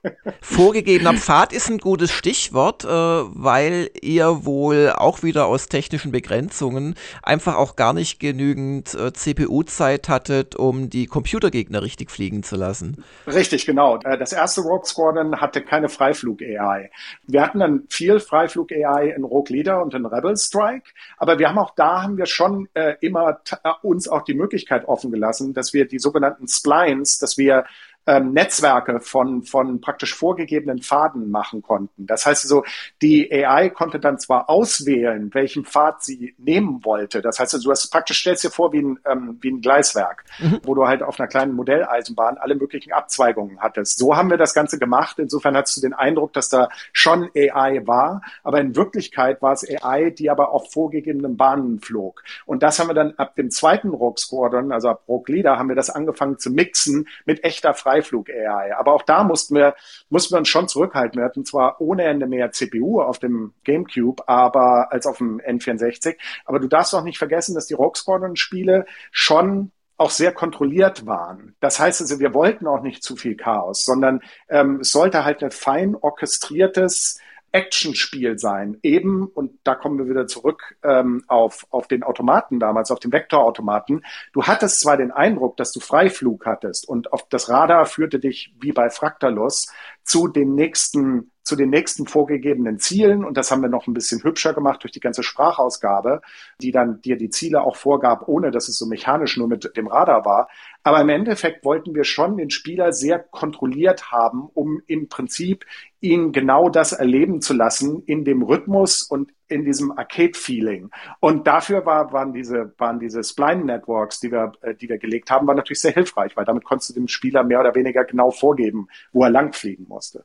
Vorgegebener Pfad ist ein gutes Stichwort, äh, weil ihr wohl auch wieder aus technischen Begrenzungen einfach auch gar nicht genügend äh, CPU-Zeit hattet, um die Computergegner richtig fliegen zu lassen. Richtig, genau. Äh, das erste Rogue Squadron hatte keine Freiflug-AI. Wir hatten dann viel Freiflug-AI in Rogue Leader und in Rebel Strike, aber wir haben auch da haben wir schon immer uns auch die Möglichkeit offen gelassen, dass wir die sogenannten Splines, dass wir ähm, Netzwerke von, von praktisch vorgegebenen Pfaden machen konnten. Das heißt also, die AI konnte dann zwar auswählen, welchen Pfad sie nehmen wollte. Das heißt also, du hast praktisch stellst dir vor wie ein, ähm, wie ein Gleiswerk, mhm. wo du halt auf einer kleinen Modelleisenbahn alle möglichen Abzweigungen hattest. So haben wir das Ganze gemacht. Insofern hast du den Eindruck, dass da schon AI war, aber in Wirklichkeit war es AI, die aber auf vorgegebenen Bahnen flog. Und das haben wir dann ab dem zweiten Rogue Squadron, also ab Rogue Leader, haben wir das angefangen zu mixen mit echter Freiheit Freiflug-AI. Aber auch da mussten wir, mussten wir uns schon zurückhalten. Wir hatten zwar ohne Ende mehr CPU auf dem GameCube, aber als auf dem N64. Aber du darfst auch nicht vergessen, dass die Rogue Squadron-Spiele schon auch sehr kontrolliert waren. Das heißt also, wir wollten auch nicht zu viel Chaos, sondern ähm, es sollte halt ein fein orchestriertes Actionspiel sein. Eben, und da kommen wir wieder zurück ähm, auf, auf den Automaten damals, auf den Vektorautomaten. Du hattest zwar den Eindruck, dass du Freiflug hattest und auf das Radar führte dich wie bei Fractalus zu den nächsten zu den nächsten vorgegebenen Zielen. Und das haben wir noch ein bisschen hübscher gemacht durch die ganze Sprachausgabe, die dann dir die Ziele auch vorgab, ohne dass es so mechanisch nur mit dem Radar war. Aber im Endeffekt wollten wir schon den Spieler sehr kontrolliert haben, um im Prinzip ihn genau das erleben zu lassen in dem Rhythmus und in diesem Arcade-Feeling. Und dafür war, waren diese, waren diese Spline-Networks, die wir, äh, die wir gelegt haben, war natürlich sehr hilfreich, weil damit konntest du dem Spieler mehr oder weniger genau vorgeben, wo er langfliegen musste.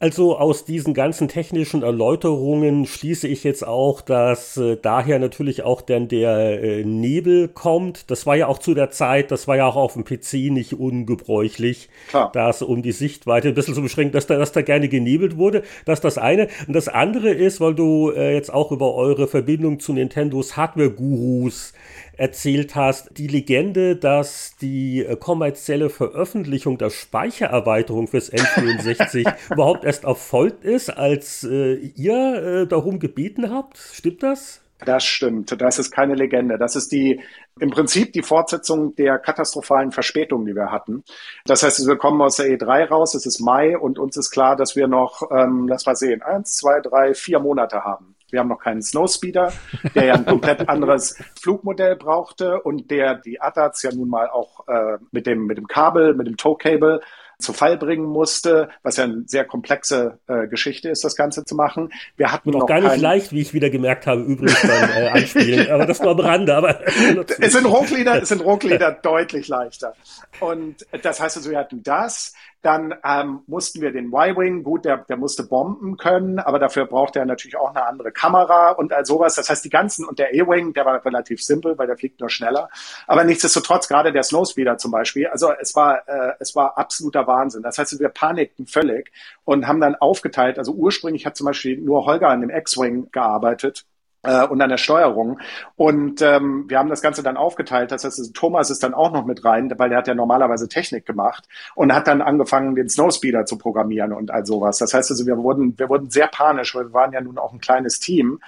Also aus diesen ganzen technischen Erläuterungen schließe ich jetzt auch, dass äh, daher natürlich auch dann der äh, Nebel kommt. Das war ja auch zu der Zeit, das war ja auch auf dem PC nicht ungebräuchlich, Klar. da es um die Sichtweite ein bisschen zu beschränken, dass da, dass da gerne genebelt wurde. Das ist das eine. Und das andere ist, weil du äh, jetzt auch über eure Verbindung zu Nintendos Hardware-Gurus erzählt hast, die Legende, dass die äh, kommerzielle Veröffentlichung der Speichererweiterung fürs N64 [LAUGHS] überhaupt erst erfolgt ist, als äh, ihr äh, darum gebeten habt. Stimmt das? Das stimmt. Das ist keine Legende. Das ist die, im Prinzip die Fortsetzung der katastrophalen Verspätung, die wir hatten. Das heißt, wir kommen aus der E3 raus, es ist Mai und uns ist klar, dass wir noch, ähm, lass mal sehen, eins, zwei, drei, vier Monate haben. Wir haben noch keinen Snowspeeder, der ja ein komplett anderes Flugmodell brauchte und der die ATATs ja nun mal auch äh, mit dem mit dem Kabel, mit dem Tow-Cable zu Fall bringen musste, was ja eine sehr komplexe äh, Geschichte ist, das Ganze zu machen. Wir hatten noch, noch gar nicht leicht, wie ich wieder gemerkt habe, übrigens beim äh, Anspielen, aber das nur am Rande. Aber [LAUGHS] es sind Rocklieder, es sind Rocklieder [LAUGHS] deutlich leichter. Und das heißt also, wir hatten das. Dann ähm, mussten wir den Y-Wing, gut, der, der musste bomben können, aber dafür brauchte er natürlich auch eine andere Kamera und all sowas. Das heißt, die ganzen, und der A-Wing, der war relativ simpel, weil der fliegt nur schneller. Aber nichtsdestotrotz, gerade der Snowspeeder zum Beispiel, also es war, äh, es war absoluter Wahnsinn. Das heißt, wir panikten völlig und haben dann aufgeteilt. Also ursprünglich hat zum Beispiel nur Holger an dem X-Wing gearbeitet und an der Steuerung. Und ähm, wir haben das Ganze dann aufgeteilt. Das heißt, Thomas ist dann auch noch mit rein, weil der hat ja normalerweise Technik gemacht und hat dann angefangen, den Snowspeeder zu programmieren und all sowas. Das heißt also, wir wurden, wir wurden sehr panisch, weil wir waren ja nun auch ein kleines Team.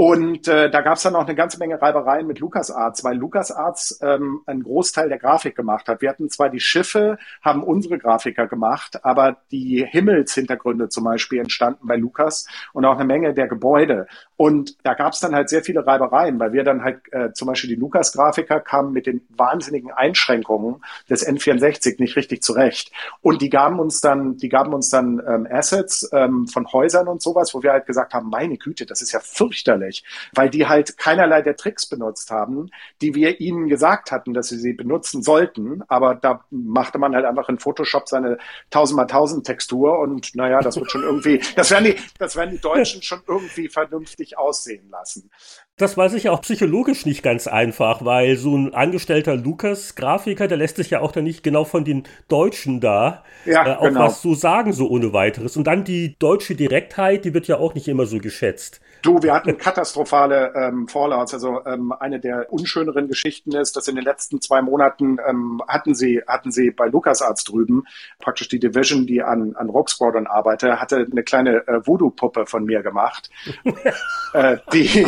Und äh, da gab es dann auch eine ganze Menge Reibereien mit LucasArts, weil LucasArts ähm, einen Großteil der Grafik gemacht hat. Wir hatten zwar die Schiffe, haben unsere Grafiker gemacht, aber die Himmelshintergründe zum Beispiel entstanden bei Lukas und auch eine Menge der Gebäude. Und da gab es dann halt sehr viele Reibereien, weil wir dann halt äh, zum Beispiel die Lukas-Grafiker kamen mit den wahnsinnigen Einschränkungen des N64 nicht richtig zurecht. Und die gaben uns dann, die gaben uns dann ähm, Assets ähm, von Häusern und sowas, wo wir halt gesagt haben, meine Güte, das ist ja fürchterlich, weil die halt keinerlei der Tricks benutzt haben, die wir ihnen gesagt hatten, dass sie sie benutzen sollten. Aber da machte man halt einfach in Photoshop seine 1000 mal 1000 Textur und naja, das wird schon irgendwie, das werden die, das werden die Deutschen schon irgendwie vernünftig vernünftig aussehen lassen. Das war sicher auch psychologisch nicht ganz einfach, weil so ein angestellter Lukas-Grafiker, der lässt sich ja auch dann nicht genau von den Deutschen da ja, äh, auch genau. was so sagen, so ohne weiteres. Und dann die deutsche Direktheit, die wird ja auch nicht immer so geschätzt. Du, wir hatten katastrophale ähm, Fallouts. Also ähm, eine der unschöneren Geschichten ist, dass in den letzten zwei Monaten ähm, hatten sie hatten sie bei LucasArts drüben praktisch die Division, die an an Rock Squadron arbeitet, hatte eine kleine äh, Voodoo-Puppe von mir gemacht, [LAUGHS] äh, die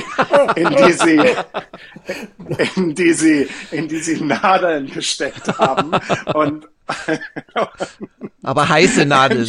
in die sie in die sie in die sie Nadeln gesteckt haben und [LAUGHS] aber heiße [LAUGHS] Nadeln.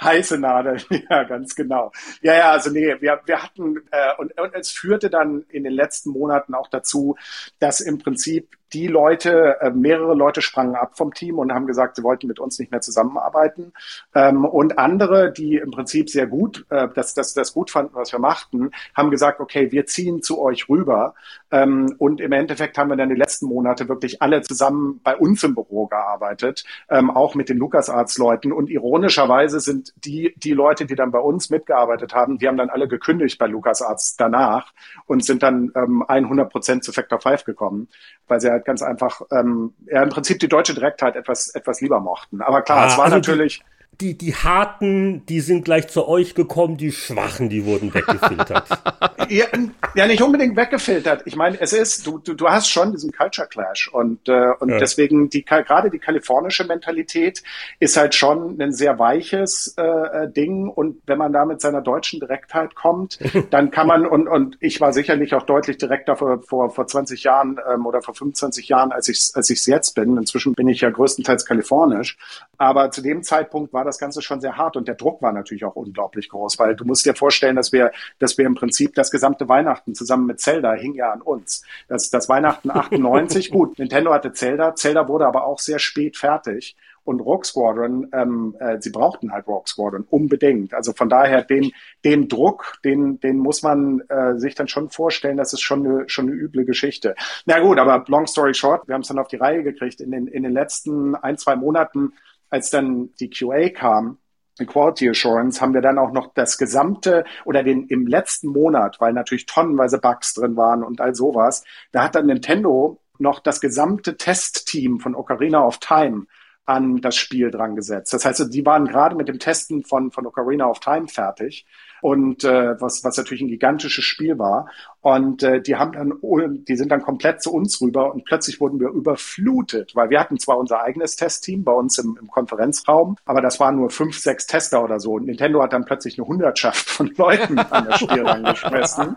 heiße Nadeln, [LAUGHS] ja, ganz genau. Ja, ja, also nee, wir, wir hatten, äh, und, und es führte dann in den letzten Monaten auch dazu, dass im Prinzip die Leute, äh, mehrere Leute sprangen ab vom Team und haben gesagt, sie wollten mit uns nicht mehr zusammenarbeiten. Ähm, und andere, die im Prinzip sehr gut, äh, das, das, das gut fanden, was wir machten, haben gesagt, okay, wir ziehen zu euch rüber. Ähm, und im Endeffekt haben wir dann die letzten Monate wirklich alle zusammen bei uns im Büro gearbeitet, ähm, auch mit den LucasArts-Leuten. Und ironischerweise sind die, die Leute, die dann bei uns mitgearbeitet haben, die haben dann alle gekündigt bei LucasArts danach und sind dann ähm, 100 Prozent zu Factor 5 gekommen, weil sie halt halt ganz einfach ähm, ja, im Prinzip die deutsche Direktheit etwas, etwas lieber mochten. Aber klar, ah, es war also natürlich die, die Harten, die sind gleich zu euch gekommen, die Schwachen, die wurden weggefiltert. [LAUGHS] ja, ja, nicht unbedingt weggefiltert. Ich meine, es ist, du, du, du hast schon diesen Culture Clash und, äh, und ja. deswegen die gerade die kalifornische Mentalität ist halt schon ein sehr weiches äh, äh, Ding und wenn man da mit seiner deutschen Direktheit kommt, [LAUGHS] dann kann man und, und ich war sicherlich auch deutlich direkter vor, vor, vor 20 Jahren ähm, oder vor 25 Jahren, als ich als ich es jetzt bin. Inzwischen bin ich ja größtenteils kalifornisch, aber zu dem Zeitpunkt war war das Ganze schon sehr hart und der Druck war natürlich auch unglaublich groß, weil du musst dir vorstellen, dass wir, dass wir im Prinzip das gesamte Weihnachten zusammen mit Zelda hing ja an uns. Das, das Weihnachten [LAUGHS] 98, gut, Nintendo hatte Zelda, Zelda wurde aber auch sehr spät fertig und Rock Squadron, ähm, äh, sie brauchten halt Rock Squadron unbedingt. Also von daher den, den Druck, den, den muss man äh, sich dann schon vorstellen, das ist schon eine, schon eine üble Geschichte. Na gut, aber long story short, wir haben es dann auf die Reihe gekriegt. In den, in den letzten ein, zwei Monaten als dann die QA kam, Quality Assurance haben wir dann auch noch das gesamte oder den im letzten Monat, weil natürlich tonnenweise Bugs drin waren und all sowas, da hat dann Nintendo noch das gesamte Testteam von Ocarina of Time an das Spiel dran gesetzt. Das heißt, die waren gerade mit dem Testen von, von Ocarina of Time fertig und äh, was, was natürlich ein gigantisches Spiel war. Und äh, die haben dann, die sind dann komplett zu uns rüber und plötzlich wurden wir überflutet, weil wir hatten zwar unser eigenes Testteam bei uns im, im Konferenzraum, aber das waren nur fünf, sechs Tester oder so. Und Nintendo hat dann plötzlich eine Hundertschaft von Leuten an das Spiel [LAUGHS] rangeschmissen.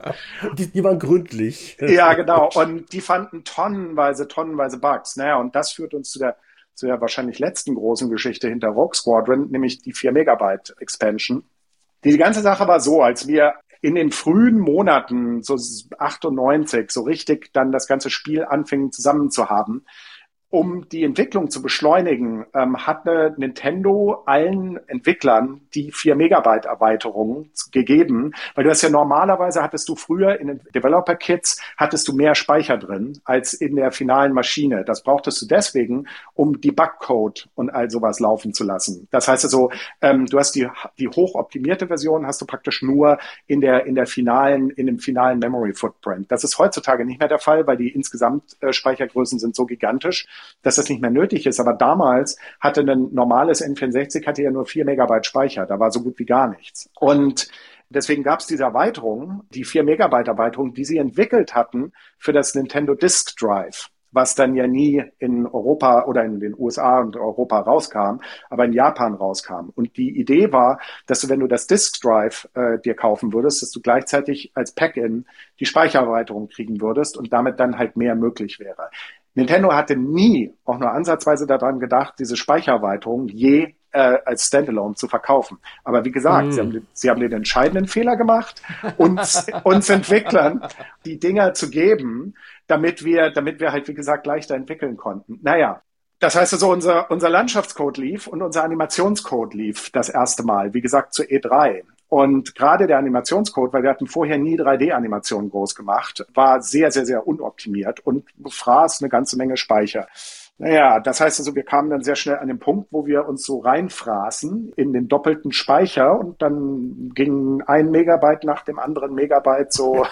Die, die waren gründlich. Ja, genau. Und die fanden tonnenweise, tonnenweise Bugs. Naja, und das führt uns zu der zu der wahrscheinlich letzten großen Geschichte hinter Rogue Squadron, nämlich die 4 Megabyte Expansion. Die ganze Sache war so, als wir in den frühen Monaten, so 98, so richtig dann das ganze Spiel anfingen zusammen zu haben, um die Entwicklung zu beschleunigen, ähm, hat Nintendo allen Entwicklern die 4 Megabyte Erweiterung gegeben, weil du hast ja normalerweise hattest du früher in den Developer Kits hattest du mehr Speicher drin als in der finalen Maschine. Das brauchtest du deswegen, um Debug-Code und all sowas laufen zu lassen. Das heißt also, ähm, du hast die, die hochoptimierte Version hast du praktisch nur in der, in der finalen, in dem finalen Memory Footprint. Das ist heutzutage nicht mehr der Fall, weil die insgesamt äh, Speichergrößen sind so gigantisch, dass das nicht mehr nötig ist. Aber damals hatte ein normales N64 hatte ja nur vier Megabyte Speicher. Da war so gut wie gar nichts. Und Deswegen gab es diese Erweiterung, die 4 Megabyte Erweiterung, die sie entwickelt hatten für das Nintendo Disk Drive, was dann ja nie in Europa oder in den USA und Europa rauskam, aber in Japan rauskam. Und die Idee war, dass du, wenn du das Disk Drive äh, dir kaufen würdest, dass du gleichzeitig als Pack-in die Speichererweiterung kriegen würdest und damit dann halt mehr möglich wäre. Nintendo hatte nie auch nur ansatzweise daran gedacht, diese Speichererweiterung je äh, als Standalone zu verkaufen. Aber wie gesagt, mm. sie, haben, sie haben den entscheidenden Fehler gemacht, uns, [LAUGHS] uns Entwicklern die Dinger zu geben, damit wir, damit wir halt, wie gesagt, leichter entwickeln konnten. Naja, das heißt also, unser, unser Landschaftscode lief und unser Animationscode lief das erste Mal, wie gesagt, zu E3. Und gerade der Animationscode, weil wir hatten vorher nie 3D-Animationen groß gemacht, war sehr, sehr, sehr unoptimiert und fraß eine ganze Menge Speicher. Naja, das heißt also, wir kamen dann sehr schnell an den Punkt, wo wir uns so reinfraßen in den doppelten Speicher und dann ging ein Megabyte nach dem anderen Megabyte so,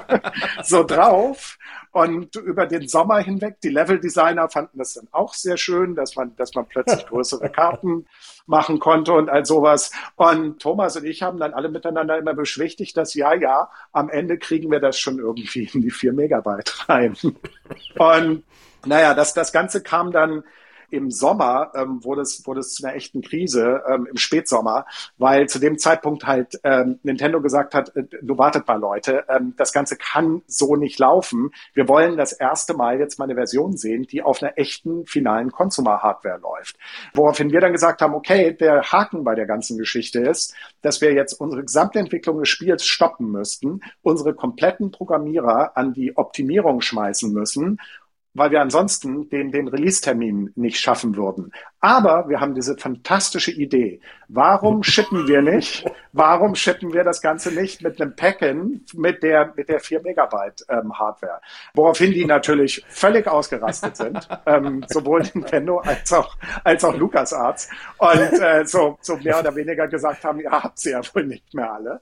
[LAUGHS] so drauf. Und über den Sommer hinweg, die Level-Designer fanden das dann auch sehr schön, dass man, dass man plötzlich [LAUGHS] größere Karten machen konnte und all sowas. Und Thomas und ich haben dann alle miteinander immer beschwichtigt, dass ja, ja, am Ende kriegen wir das schon irgendwie in die vier Megabyte rein. [LAUGHS] Und naja, das, das Ganze kam dann im Sommer ähm, wurde, es, wurde es zu einer echten Krise, ähm, im Spätsommer, weil zu dem Zeitpunkt halt ähm, Nintendo gesagt hat, äh, du wartet mal Leute, ähm, das Ganze kann so nicht laufen. Wir wollen das erste Mal jetzt mal eine Version sehen, die auf einer echten finalen Consumer-Hardware läuft. Woraufhin wir dann gesagt haben, okay, der Haken bei der ganzen Geschichte ist, dass wir jetzt unsere gesamte Entwicklung des Spiels stoppen müssten, unsere kompletten Programmierer an die Optimierung schmeißen müssen weil wir ansonsten den, den Release-Termin nicht schaffen würden. Aber wir haben diese fantastische Idee. Warum [LAUGHS] shippen wir nicht? Warum shippen wir das Ganze nicht mit einem Pack-in mit der, mit der 4 Megabyte ähm, Hardware? Woraufhin die natürlich völlig ausgerastet sind, ähm, sowohl Nintendo als auch, als auch LucasArts und äh, so, so mehr oder weniger gesagt haben, ihr habt sie ja wohl nicht mehr alle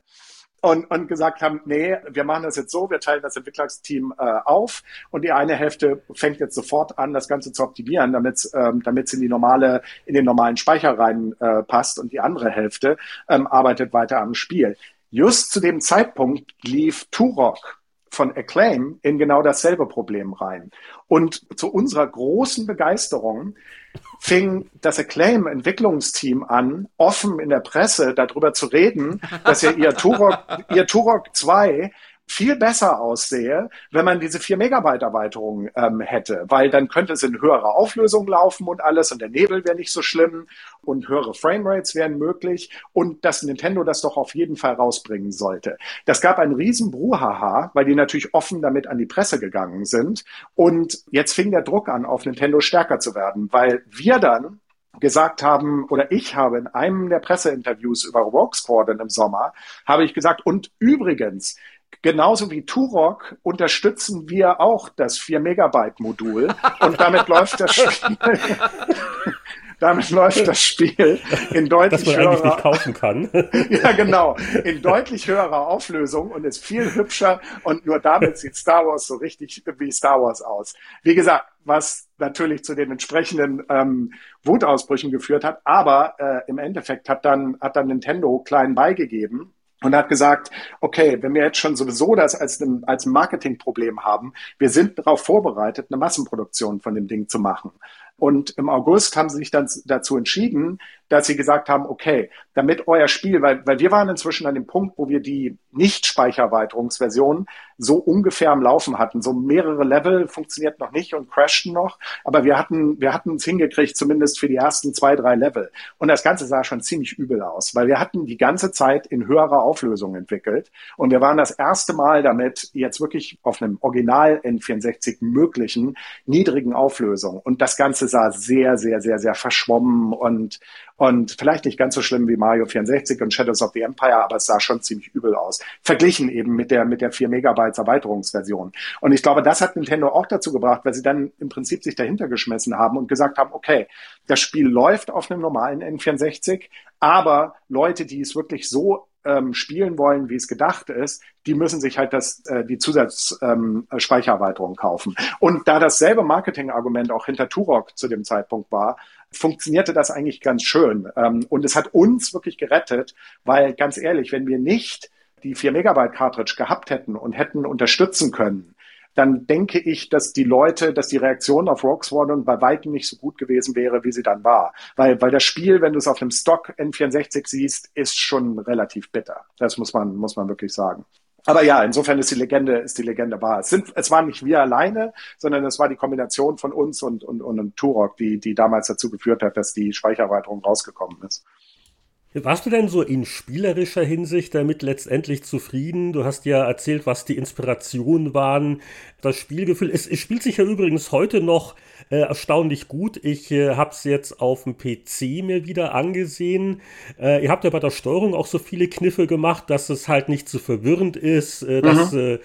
und, und gesagt haben, nee, wir machen das jetzt so, wir teilen das Entwicklungsteam äh, auf. Und die eine Hälfte fängt jetzt sofort an, das Ganze zu optimieren, damit ähm, damit es in die normale in den normalen Speicher rein äh, passt. Und die andere Hälfte ähm, arbeitet weiter am Spiel. Just zu dem Zeitpunkt lief Turok von Acclaim in genau dasselbe Problem rein. Und zu unserer großen Begeisterung fing das Acclaim-Entwicklungsteam an, offen in der Presse darüber zu reden, dass ja ihr Turok, ihr Turok 2 viel besser aussehe, wenn man diese 4 Megabyte Erweiterung ähm, hätte, weil dann könnte es in höherer Auflösung laufen und alles und der Nebel wäre nicht so schlimm und höhere Framerates wären möglich und dass Nintendo das doch auf jeden Fall rausbringen sollte. Das gab einen riesen Bruhaha, weil die natürlich offen damit an die Presse gegangen sind und jetzt fing der Druck an, auf Nintendo stärker zu werden, weil wir dann gesagt haben, oder ich habe in einem der Presseinterviews über Rogue Squadron im Sommer, habe ich gesagt, und übrigens, Genauso wie Turok unterstützen wir auch das 4 Megabyte Modul und damit [LAUGHS] läuft das Spiel [LAUGHS] damit läuft das Spiel in deutlich Dass man höherer, eigentlich nicht kaufen kann. [LAUGHS] ja, genau. In deutlich höherer Auflösung und ist viel hübscher und nur damit sieht Star Wars so richtig wie Star Wars aus. Wie gesagt, was natürlich zu den entsprechenden ähm, Wutausbrüchen geführt hat, aber äh, im Endeffekt hat dann, hat dann Nintendo klein beigegeben und hat gesagt, okay, wenn wir jetzt schon sowieso das als als Marketingproblem haben, wir sind darauf vorbereitet, eine Massenproduktion von dem Ding zu machen. Und im August haben sie sich dann dazu entschieden, dass sie gesagt haben, okay, damit euer Spiel, weil, weil wir waren inzwischen an dem Punkt, wo wir die Nicht-Speichererweiterungsversion so ungefähr am Laufen hatten. So mehrere Level funktioniert noch nicht und crashten noch, aber wir hatten, wir hatten es hingekriegt, zumindest für die ersten zwei, drei Level. Und das Ganze sah schon ziemlich übel aus, weil wir hatten die ganze Zeit in höherer Auflösung entwickelt und wir waren das erste Mal damit jetzt wirklich auf einem Original N64 möglichen niedrigen Auflösung. Und das Ganze sah sehr, sehr, sehr, sehr verschwommen und und vielleicht nicht ganz so schlimm wie Mario 64 und Shadows of the Empire, aber es sah schon ziemlich übel aus. Verglichen eben mit der, mit der 4 Megabytes Erweiterungsversion. Und ich glaube, das hat Nintendo auch dazu gebracht, weil sie dann im Prinzip sich dahinter geschmissen haben und gesagt haben, okay, das Spiel läuft auf einem normalen N64, aber Leute, die es wirklich so ähm, spielen wollen, wie es gedacht ist, die müssen sich halt das, äh, die Zusatzspeichererweiterung ähm, kaufen. Und da dasselbe Marketingargument auch hinter Turok zu dem Zeitpunkt war, funktionierte das eigentlich ganz schön. Ähm, und es hat uns wirklich gerettet, weil ganz ehrlich, wenn wir nicht die 4 Megabyte Cartridge gehabt hätten und hätten unterstützen können, dann denke ich, dass die Leute, dass die Reaktion auf Rogue Squadron bei weitem nicht so gut gewesen wäre, wie sie dann war. Weil, weil das Spiel, wenn du es auf einem Stock N64 siehst, ist schon relativ bitter. Das muss man, muss man wirklich sagen. Aber ja, insofern ist die Legende, ist die Legende wahr. Es, sind, es waren nicht wir alleine, sondern es war die Kombination von uns und, und, und Turok, die, die damals dazu geführt hat, dass die Speichererweiterung rausgekommen ist. Warst du denn so in spielerischer Hinsicht damit letztendlich zufrieden? Du hast ja erzählt, was die Inspirationen waren, das Spielgefühl. Es, es spielt sich ja übrigens heute noch äh, erstaunlich gut. Ich äh, habe es jetzt auf dem PC mir wieder angesehen. Äh, ihr habt ja bei der Steuerung auch so viele Kniffe gemacht, dass es halt nicht zu verwirrend ist, äh, dass mhm.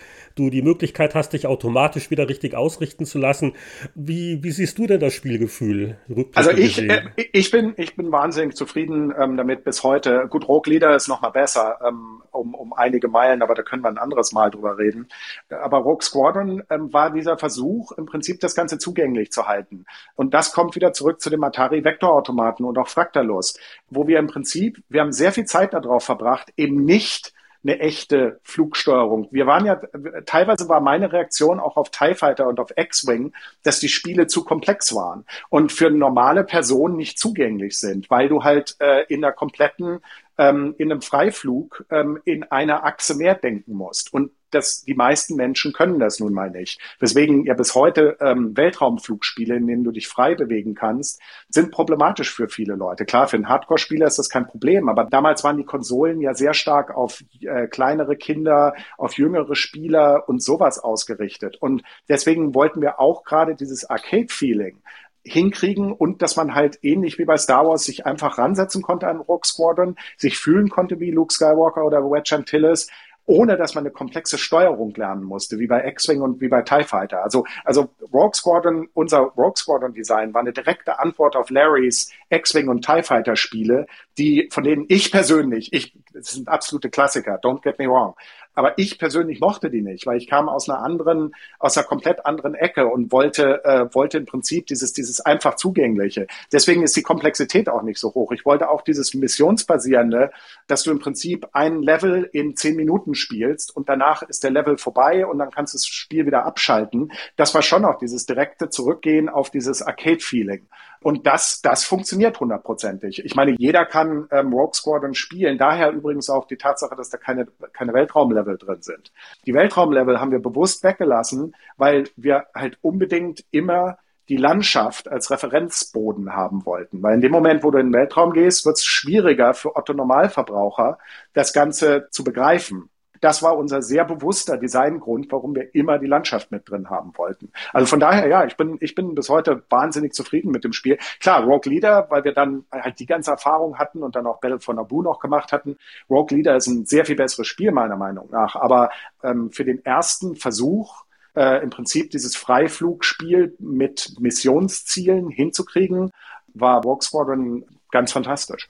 Du die Möglichkeit hast, dich automatisch wieder richtig ausrichten zu lassen. Wie, wie siehst du denn das Spielgefühl? Also ich, äh, ich bin ich bin wahnsinnig zufrieden ähm, damit bis heute. Gut, Rogue Leader ist noch mal besser ähm, um, um einige Meilen, aber da können wir ein anderes Mal drüber reden. Aber Rogue Squadron ähm, war dieser Versuch, im Prinzip das Ganze zugänglich zu halten. Und das kommt wieder zurück zu dem Atari Vektorautomaten und auch Fractalos, wo wir im Prinzip, wir haben sehr viel Zeit darauf verbracht, eben nicht eine echte Flugsteuerung. Wir waren ja, teilweise war meine Reaktion auch auf TIE Fighter und auf X-Wing, dass die Spiele zu komplex waren und für normale Personen nicht zugänglich sind, weil du halt äh, in der kompletten ähm, in einem Freiflug ähm, in einer Achse mehr denken musst. Und das, die meisten Menschen können das nun mal nicht. Deswegen ja bis heute ähm, Weltraumflugspiele, in denen du dich frei bewegen kannst, sind problematisch für viele Leute. Klar, für einen Hardcore-Spieler ist das kein Problem, aber damals waren die Konsolen ja sehr stark auf äh, kleinere Kinder, auf jüngere Spieler und sowas ausgerichtet. Und deswegen wollten wir auch gerade dieses Arcade-Feeling hinkriegen und dass man halt ähnlich wie bei Star Wars sich einfach ransetzen konnte an Rogue Squadron, sich fühlen konnte wie Luke Skywalker oder Wedge Antilles, ohne dass man eine komplexe Steuerung lernen musste, wie bei X-Wing und wie bei TIE Fighter. Also, also Rogue Squadron, unser Rogue Squadron Design war eine direkte Antwort auf Larrys X-Wing und TIE Fighter Spiele, die, von denen ich persönlich, ich, das sind absolute Klassiker, don't get me wrong, aber ich persönlich mochte die nicht, weil ich kam aus einer anderen, aus einer komplett anderen Ecke und wollte, äh, wollte im Prinzip dieses, dieses einfach zugängliche. Deswegen ist die Komplexität auch nicht so hoch. Ich wollte auch dieses missionsbasierende, dass du im Prinzip ein Level in zehn Minuten spielst und danach ist der Level vorbei und dann kannst du das Spiel wieder abschalten. Das war schon auch dieses direkte Zurückgehen auf dieses Arcade-Feeling. Und das, das funktioniert hundertprozentig. Ich meine, jeder kann ähm, Rogue Squadron spielen. Daher übrigens auch die Tatsache, dass da keine, keine Weltraumlevel drin sind. Die Weltraumlevel haben wir bewusst weggelassen, weil wir halt unbedingt immer die Landschaft als Referenzboden haben wollten. Weil in dem Moment, wo du in den Weltraum gehst, wird es schwieriger für Otto Normalverbraucher, das Ganze zu begreifen. Das war unser sehr bewusster Designgrund, warum wir immer die Landschaft mit drin haben wollten. Also von daher, ja, ich bin, ich bin bis heute wahnsinnig zufrieden mit dem Spiel. Klar, Rogue Leader, weil wir dann halt die ganze Erfahrung hatten und dann auch Battle for Naboo noch gemacht hatten. Rogue Leader ist ein sehr viel besseres Spiel meiner Meinung nach. Aber ähm, für den ersten Versuch, äh, im Prinzip dieses Freiflugspiel mit Missionszielen hinzukriegen, war Rogue Squadron ganz fantastisch.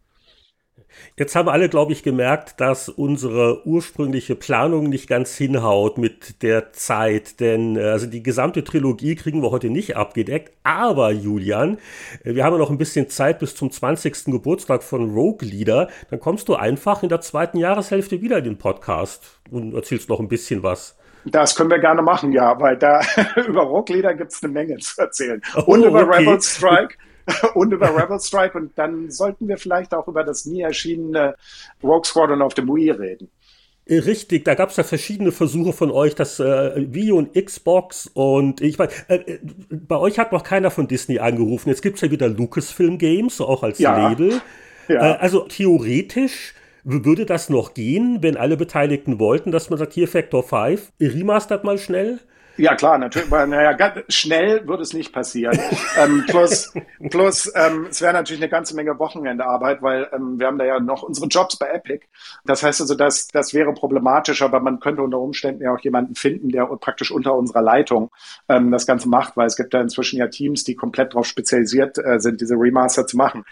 Jetzt haben alle, glaube ich, gemerkt, dass unsere ursprüngliche Planung nicht ganz hinhaut mit der Zeit, denn äh, also die gesamte Trilogie kriegen wir heute nicht abgedeckt. Aber Julian, äh, wir haben ja noch ein bisschen Zeit bis zum 20. Geburtstag von Rogue Leader. Dann kommst du einfach in der zweiten Jahreshälfte wieder in den Podcast und erzählst noch ein bisschen was. Das können wir gerne machen, ja, weil da [LAUGHS] über Rogue Leader gibt es eine Menge zu erzählen. Oh, und über okay. Rebel Strike. [LAUGHS] und über Rebel Strike und dann sollten wir vielleicht auch über das nie erschienene Rogue Squadron auf dem Wii reden. Äh, richtig, da gab es ja verschiedene Versuche von euch, das äh, Wii und Xbox und ich meine, äh, äh, bei euch hat noch keiner von Disney angerufen. Jetzt gibt es ja wieder Lucasfilm Games, so auch als ja. Label. Ja. Äh, also theoretisch würde das noch gehen, wenn alle Beteiligten wollten, dass man sagt, hier Factor 5, remastert mal schnell? Ja, klar, natürlich. Naja, schnell wird es nicht passieren. ähm, plus, plus ähm, es wäre natürlich eine ganze Menge Wochenendarbeit, weil ähm, wir haben da ja noch unsere Jobs bei Epic. Das heißt also, das, das wäre problematisch, aber man könnte unter Umständen ja auch jemanden finden, der praktisch unter unserer Leitung ähm, das Ganze macht, weil es gibt da inzwischen ja Teams, die komplett darauf spezialisiert äh, sind, diese Remaster zu machen.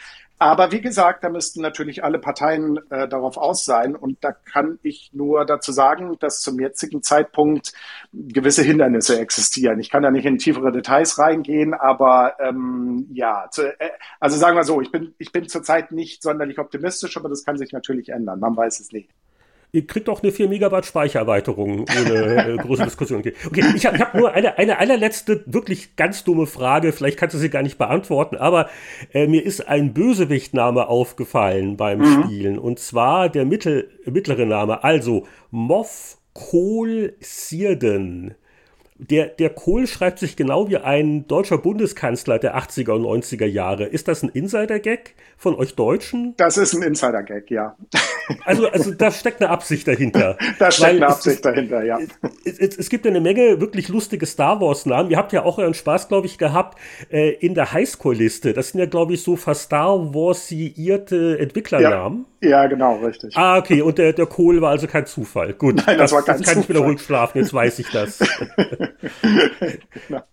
Aber wie gesagt, da müssten natürlich alle Parteien äh, darauf aus sein. Und da kann ich nur dazu sagen, dass zum jetzigen Zeitpunkt gewisse Hindernisse existieren. Ich kann da nicht in tiefere Details reingehen, aber ähm, ja, zu, äh, also sagen wir so, ich bin, ich bin zurzeit nicht sonderlich optimistisch, aber das kann sich natürlich ändern. Man weiß es nicht. Ihr kriegt auch eine 4 Megabyte Speichererweiterung ohne äh, große Diskussion. Okay, okay ich habe hab nur eine, eine allerletzte, wirklich ganz dumme Frage. Vielleicht kannst du sie gar nicht beantworten, aber äh, mir ist ein Bösewichtname aufgefallen beim mhm. Spielen. Und zwar der mittel, mittlere Name, also Moff Kohl Sierden. Der, der Kohl schreibt sich genau wie ein deutscher Bundeskanzler der 80er und 90er Jahre. Ist das ein Insider-Gag von euch Deutschen? Das ist ein Insider-Gag, ja. Also, also da steckt eine Absicht dahinter. [LAUGHS] da steckt eine Absicht es, dahinter, ja. Es, es, es, gibt eine Menge wirklich lustige Star Wars-Namen. Ihr habt ja auch euren Spaß, glaube ich, gehabt äh, in der Highscore-Liste. Das sind ja, glaube ich, so fast Star Wars-ierte Entwicklernamen. Ja. Ja. genau, richtig. Ah, okay. Und der, der Kohl war also kein Zufall. Gut. Nein, das, das war kein das kann Zufall. ich wieder ruhig schlafen. Jetzt weiß ich das. [LAUGHS] genau.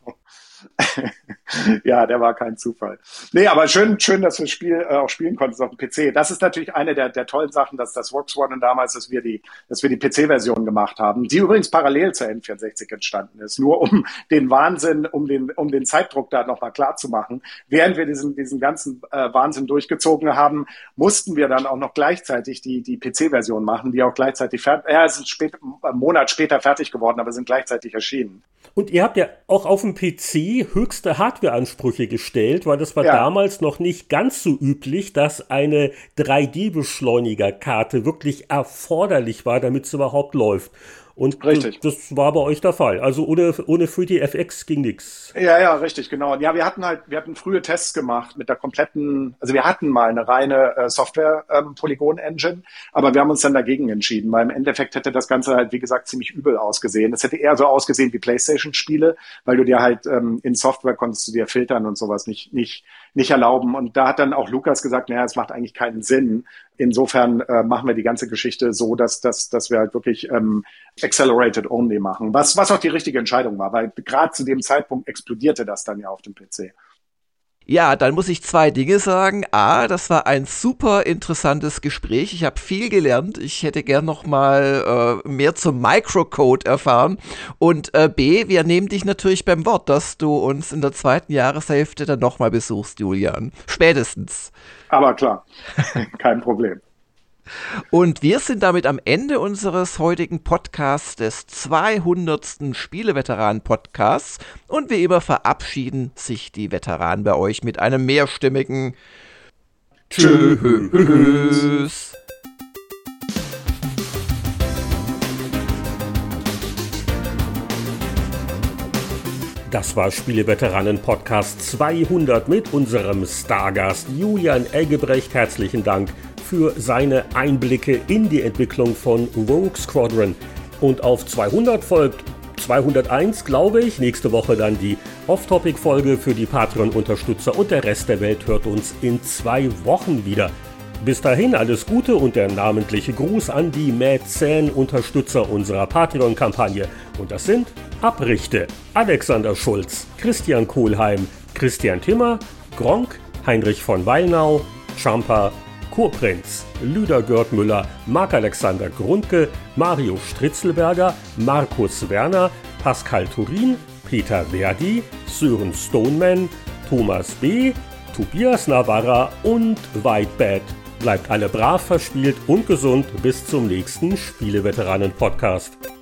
[LAUGHS] [LAUGHS] ja, der war kein Zufall. Nee, aber schön, schön, dass wir das Spiel äh, auch spielen konnten auf dem PC. Das ist natürlich eine der, der tollen Sachen, dass das Works One damals, dass wir die, dass wir die PC-Version gemacht haben, die übrigens parallel zur N64 entstanden ist, nur um [LAUGHS] den Wahnsinn, um den, um den Zeitdruck da nochmal klar zu machen. Während wir diesen, diesen ganzen äh, Wahnsinn durchgezogen haben, mussten wir dann auch noch gleichzeitig die, die PC-Version machen, die auch gleichzeitig fertig, ja, es ist spät, einen Monat später fertig geworden, aber sind gleichzeitig erschienen. Und ihr habt ja auch auf dem PC höchste Hardwareansprüche gestellt, weil das war ja. damals noch nicht ganz so üblich, dass eine 3D-Beschleunigerkarte wirklich erforderlich war, damit es überhaupt läuft. Und richtig. das war bei euch der Fall. Also ohne, ohne 3DFX ging nichts. Ja, ja, richtig, genau. Ja, wir hatten halt, wir hatten frühe Tests gemacht mit der kompletten, also wir hatten mal eine reine äh, Software-Polygon-Engine, ähm, aber wir haben uns dann dagegen entschieden, weil im Endeffekt hätte das Ganze halt, wie gesagt, ziemlich übel ausgesehen. Es hätte eher so ausgesehen wie Playstation-Spiele, weil du dir halt ähm, in Software konntest du dir filtern und sowas nicht, nicht, nicht erlauben. Und da hat dann auch Lukas gesagt, naja, es macht eigentlich keinen Sinn. Insofern äh, machen wir die ganze Geschichte so, dass, dass, dass wir halt wirklich ähm, Accelerated Only machen, was, was auch die richtige Entscheidung war, weil gerade zu dem Zeitpunkt explodierte das dann ja auf dem PC. Ja, dann muss ich zwei Dinge sagen. A, das war ein super interessantes Gespräch. Ich habe viel gelernt. Ich hätte gern noch mal äh, mehr zum Microcode erfahren. Und äh, B, wir nehmen dich natürlich beim Wort, dass du uns in der zweiten Jahreshälfte dann noch mal besuchst, Julian. Spätestens. Aber klar, [LAUGHS] kein Problem. Und wir sind damit am Ende unseres heutigen Podcasts, des 200. Spieleveteranen-Podcasts. Und wie immer verabschieden sich die Veteranen bei euch mit einem mehrstimmigen Tschüss. Das war Spieleveteranen Podcast 200 mit unserem Stargast Julian Eggebrecht. Herzlichen Dank für seine Einblicke in die Entwicklung von Rogue Squadron. Und auf 200 folgt 201, glaube ich. Nächste Woche dann die Off-Topic-Folge für die Patreon-Unterstützer und der Rest der Welt hört uns in zwei Wochen wieder. Bis dahin alles Gute und der namentliche Gruß an die Mäzen-Unterstützer unserer Patreon-Kampagne. Und das sind Abrichte, Alexander Schulz, Christian Kohlheim, Christian Timmer, Gronk, Heinrich von Weilnau, Champa, Kurprinz, Lüder Görtmüller, Marc-Alexander Grundke, Mario Stritzelberger, Markus Werner, Pascal Turin, Peter Verdi, Sören Stoneman, Thomas B., Tobias Navarra und Whitebad. Bleibt alle brav verspielt und gesund bis zum nächsten Spieleveteranen-Podcast.